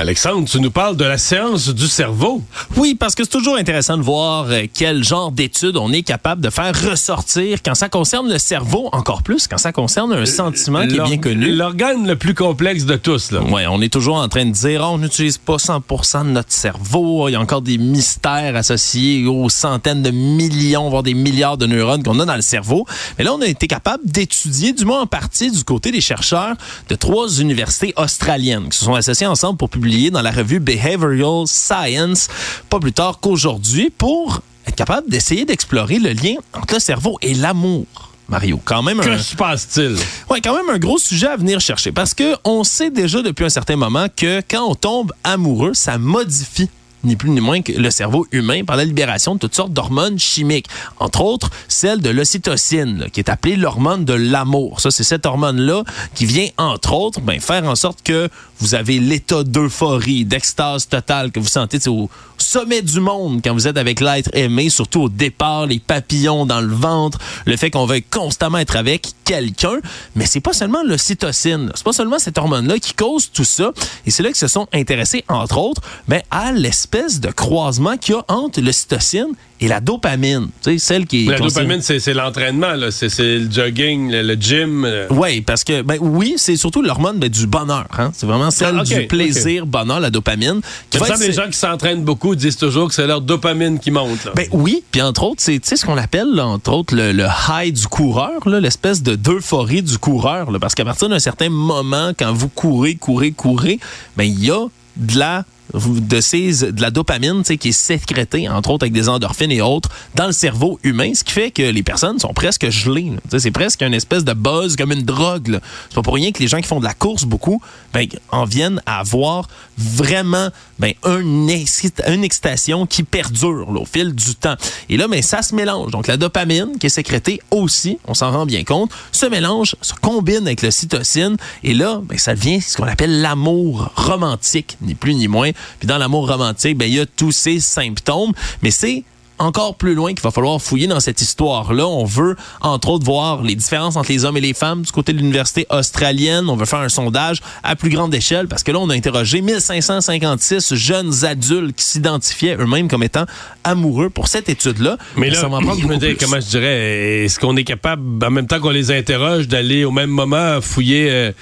Alexandre, tu nous parles de la séance du cerveau. Oui, parce que c'est toujours intéressant de voir euh, quel genre d'études on est capable de faire ressortir quand ça concerne le cerveau, encore plus quand ça concerne un sentiment qui est bien connu. L'organe le plus complexe de tous. Là. Ouais, on est toujours en train de dire oh, on n'utilise pas 100% de notre cerveau. Il y a encore des mystères associés aux centaines de millions, voire des milliards de neurones qu'on a dans le cerveau. Mais là, on a été capable d'étudier, du moins en partie, du côté des chercheurs de trois universités australiennes qui se sont associées ensemble pour publier dans la revue Behavioral Science, pas plus tard qu'aujourd'hui, pour être capable d'essayer d'explorer le lien entre le cerveau et l'amour. Mario, quand même Que un... se passe-t-il? Ouais, quand même un gros sujet à venir chercher parce que on sait déjà depuis un certain moment que quand on tombe amoureux, ça modifie ni plus ni moins que le cerveau humain par la libération de toutes sortes d'hormones chimiques. Entre autres, celle de l'ocytocine, qui est appelée l'hormone de l'amour. Ça, c'est cette hormone-là qui vient, entre autres, ben, faire en sorte que vous avez l'état d'euphorie, d'extase totale que vous sentez au sommet du monde quand vous êtes avec l'être aimé, surtout au départ, les papillons dans le ventre, le fait qu'on veuille constamment être avec quelqu'un. Mais c'est pas seulement l'ocytocine, c'est pas seulement cette hormone-là qui cause tout ça. Et c'est là qu'ils se sont intéressés, entre autres, ben, à l'espèce de croisement qu'il y a entre l'ocytocine et la dopamine. Tu sais, celle qui est La considérée- dopamine, c'est l'entraînement, là. c'est le jogging, le, le gym. euh. Oui, parce que ben oui, c'est surtout l'hormone ben, du bonheur. Hein? C'est vraiment celle Ah, du plaisir, bonheur, la dopamine. Qui va être- les gens qui s'entraînent beaucoup disent toujours que c'est leur dopamine qui monte. Là. Ben oui, puis entre autres, c'est ce qu'on appelle, là, entre autres, le, le high du coureur, l'espèce de d'euphorie du coureur. Là, parce qu'à partir d'un certain moment, quand vous courez, courez, courez, ben il y a de la de de la dopamine qui est sécrétée entre autres avec des endorphines et autres dans le cerveau humain ce qui fait que les personnes sont presque gelées c'est presque une espèce de buzz comme une drogue c'est pas pour rien que les gens qui font de la course beaucoup ben, en viennent à avoir vraiment ben, une excitation qui perdure au fil du temps. Et là, ben, ça se mélange. Donc, la dopamine qui est sécrétée aussi, on s'en rend bien compte, se mélange, se combine avec le cytocine. Et là, ben, ça devient ce qu'on appelle l'amour romantique, ni plus ni moins. Puis dans l'amour romantique, ben, il y a tous ces symptômes, mais c'est encore plus loin qu'il va falloir fouiller dans cette histoire-là. On veut, entre autres, voir les différences entre les hommes et les femmes du côté de l'université australienne. On veut faire un sondage à plus grande échelle parce que là, on a interrogé 1556 jeunes adultes qui s'identifiaient eux-mêmes comme étant amoureux pour cette étude-là. Mais là, ça va en prendre je me dis, comment je dirais, est-ce qu'on est capable, en même temps qu'on les interroge, d'aller au même moment fouiller euh,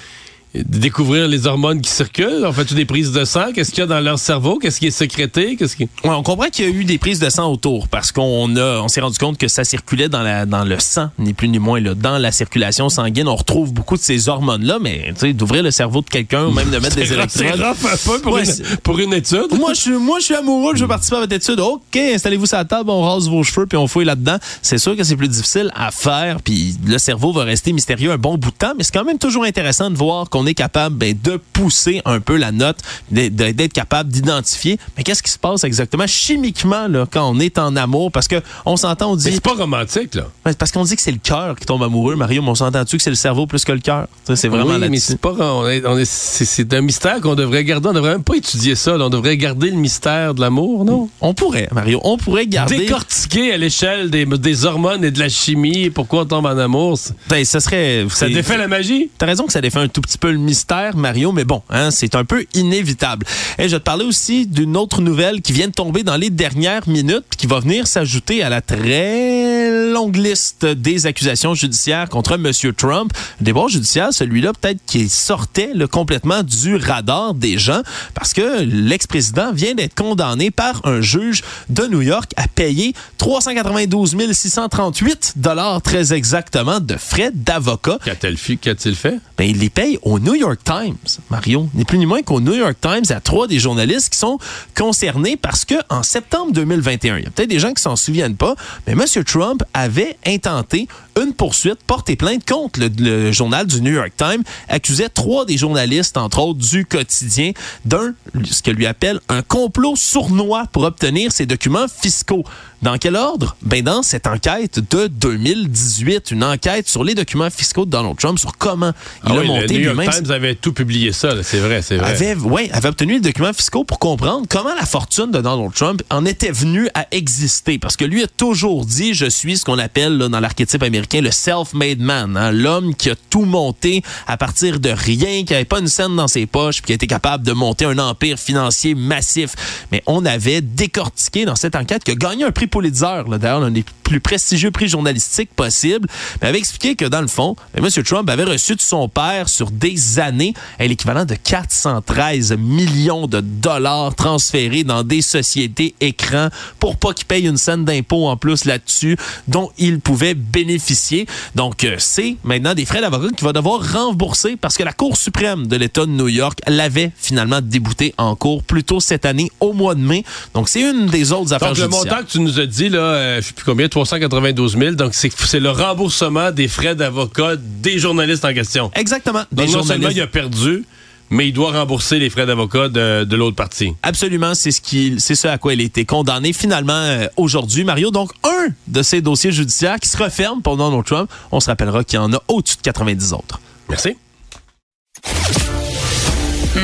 découvrir les hormones qui circulent? On fait des prises de sang? Qu'est-ce qu'il y a dans leur cerveau? Qu'est-ce qui est sécrété? Qu'est-ce qui... Ouais, on comprend qu'il y a eu des prises de sang autour parce qu'on a, on s'est rendu compte que ça circulait dans, la, dans le sang, ni plus ni moins, là, dans la circulation sanguine. On retrouve beaucoup de ces hormones-là, mais d'ouvrir le cerveau de quelqu'un ou même de mettre des électrodes. C'est un peu pour, Ouais, une, pour une étude. Moi, je suis, moi, je suis amoureux, je veux participer à votre étude. OK, installez-vous sur la table, on rase vos cheveux, puis on fouille là-dedans. C'est sûr que c'est plus difficile à faire, puis le cerveau va rester mystérieux un bon bout de temps, mais c'est quand même toujours intéressant de voir qu'on est capable ben, de pousser un peu la note, d'être capable d'identifier. Mais qu'est-ce qui se passe exactement chimiquement là, quand on est en amour? Parce que on s'entend, on dit... Mais c'est pas romantique, là. Parce qu'on dit que c'est le cœur qui tombe amoureux, Mario, mais on s'entend-tu que c'est le cerveau plus que le cœur? Ça, C'est vraiment oui, mais c'est pas on est, on est- c'est, c'est un mystère qu'on devrait garder. On devrait même pas étudier ça. là. On devrait garder le mystère de l'amour, non? On pourrait, Mario, on pourrait garder... Décortiquer à l'échelle des, des hormones et de la chimie pourquoi on tombe en amour. c'est- Ben, ça serait... Ça défait la magie? T'as raison que ça défait un tout petit peu le mystère, Mario, mais bon, hein, c'est un peu inévitable. Et je vais te parler aussi d'une autre nouvelle qui vient de tomber dans les dernières minutes, qui va venir s'ajouter à la très longue liste des accusations judiciaires contre M. Trump. Le débat judiciaire, celui-là, peut-être qui sortait là, complètement du radar des gens, parce que l'ex-président vient d'être condamné par un juge de New York à payer 392 638 dollars très exactement de frais d'avocat. Qu'a-t-il fait? Qu'a-t-il fait? Ben, il les paye au New York Times, Mario. Ni plus ni moins qu'au New York Times, à trois des journalistes qui sont concernés parce que en septembre 2021, il y a peut-être des gens qui s'en souviennent pas, mais M. Trump avait intenté une poursuite, porté plainte contre le, le journal du New York Times, accusait trois des journalistes, entre autres du quotidien, d'un, ce que lui appelle un complot sournois pour obtenir ses documents fiscaux. Dans quel ordre? Ben, dans cette enquête de 2018, une enquête sur les documents fiscaux de Donald Trump, sur comment il Ah a oui, monté le New York lui-même Times avait tout publié ça. C'est vrai, c'est vrai. avait, ouais, avait obtenu les documents fiscaux pour comprendre comment la fortune de Donald Trump en était venue à exister. Parce que lui a toujours dit, je suis ce qu'on appelle là, dans l'archétype américain le self-made man, hein, l'homme qui a tout monté à partir de rien, qui n'avait pas une scène dans ses poches, puis qui a été capable de monter un empire financier massif. Mais on avait décortiqué dans cette enquête qui a gagné un prix Pulitzer, d'ailleurs l'un des plus prestigieux prix journalistiques possibles, mais avait expliqué que dans le fond, ben, M. Trump avait reçu de son père sur des années l'équivalent de 413 millions de dollars transférés dans des sociétés écrans pour pas qu'il paye une scène d'impôt en plus là-dessus dont il pouvait bénéficier. Donc, euh, c'est maintenant des frais d'avocat qu'il va devoir rembourser parce que la Cour suprême de l'État de New York l'avait finalement débouté en cours plus tôt cette année au mois de mai. Donc, c'est une des autres affaires Donc, le judiciaires. montant que tu nous as dit, là, euh, je sais plus combien, 392 000. Donc, c'est c'est le remboursement des frais d'avocat des journalistes en question. Exactement. Des Donc, non seulement journalistes. il a perdu, mais il doit rembourser les frais d'avocat de, de l'autre partie. Absolument, c'est ce qui, c'est ce à quoi elle a été condamnée finalement euh, aujourd'hui, Mario. Donc, un de ces dossiers judiciaires qui se referme pour Donald Trump. On se rappellera qu'il y en a au-dessus de 90 autres. Merci.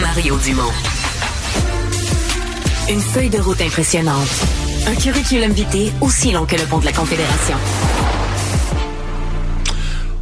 Mario Dumont. Une feuille de route impressionnante. Un curriculum vitae aussi long que le pont de la Confédération.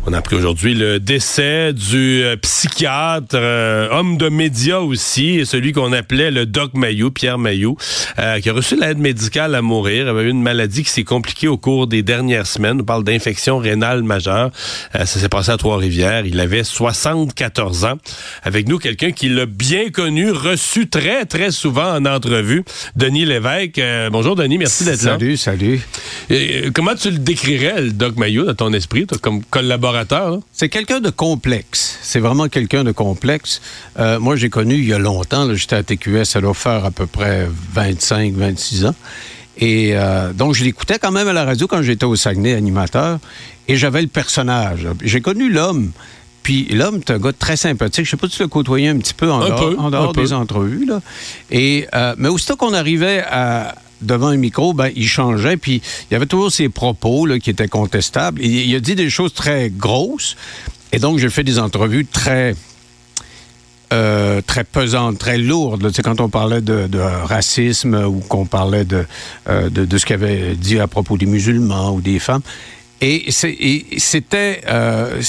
On a appris aujourd'hui le décès du euh, psychiatre, euh, homme de médias aussi, et celui qu'on appelait le Doc Mayou, Pierre Mayou, euh, qui a reçu l'aide médicale à mourir. Il avait eu une maladie qui s'est compliquée au cours des dernières semaines. On parle d'infection rénale majeure. Euh, ça s'est passé à Trois-Rivières. Il avait 74 ans. Avec nous, quelqu'un qui l'a bien connu, reçu très, très souvent en entrevue. Denis Lévesque. Bonjour, Denis. Merci d'être là. Salut, salut. Et, comment tu le décrirais, le Doc Mayou, dans ton esprit, toi, comme collaborateur? C'est quelqu'un de complexe. C'est vraiment quelqu'un de complexe. Euh, moi, j'ai connu il y a longtemps. J'étais à TQS, ça doit faire à peu près 25, 26 ans. Et euh, donc, je l'écoutais quand même à la radio quand j'étais au Saguenay animateur. Et j'avais le personnage. J'ai connu l'homme. Puis l'homme, c'est un gars très sympathique. Je sais pas si tu l'as côtoyé un petit peu en Un dehors, peu, en dehors un peu. des entrevues. Là. Et, euh, mais aussitôt qu'on arrivait à, devant un micro, ben, il changeait. Puis il y avait toujours ses propos là, qui étaient contestables. Il a dit des choses très grosses. Et donc, j'ai fait des entrevues très euh, très pesante, très lourde. Tu sais, quand on parlait de, racisme ou qu'on parlait de, euh, de, de ce qu'il avait dit à propos des musulmans ou des femmes. Et c'était... euh,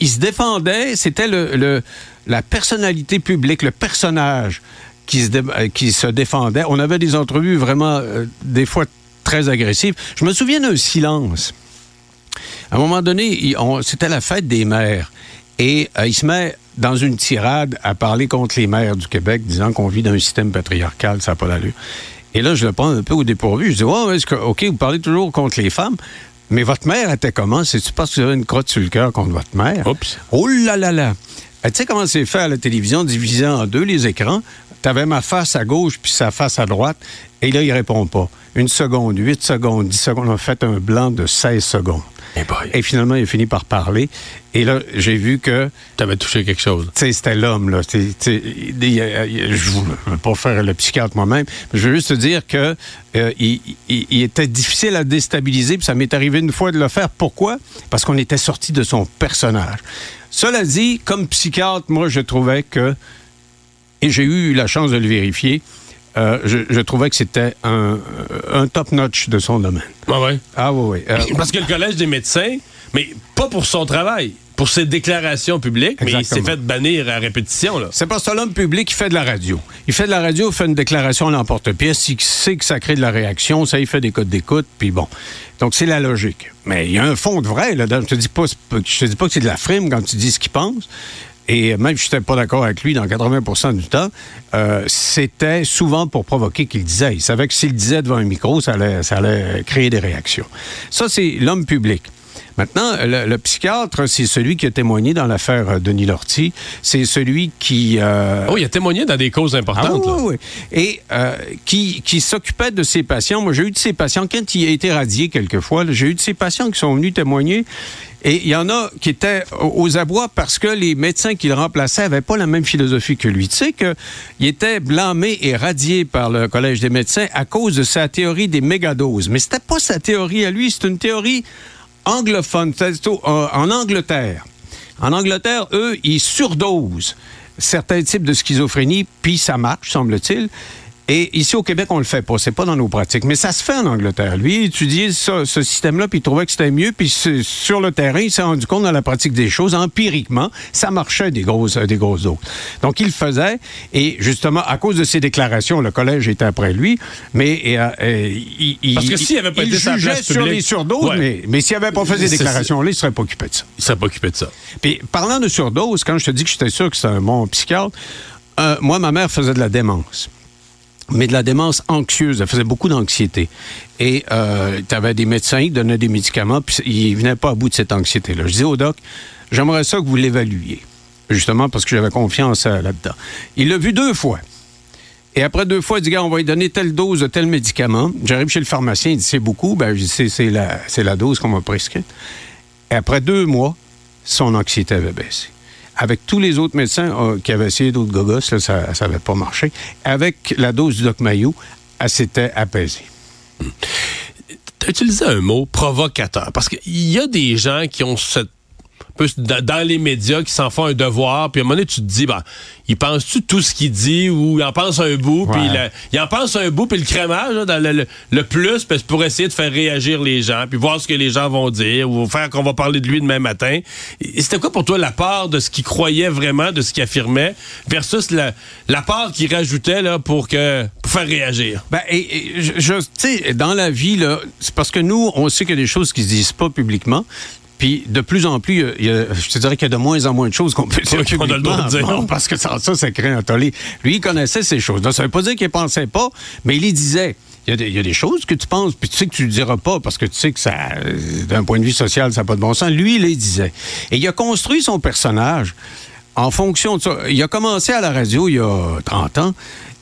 il se défendait, c'était le- la personnalité publique, le personnage qui se, dé- euh, qui se défendait. On avait des entrevues vraiment, euh, des fois, très agressives. Je me souviens d'un silence. À un moment donné, c'était la fête des mères. Et euh, il se met dans une tirade à parler contre les maires du Québec, disant qu'on vit dans un système patriarcal, ça n'a pas d'allure. Et là, je le prends un peu au dépourvu. Je dis, oh, est-ce que, OK, vous parlez toujours contre les femmes, mais votre mère était comment? C'est-tu parce que vous avez une crotte sur le cœur contre votre mère? Oups. Oh là là là! Tu sais comment c'est fait à la télévision, divisé en deux les écrans? T'avais ma face à gauche puis sa face à droite. Et là, il répond pas. Une seconde, huit secondes, dix secondes. On a fait un blanc de 16 secondes. Et finalement, il a fini par parler. Et là, j'ai vu que... Tu avais touché quelque chose. Tu sais, c'était l'homme, là. Je ne veux pas faire le psychiatre moi-même, mais je veux juste te dire que euh, il, il- il était difficile à déstabiliser, puis ça m'est arrivé une fois de le faire. Pourquoi? Parce qu'on était sorti de son personnage. Cela dit, comme psychiatre, moi, je trouvais que, et j'ai eu la chance de le vérifier, euh, je, je trouvais que c'était un, un top-notch de son domaine. Ah ouais? Ah oui, oui. Euh, Parce que le Collège des médecins, mais pas pour son travail, pour ses déclarations publiques, mais il s'est Exactement. fait bannir à répétition. Là. C'est parce que l'homme public, il fait de la radio. Il fait de la radio, il fait une déclaration à l'emporte-pièce, il sait que ça crée de la réaction, ça, il fait des codes d'écoute, puis bon. Donc, c'est la logique. Mais il y a un fond de vrai, là. Je te dis pas, je te dis pas que c'est de la frime quand tu dis ce qu'il pense. Et même si je n'étais pas d'accord avec lui dans 80% du temps, euh, c'était souvent pour provoquer qu'il disait. Il savait que s'il disait devant un micro, ça allait, ça allait créer des réactions. Ça, c'est l'homme public. Maintenant, le, le psychiatre, c'est celui qui a témoigné dans l'affaire euh, Denis Lortie. C'est celui qui... euh, Oh, il a témoigné dans des causes importantes. ah, là. oui, oui. Et euh, qui, qui s'occupait de ses patients. Moi, j'ai eu de ces patients, quand il a été radié quelquefois, j'ai eu de ces patients qui sont venus témoigner. Et il y en a qui étaient aux abois parce que les médecins qui le remplaçaient n'avaient pas la même philosophie que lui. Tu sais qu'il était blâmé et radié par le Collège des médecins à cause de sa théorie des mégadoses. Mais c'était pas sa théorie à lui, c'est une théorie anglophone, c'est-à-dire euh, en Angleterre. En Angleterre, eux, ils surdosent certains types de schizophrénie, puis ça marche, semble-t-il. Et ici au Québec, on le fait pas. C'est pas dans nos pratiques. Mais ça se fait en Angleterre. Lui, il étudiait ça- ce système-là, puis il trouvait que c'était mieux. Puis sur le terrain, il s'est rendu compte dans la pratique des choses, empiriquement, ça marchait des grosses, euh, des grosses doses. Donc, il le faisait. Et justement, à cause de ses déclarations, le collège était après lui. Mais euh, il, il- Parce que s'il avait pas été jugeait place sur publique- les surdoses, Ouais. mais, mais s'il n'avait pas fait ces déclarations-là, il ne serait pas occupé de ça. Il serait pas occupé de ça. Puis, parlant de surdose, quand je te dis que j'étais sûr que c'était un bon psychiatre, euh, moi, ma mère faisait de la démence. Mais de la démence anxieuse, elle faisait beaucoup d'anxiété. Et euh, tu avais des médecins qui donnaient des médicaments, puis ils venaient pas à bout de cette anxiété-là. Je disais au doc, j'aimerais ça que vous l'évaluiez. Justement parce que j'avais confiance là-dedans. Il l'a vu deux fois. Et après deux fois, il dit, gars, on va lui donner telle dose de tel médicament. J'arrive chez le pharmacien, il dit, c'est beaucoup. Ben, je dis, c'est, la, la dose qu'on m'a prescrite. Et après deux mois, son anxiété avait baissé. Avec tous les autres médecins euh, qui avaient essayé d'autres gogos, ça n'avait pas marché. Avec la dose du Doc Mayou, elle s'était apaisée. Tu as utilisé un mot provocateur. Parce qu'il y a des gens qui ont cette peu dans les médias qui s'en font un devoir, puis à un moment donné, tu te dis, ben, il pense-tu tout ce qu'il dit ou il en pense un bout, puis il en pense un bout, puis le crémage, là, dans le, le- le plus, parce pour essayer de faire réagir les gens, puis voir ce que les gens vont dire, ou faire qu'on va parler de lui demain matin. C'était quoi pour toi la part de ce qu'il croyait vraiment, de ce qu'il affirmait, versus la, la part qu'il rajoutait là, pour, que, pour faire réagir? Ben, et, et je, je- tu sais, dans la vie, c'est parce que nous, on sait qu'il y a des choses qui se disent pas publiquement. Puis de plus en plus, il y a- y je te dirais qu'il y a de moins en moins de choses qu'on peut dire qu'on a le droit de publiquement. dire. Bon, parce que sans ça, ça crée un tollé. Lui, il connaissait ces choses-là. Ça veut pas dire qu'il pensait pas, mais il les disait. Il y, a des, il y a des choses que tu penses, puis tu sais que tu ne diras pas parce que tu sais que ça, euh, d'un point de vue social, ça n'a pas de bon sens. Lui, il les disait. Et il a construit son personnage en fonction de ça. Il a commencé à la radio il y a 30 ans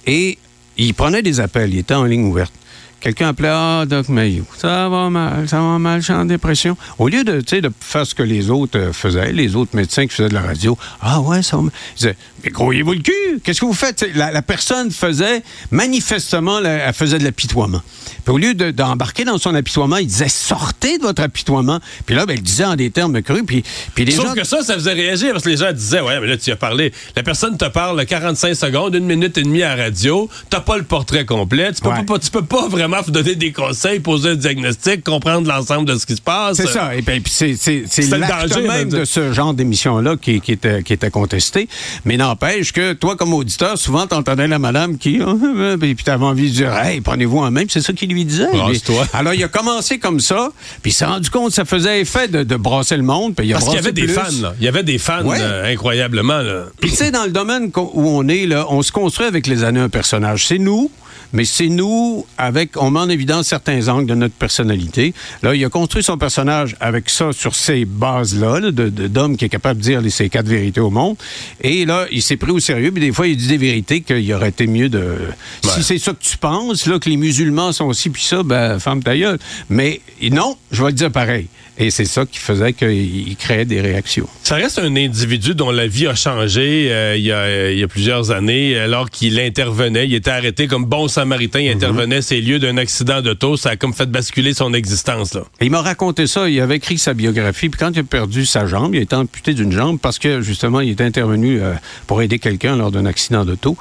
et il prenait des appels. Il était en ligne ouverte. Quelqu'un appelait Ah, Doc Mayou, ça va mal, ça va mal, je suis en dépression. Au lieu de, de faire ce que les autres euh, faisaient, les autres médecins qui faisaient de la radio, Ah ouais, ça va mal. Ils disaient Mais croyez-vous le cul Qu'est-ce que vous faites? La, la personne faisait, manifestement, elle faisait de l'apitoiement. Puis au lieu de- d'embarquer dans son apitoiement, il disait Sortez de votre apitoiement. Puis là, ben, il disait en des termes crus. Puis, puis les Sauf gens. que ça, ça faisait réagir parce que les gens disaient Ouais, mais là, tu as parlé. La personne te parle 45 secondes, une minute et demie à la radio. T'as pas le portrait complet. Tu peux, Ouais. pas, tu peux pas vraiment vraiment vous donner des conseils, poser un diagnostic, comprendre l'ensemble de ce qui se passe. C'est ça. Et puis, c'est, l'acte même de- ce genre d'émission-là qui, qui, était, qui était contesté. Mais n'empêche que toi, comme auditeur, souvent, t'entendais la madame qui... puis puis t'avais envie de dire, hey, prenez-vous en. Puis c'est ça qu'il lui disait. Brasse-toi. Alors, il a commencé comme ça. Puis il s'est rendu compte que ça faisait effet de, de brasser le monde. Puis il a Parce qu'il y avait des plus. fans, là. Il y avait des fans Ouais. euh, incroyablement, là. Puis tu sais, dans le domaine où on est, là, on se construit avec les années un personnage. C'est nous, mais c'est nous avec, on met en évidence certains angles de notre personnalité. Là, il a construit son personnage avec ça sur ces bases-là, là, de- de- d'homme qui est capable de dire les, ces quatre vérités au monde. Et là, il s'est pris au sérieux, puis des fois, il dit des vérités qu'il aurait été mieux de... Si c'est ça que tu penses, là, que les musulmans sont ci puis ça, ben, femme ta gueule. Mais non, je vais le dire pareil. Et c'est ça qui faisait qu'il créait des réactions. Ça reste un individu dont la vie a changé euh, il, y a, il y a plusieurs années, alors qu'il intervenait. Il était arrêté comme bon samaritain. Il intervenait ces lieux d'un accident d'auto. Ça a comme fait basculer son existence. Là. Il m'a raconté ça, il avait écrit sa biographie, puis quand il a perdu sa jambe, il a été amputé d'une jambe parce que justement, il était intervenu euh, pour aider quelqu'un lors d'un accident d'auto.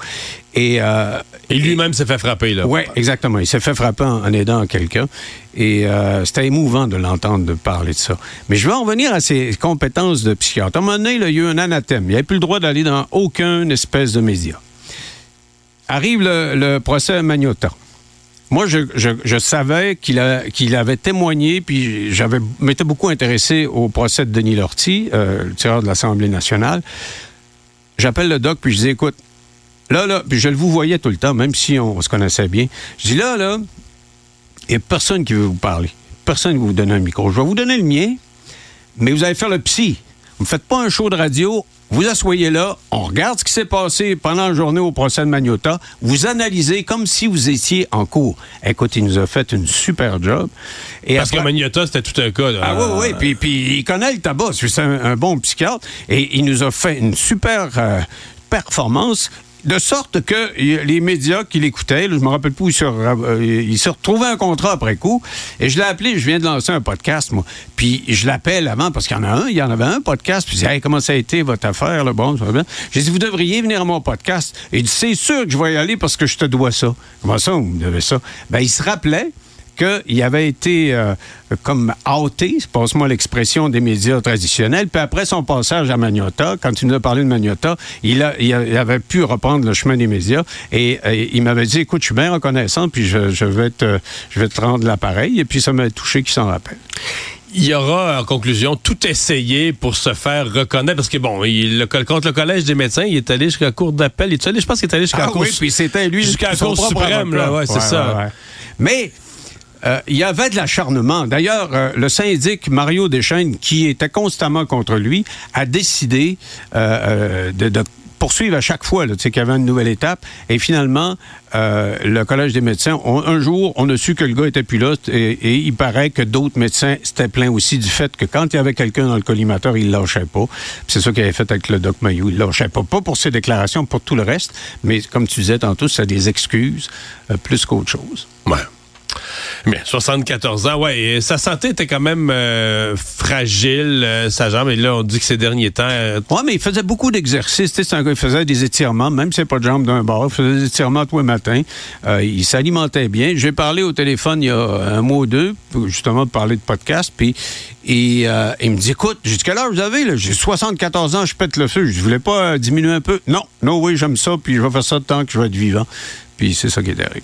Et, euh, Et lui-même s'est fait frapper. là. Oui, exactement. Il s'est fait frapper en, en aidant quelqu'un. Et euh, c'était émouvant de l'entendre parler de ça. Mais je vais en venir à ses compétences de psychiatre. À un moment donné, là, il y a eu un anathème. Il n'avait plus le droit d'aller dans aucun espèce de média. Arrive le, procès Magnota. Moi, je, savais qu'il avait témoigné, puis j'avais m'étais beaucoup intéressé au procès de Denis Lortie, euh, le tireur de l'Assemblée nationale. J'appelle le doc, puis je dis, écoute, là, là, puis je le vous voyais tout le temps, même si on se connaissait bien. Je dis, là, là, il n'y a personne qui veut vous parler. Personne qui va vous donner un micro. Je vais vous donner le mien, mais vous allez faire le psy. Vous ne faites pas un show de radio, vous asseyez là, on regarde ce qui s'est passé pendant la journée au procès de Magnota, vous analysez comme si vous étiez en cours. Écoute, il nous a fait une super job. Et Parce après- que Magnota, c'était tout un cas. là. ah oui, oui, puis, puis il connaît le tabac, c'est un, un bon psychiatre, et il nous a fait une super euh, performance. De sorte que les médias qui l'écoutaient, je me rappelle plus, ils se, euh, se retrouvaient un contrat après coup. Et je l'ai appelé, je viens de lancer un podcast, moi. Puis je l'appelle avant, parce qu'il y en a un, il y en avait un podcast. Puis je dis, hey, comment ça a été votre affaire, là? Bon, ça va bien. J'ai dit, vous devriez venir à mon podcast. Et il dit, c'est sûr que je vais y aller parce que je te dois ça. Comment ça, vous me devez ça? Ben, il se rappelait qu'il avait été euh, comme outé, passe-moi l'expression des médias traditionnels. Puis après son passage à Magnota, quand il nous a parlé de Magnota, il, a, il, avait pu reprendre le chemin des médias. Et, euh, il m'avait dit, écoute, je suis bien reconnaissant, puis je, je vais, te, je vais te rendre l'appareil. Et puis ça m'a touché qu'il s'en rappelle. Il y aura, en conclusion, tout essayé pour se faire reconnaître. Parce que, bon, il, le, contre le Collège des médecins, il est allé jusqu'à la Cour d'appel. Il est allé, je pense qu'il est allé jusqu'à la Ah Cour oui, puis c'était lui jusqu'à la Cour suprême. Là, ouais, c'est Ouais, ça. ouais. Mais euh, il y avait de l'acharnement. D'ailleurs, euh, le syndic Mario Deschênes, qui était constamment contre lui, a décidé euh, de, poursuivre à chaque fois, tu qu'il y avait une nouvelle étape. Et finalement, le Collège des médecins, un jour, on a su que le gars était plus là et, il paraît que d'autres médecins s'étaient plaints aussi du fait que quand il y avait quelqu'un dans le collimateur, il lâchait pas. C'est ça qu'il avait fait avec le Doc Mayou. Il lâchait pas. Pas pour ses déclarations, pour tout le reste, mais comme tu disais tantôt, c'est des excuses plus qu'autre chose. Ouais. Mais 74 ans, ouais, sa santé était quand même euh, fragile, sa jambe. Et là, on dit que ces derniers temps. euh, Oui, mais il faisait beaucoup d'exercices. Qui faisait des étirements, même si c'est pas de jambes d'un bord. Il faisait des étirements tous les matins. Euh, il s'alimentait bien. J'ai parlé au téléphone il y a un mois ou deux, pour justement, de parler de podcast. Puis et, euh, il me dit Écoute, j'ai âge vous avez? J'ai 74 ans, je pète le feu. Je voulais pas diminuer un peu. Non, non, oui, j'aime ça, puis je vais faire ça tant que je vais être vivant. Puis c'est ça qui est arrivé.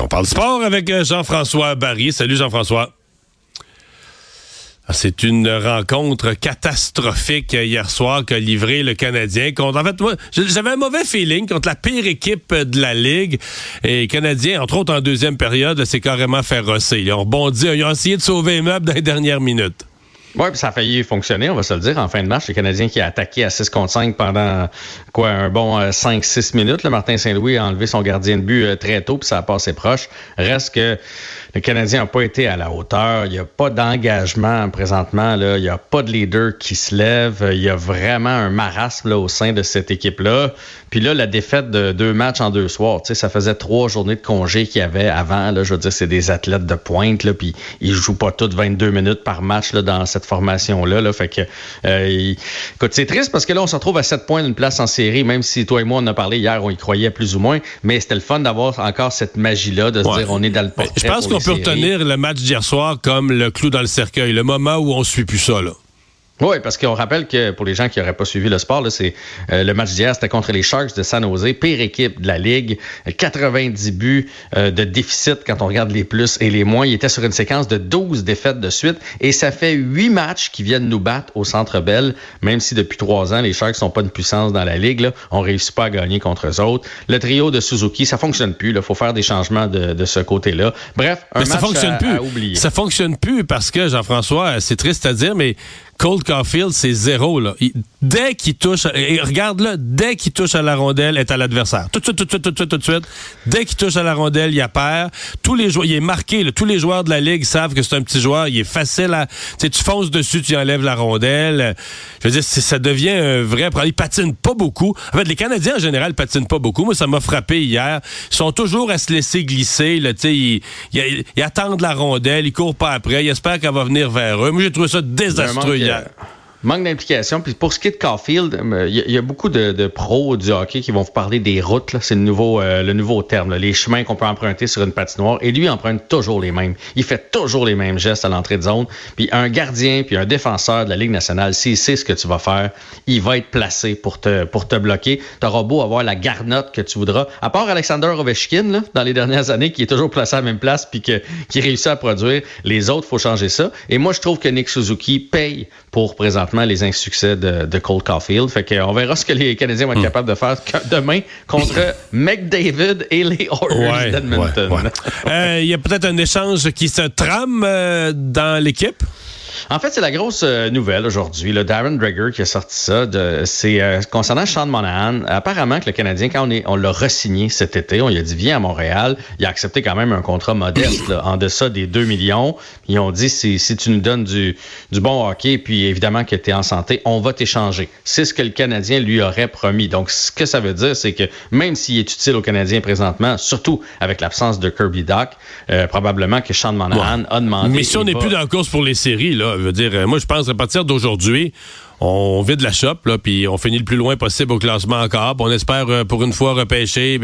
On parle sport avec euh, Jean-François Barry. Salut Jean-François. Ah, C'est une rencontre catastrophique euh, hier soir qu'a livré le Canadien. En fait, moi, j'avais un mauvais feeling contre la pire équipe euh, de la Ligue. Et les Canadiens, entre autres en deuxième période, là, c'est carrément fait rosser. Ils ont rebondi, ils ont essayé de sauver les meubles dans les dernières minutes. Oui, puis ça a failli fonctionner, on va se le dire. En fin de match, le Canadien qui a attaqué à 6 contre 5 pendant quoi un bon 5-6 minutes. Le Martin Saint-Louis a enlevé son gardien de but euh, très tôt, puis ça a passé proche. Reste que Le Canadien n'a pas été à la hauteur. Il n'y a pas d'engagement présentement. Là. Il n'y a pas de leader qui se lève. Il y a vraiment un marasme là, au sein de cette équipe-là. Puis là, la défaite de deux matchs en deux soirs, ça faisait trois journées de congé qu'il y avait avant. Là, je veux dire, c'est des athlètes de pointe. Là, puis ils jouent pas toutes 22 minutes par match là, dans cette formation-là. Là, fait que, euh, écoute, c'est triste parce que là, on se retrouve à 7 points d'une place en série, même si toi et moi, on a parlé hier, on y croyait plus ou moins. Mais c'était le fun d'avoir encore cette magie-là, de se dire on est dans le portrait Je pense pour qu'on les peut retenir le match d'hier soir comme le clou dans le cercueil, le moment où on suit plus ça. Là. Oui, parce qu'on rappelle que pour les gens qui n'auraient pas suivi le sport, là, c'est euh, le match d'hier, c'était contre les Sharks de San Jose, pire équipe de la ligue, 90 buts euh, de déficit quand on regarde les plus et les moins. Il était sur une séquence de 12 défaites de suite et ça fait huit matchs qui viennent nous battre au Centre Bell, même si depuis trois ans les Sharks sont pas une puissance dans la ligue, là, on réussit pas à gagner contre eux autres. Le trio de Suzuki, ça fonctionne plus. Il faut faire des changements de, de ce côté-là. Bref, un Mais ça match fonctionne à- plus. à oublier. Ça fonctionne plus parce que, Jean-François, c'est triste à dire, mais Cole Caulfield, c'est zéro. Là. Il- dès qu'il touche, et regarde-le, dès qu'il touche à la rondelle, est à l'adversaire. Tout de suite, tout de suite, tout de suite, tout de suite. Dès qu'il touche à la rondelle, il a peur. Tous les joueurs, il est marqué. là. Tous les joueurs de la Ligue savent que c'est un petit joueur. Il est facile à... Tu fonces dessus, tu enlèves la rondelle. Je veux dire, ça devient un vrai... problème. Il patine pas beaucoup. En fait, les Canadiens, en général, patinent pas beaucoup. Moi, ça m'a frappé hier. Ils sont toujours à se laisser glisser. Là, ils, ils- ils attendent la rondelle, ils courent pas après. Ils espèrent qu'elle va venir vers eux. Moi, j'ai trouvé ça désastreux Il y a un hier. Manque, d'implication. Puis pour ce qui est de Caulfield, euh, il y, a- beaucoup de, pros du hockey qui vont vous parler des routes. C'est le nouveau, euh, le nouveau terme. là. Les chemins qu'on peut emprunter sur une patinoire. Et lui, emprunte toujours les mêmes. Il fait toujours les mêmes gestes à l'entrée de zone. Puis un gardien, puis un défenseur de la Ligue nationale, s'il sait ce que tu vas faire, il va être placé pour te, pour te bloquer. Tu auras beau avoir la garnotte que tu voudras. À part Alexander Ovechkin, là, dans les dernières années, qui est toujours placé à la même place puis que, qui réussit à produire, les autres, faut changer ça. Et moi, je trouve que Nick Suzuki paye pour présentement les insuccès de, de Cole Caulfield. Fait qu'on verra ce que les Canadiens vont être capables de faire demain contre McDavid et les Oilers Ouais, d'Edmonton. ouais, ouais. Euh, Il y a peut-être un échange qui se trame euh, dans l'équipe? En fait, c'est la grosse euh, nouvelle aujourd'hui. Le Darren Dreger qui a sorti ça. de- C'est euh, concernant Sean Monahan. Apparemment que le Canadien, quand on, est, on l'a re-signé cet été, on lui a dit viens à Montréal. Il a accepté quand même un contrat modeste, là, en deçà des 2 millions. Ils ont dit si, si tu nous donnes du, du bon hockey, puis évidemment que tu es en santé, on va t'échanger. C'est ce que le Canadien lui aurait promis. Donc, ce que ça veut dire, c'est que même s'il est utile au Canadien présentement, surtout avec l'absence de Kirby Doc, euh, probablement que Sean Monahan a demandé. Mais si on n'est plus dans la course pour les séries, là, dire, euh, moi, je pense qu'à partir d'aujourd'hui, on vide la shop, là, puis on finit le plus loin possible au classement encore. puis on espère, euh, pour une fois, repêcher.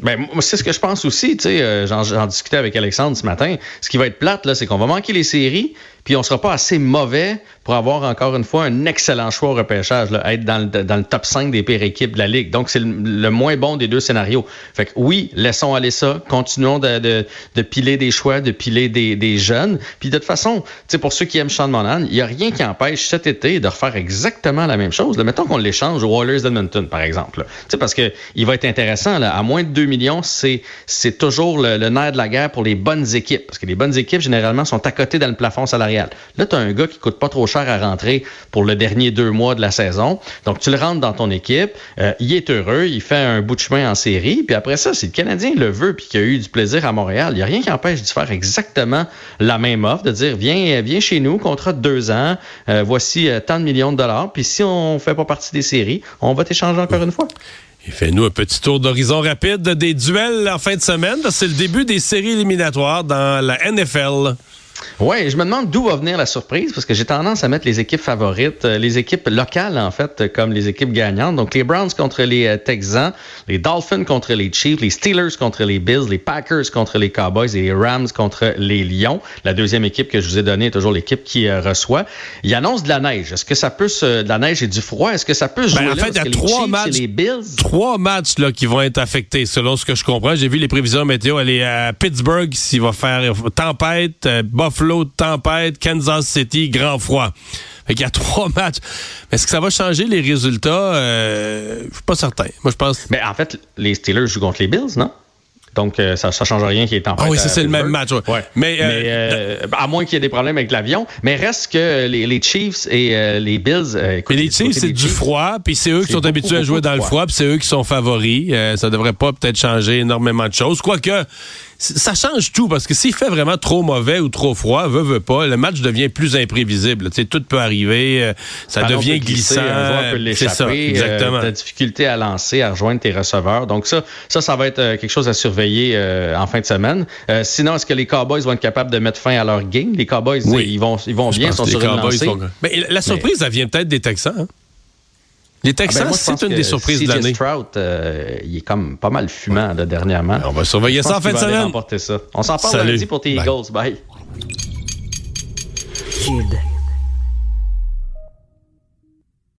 Ben, moi, c'est ce que je pense aussi. Tu sais, euh, j'en, j'en discutais avec Alexandre ce matin. Ce qui va être plate, là, c'est qu'on va manquer les séries, puis on sera pas assez mauvais pour avoir encore une fois un excellent choix au repêchage, être dans le, top 5 des pires équipes de la Ligue. Donc, c'est le, moins bon des deux scénarios. Fait que oui, laissons aller ça. Continuons de, de, piler des choix, de piler des, jeunes. Puis de toute façon, pour ceux qui aiment Sean Monahan, il n'y a rien qui empêche cet été de refaire exactement la même chose. Mettons qu'on l'échange aux Oilers d'Edmonton, par exemple. là. Parce que il va être intéressant. À moins de 2 millions, c'est, c'est toujours le, le nerf de la guerre pour les bonnes équipes. Parce que les bonnes équipes, généralement, sont à côté dans le plafond salarial. Là, tu as un gars qui coûte pas trop cher à rentrer pour le dernier deux mois de la saison. Donc, tu le rentres dans ton équipe. euh, il est heureux. Il fait un bout de chemin en série. Puis après ça, si le Canadien le veut puis qu'il a eu du plaisir à Montréal, il n'y a rien qui empêche de faire exactement la même offre, de dire, viens, viens chez nous, contrat de deux ans, euh, voici euh, tant de millions de dollars. Puis si on fait pas partie des séries, on va t'échanger encore une fois. Et fais-nous un petit tour d'horizon rapide des duels en fin de semaine. C'est le début des séries éliminatoires dans la NFL. Oui, je me demande d'où va venir la surprise, parce que j'ai tendance à mettre les équipes favorites, euh, les équipes locales, en fait, euh, comme les équipes gagnantes. Donc, les Browns contre les euh, Texans, les Dolphins contre les Chiefs, les Steelers contre les Bills, les Packers contre les Cowboys et les Rams contre les Lions. La deuxième équipe que je vous ai donnée est toujours l'équipe qui reçoit. Il annonce de la neige. Est-ce que ça peut se... de la neige et du froid? Est-ce que ça peut se jouer Ben, en là? fait, il y a trois Chiefs matchs. les Bills... Trois matchs là, qui vont être affectés, selon ce que je comprends. J'ai vu les prévisions météo. Elle est à Pittsburgh, s'il va faire tempête, Buffalo, tempête, Kansas City, grand froid. Fait qu'il y a trois matchs. Mais Est-ce que ça va changer les résultats? Euh, je suis pas certain. Moi, je pense. Mais en fait, les Steelers jouent contre les Bills, non? Donc, euh, ça ne change rien qu'il y ait tempête. Ah oui, c'est le même match. ouais. Ouais. Mais, Mais, euh, euh, à moins qu'il y ait des problèmes avec l'avion. Mais reste que les, les Chiefs et les Bills. écoute, Mais les Chiefs, c'est du Chiefs, froid, puis c'est eux qui sont beaucoup, habitués à jouer dans le froid. puis c'est eux qui sont favoris. Ça devrait pas peut-être changer énormément de choses. Quoique, ça change tout parce que s'il fait vraiment trop mauvais ou trop froid, veut, veut pas, le match devient plus imprévisible. Tu sais, tout peut arriver, euh, ça devient glissant. C'est ça, l'échapper. exactement. Euh, t'as difficulté à lancer, à rejoindre tes receveurs. Donc ça, ça, ça va être euh, quelque chose à surveiller euh, en fin de semaine. Euh, sinon, est-ce que les Cowboys vont être capables de mettre fin à leur game? Les Cowboys, Oui. ils vont, ils vont Je bien, pense sont sur une lancée. Mais la surprise, elle vient peut-être des Texans. hein? Les Texans, Ah ben, c'est une des surprises de l'année. Stroud, euh, il est comme pas mal fumant là, dernièrement. On va surveiller ça en fin de semaine. ça. On s'en parle lundi pour tes Bye. Eagles. Bye. Kid.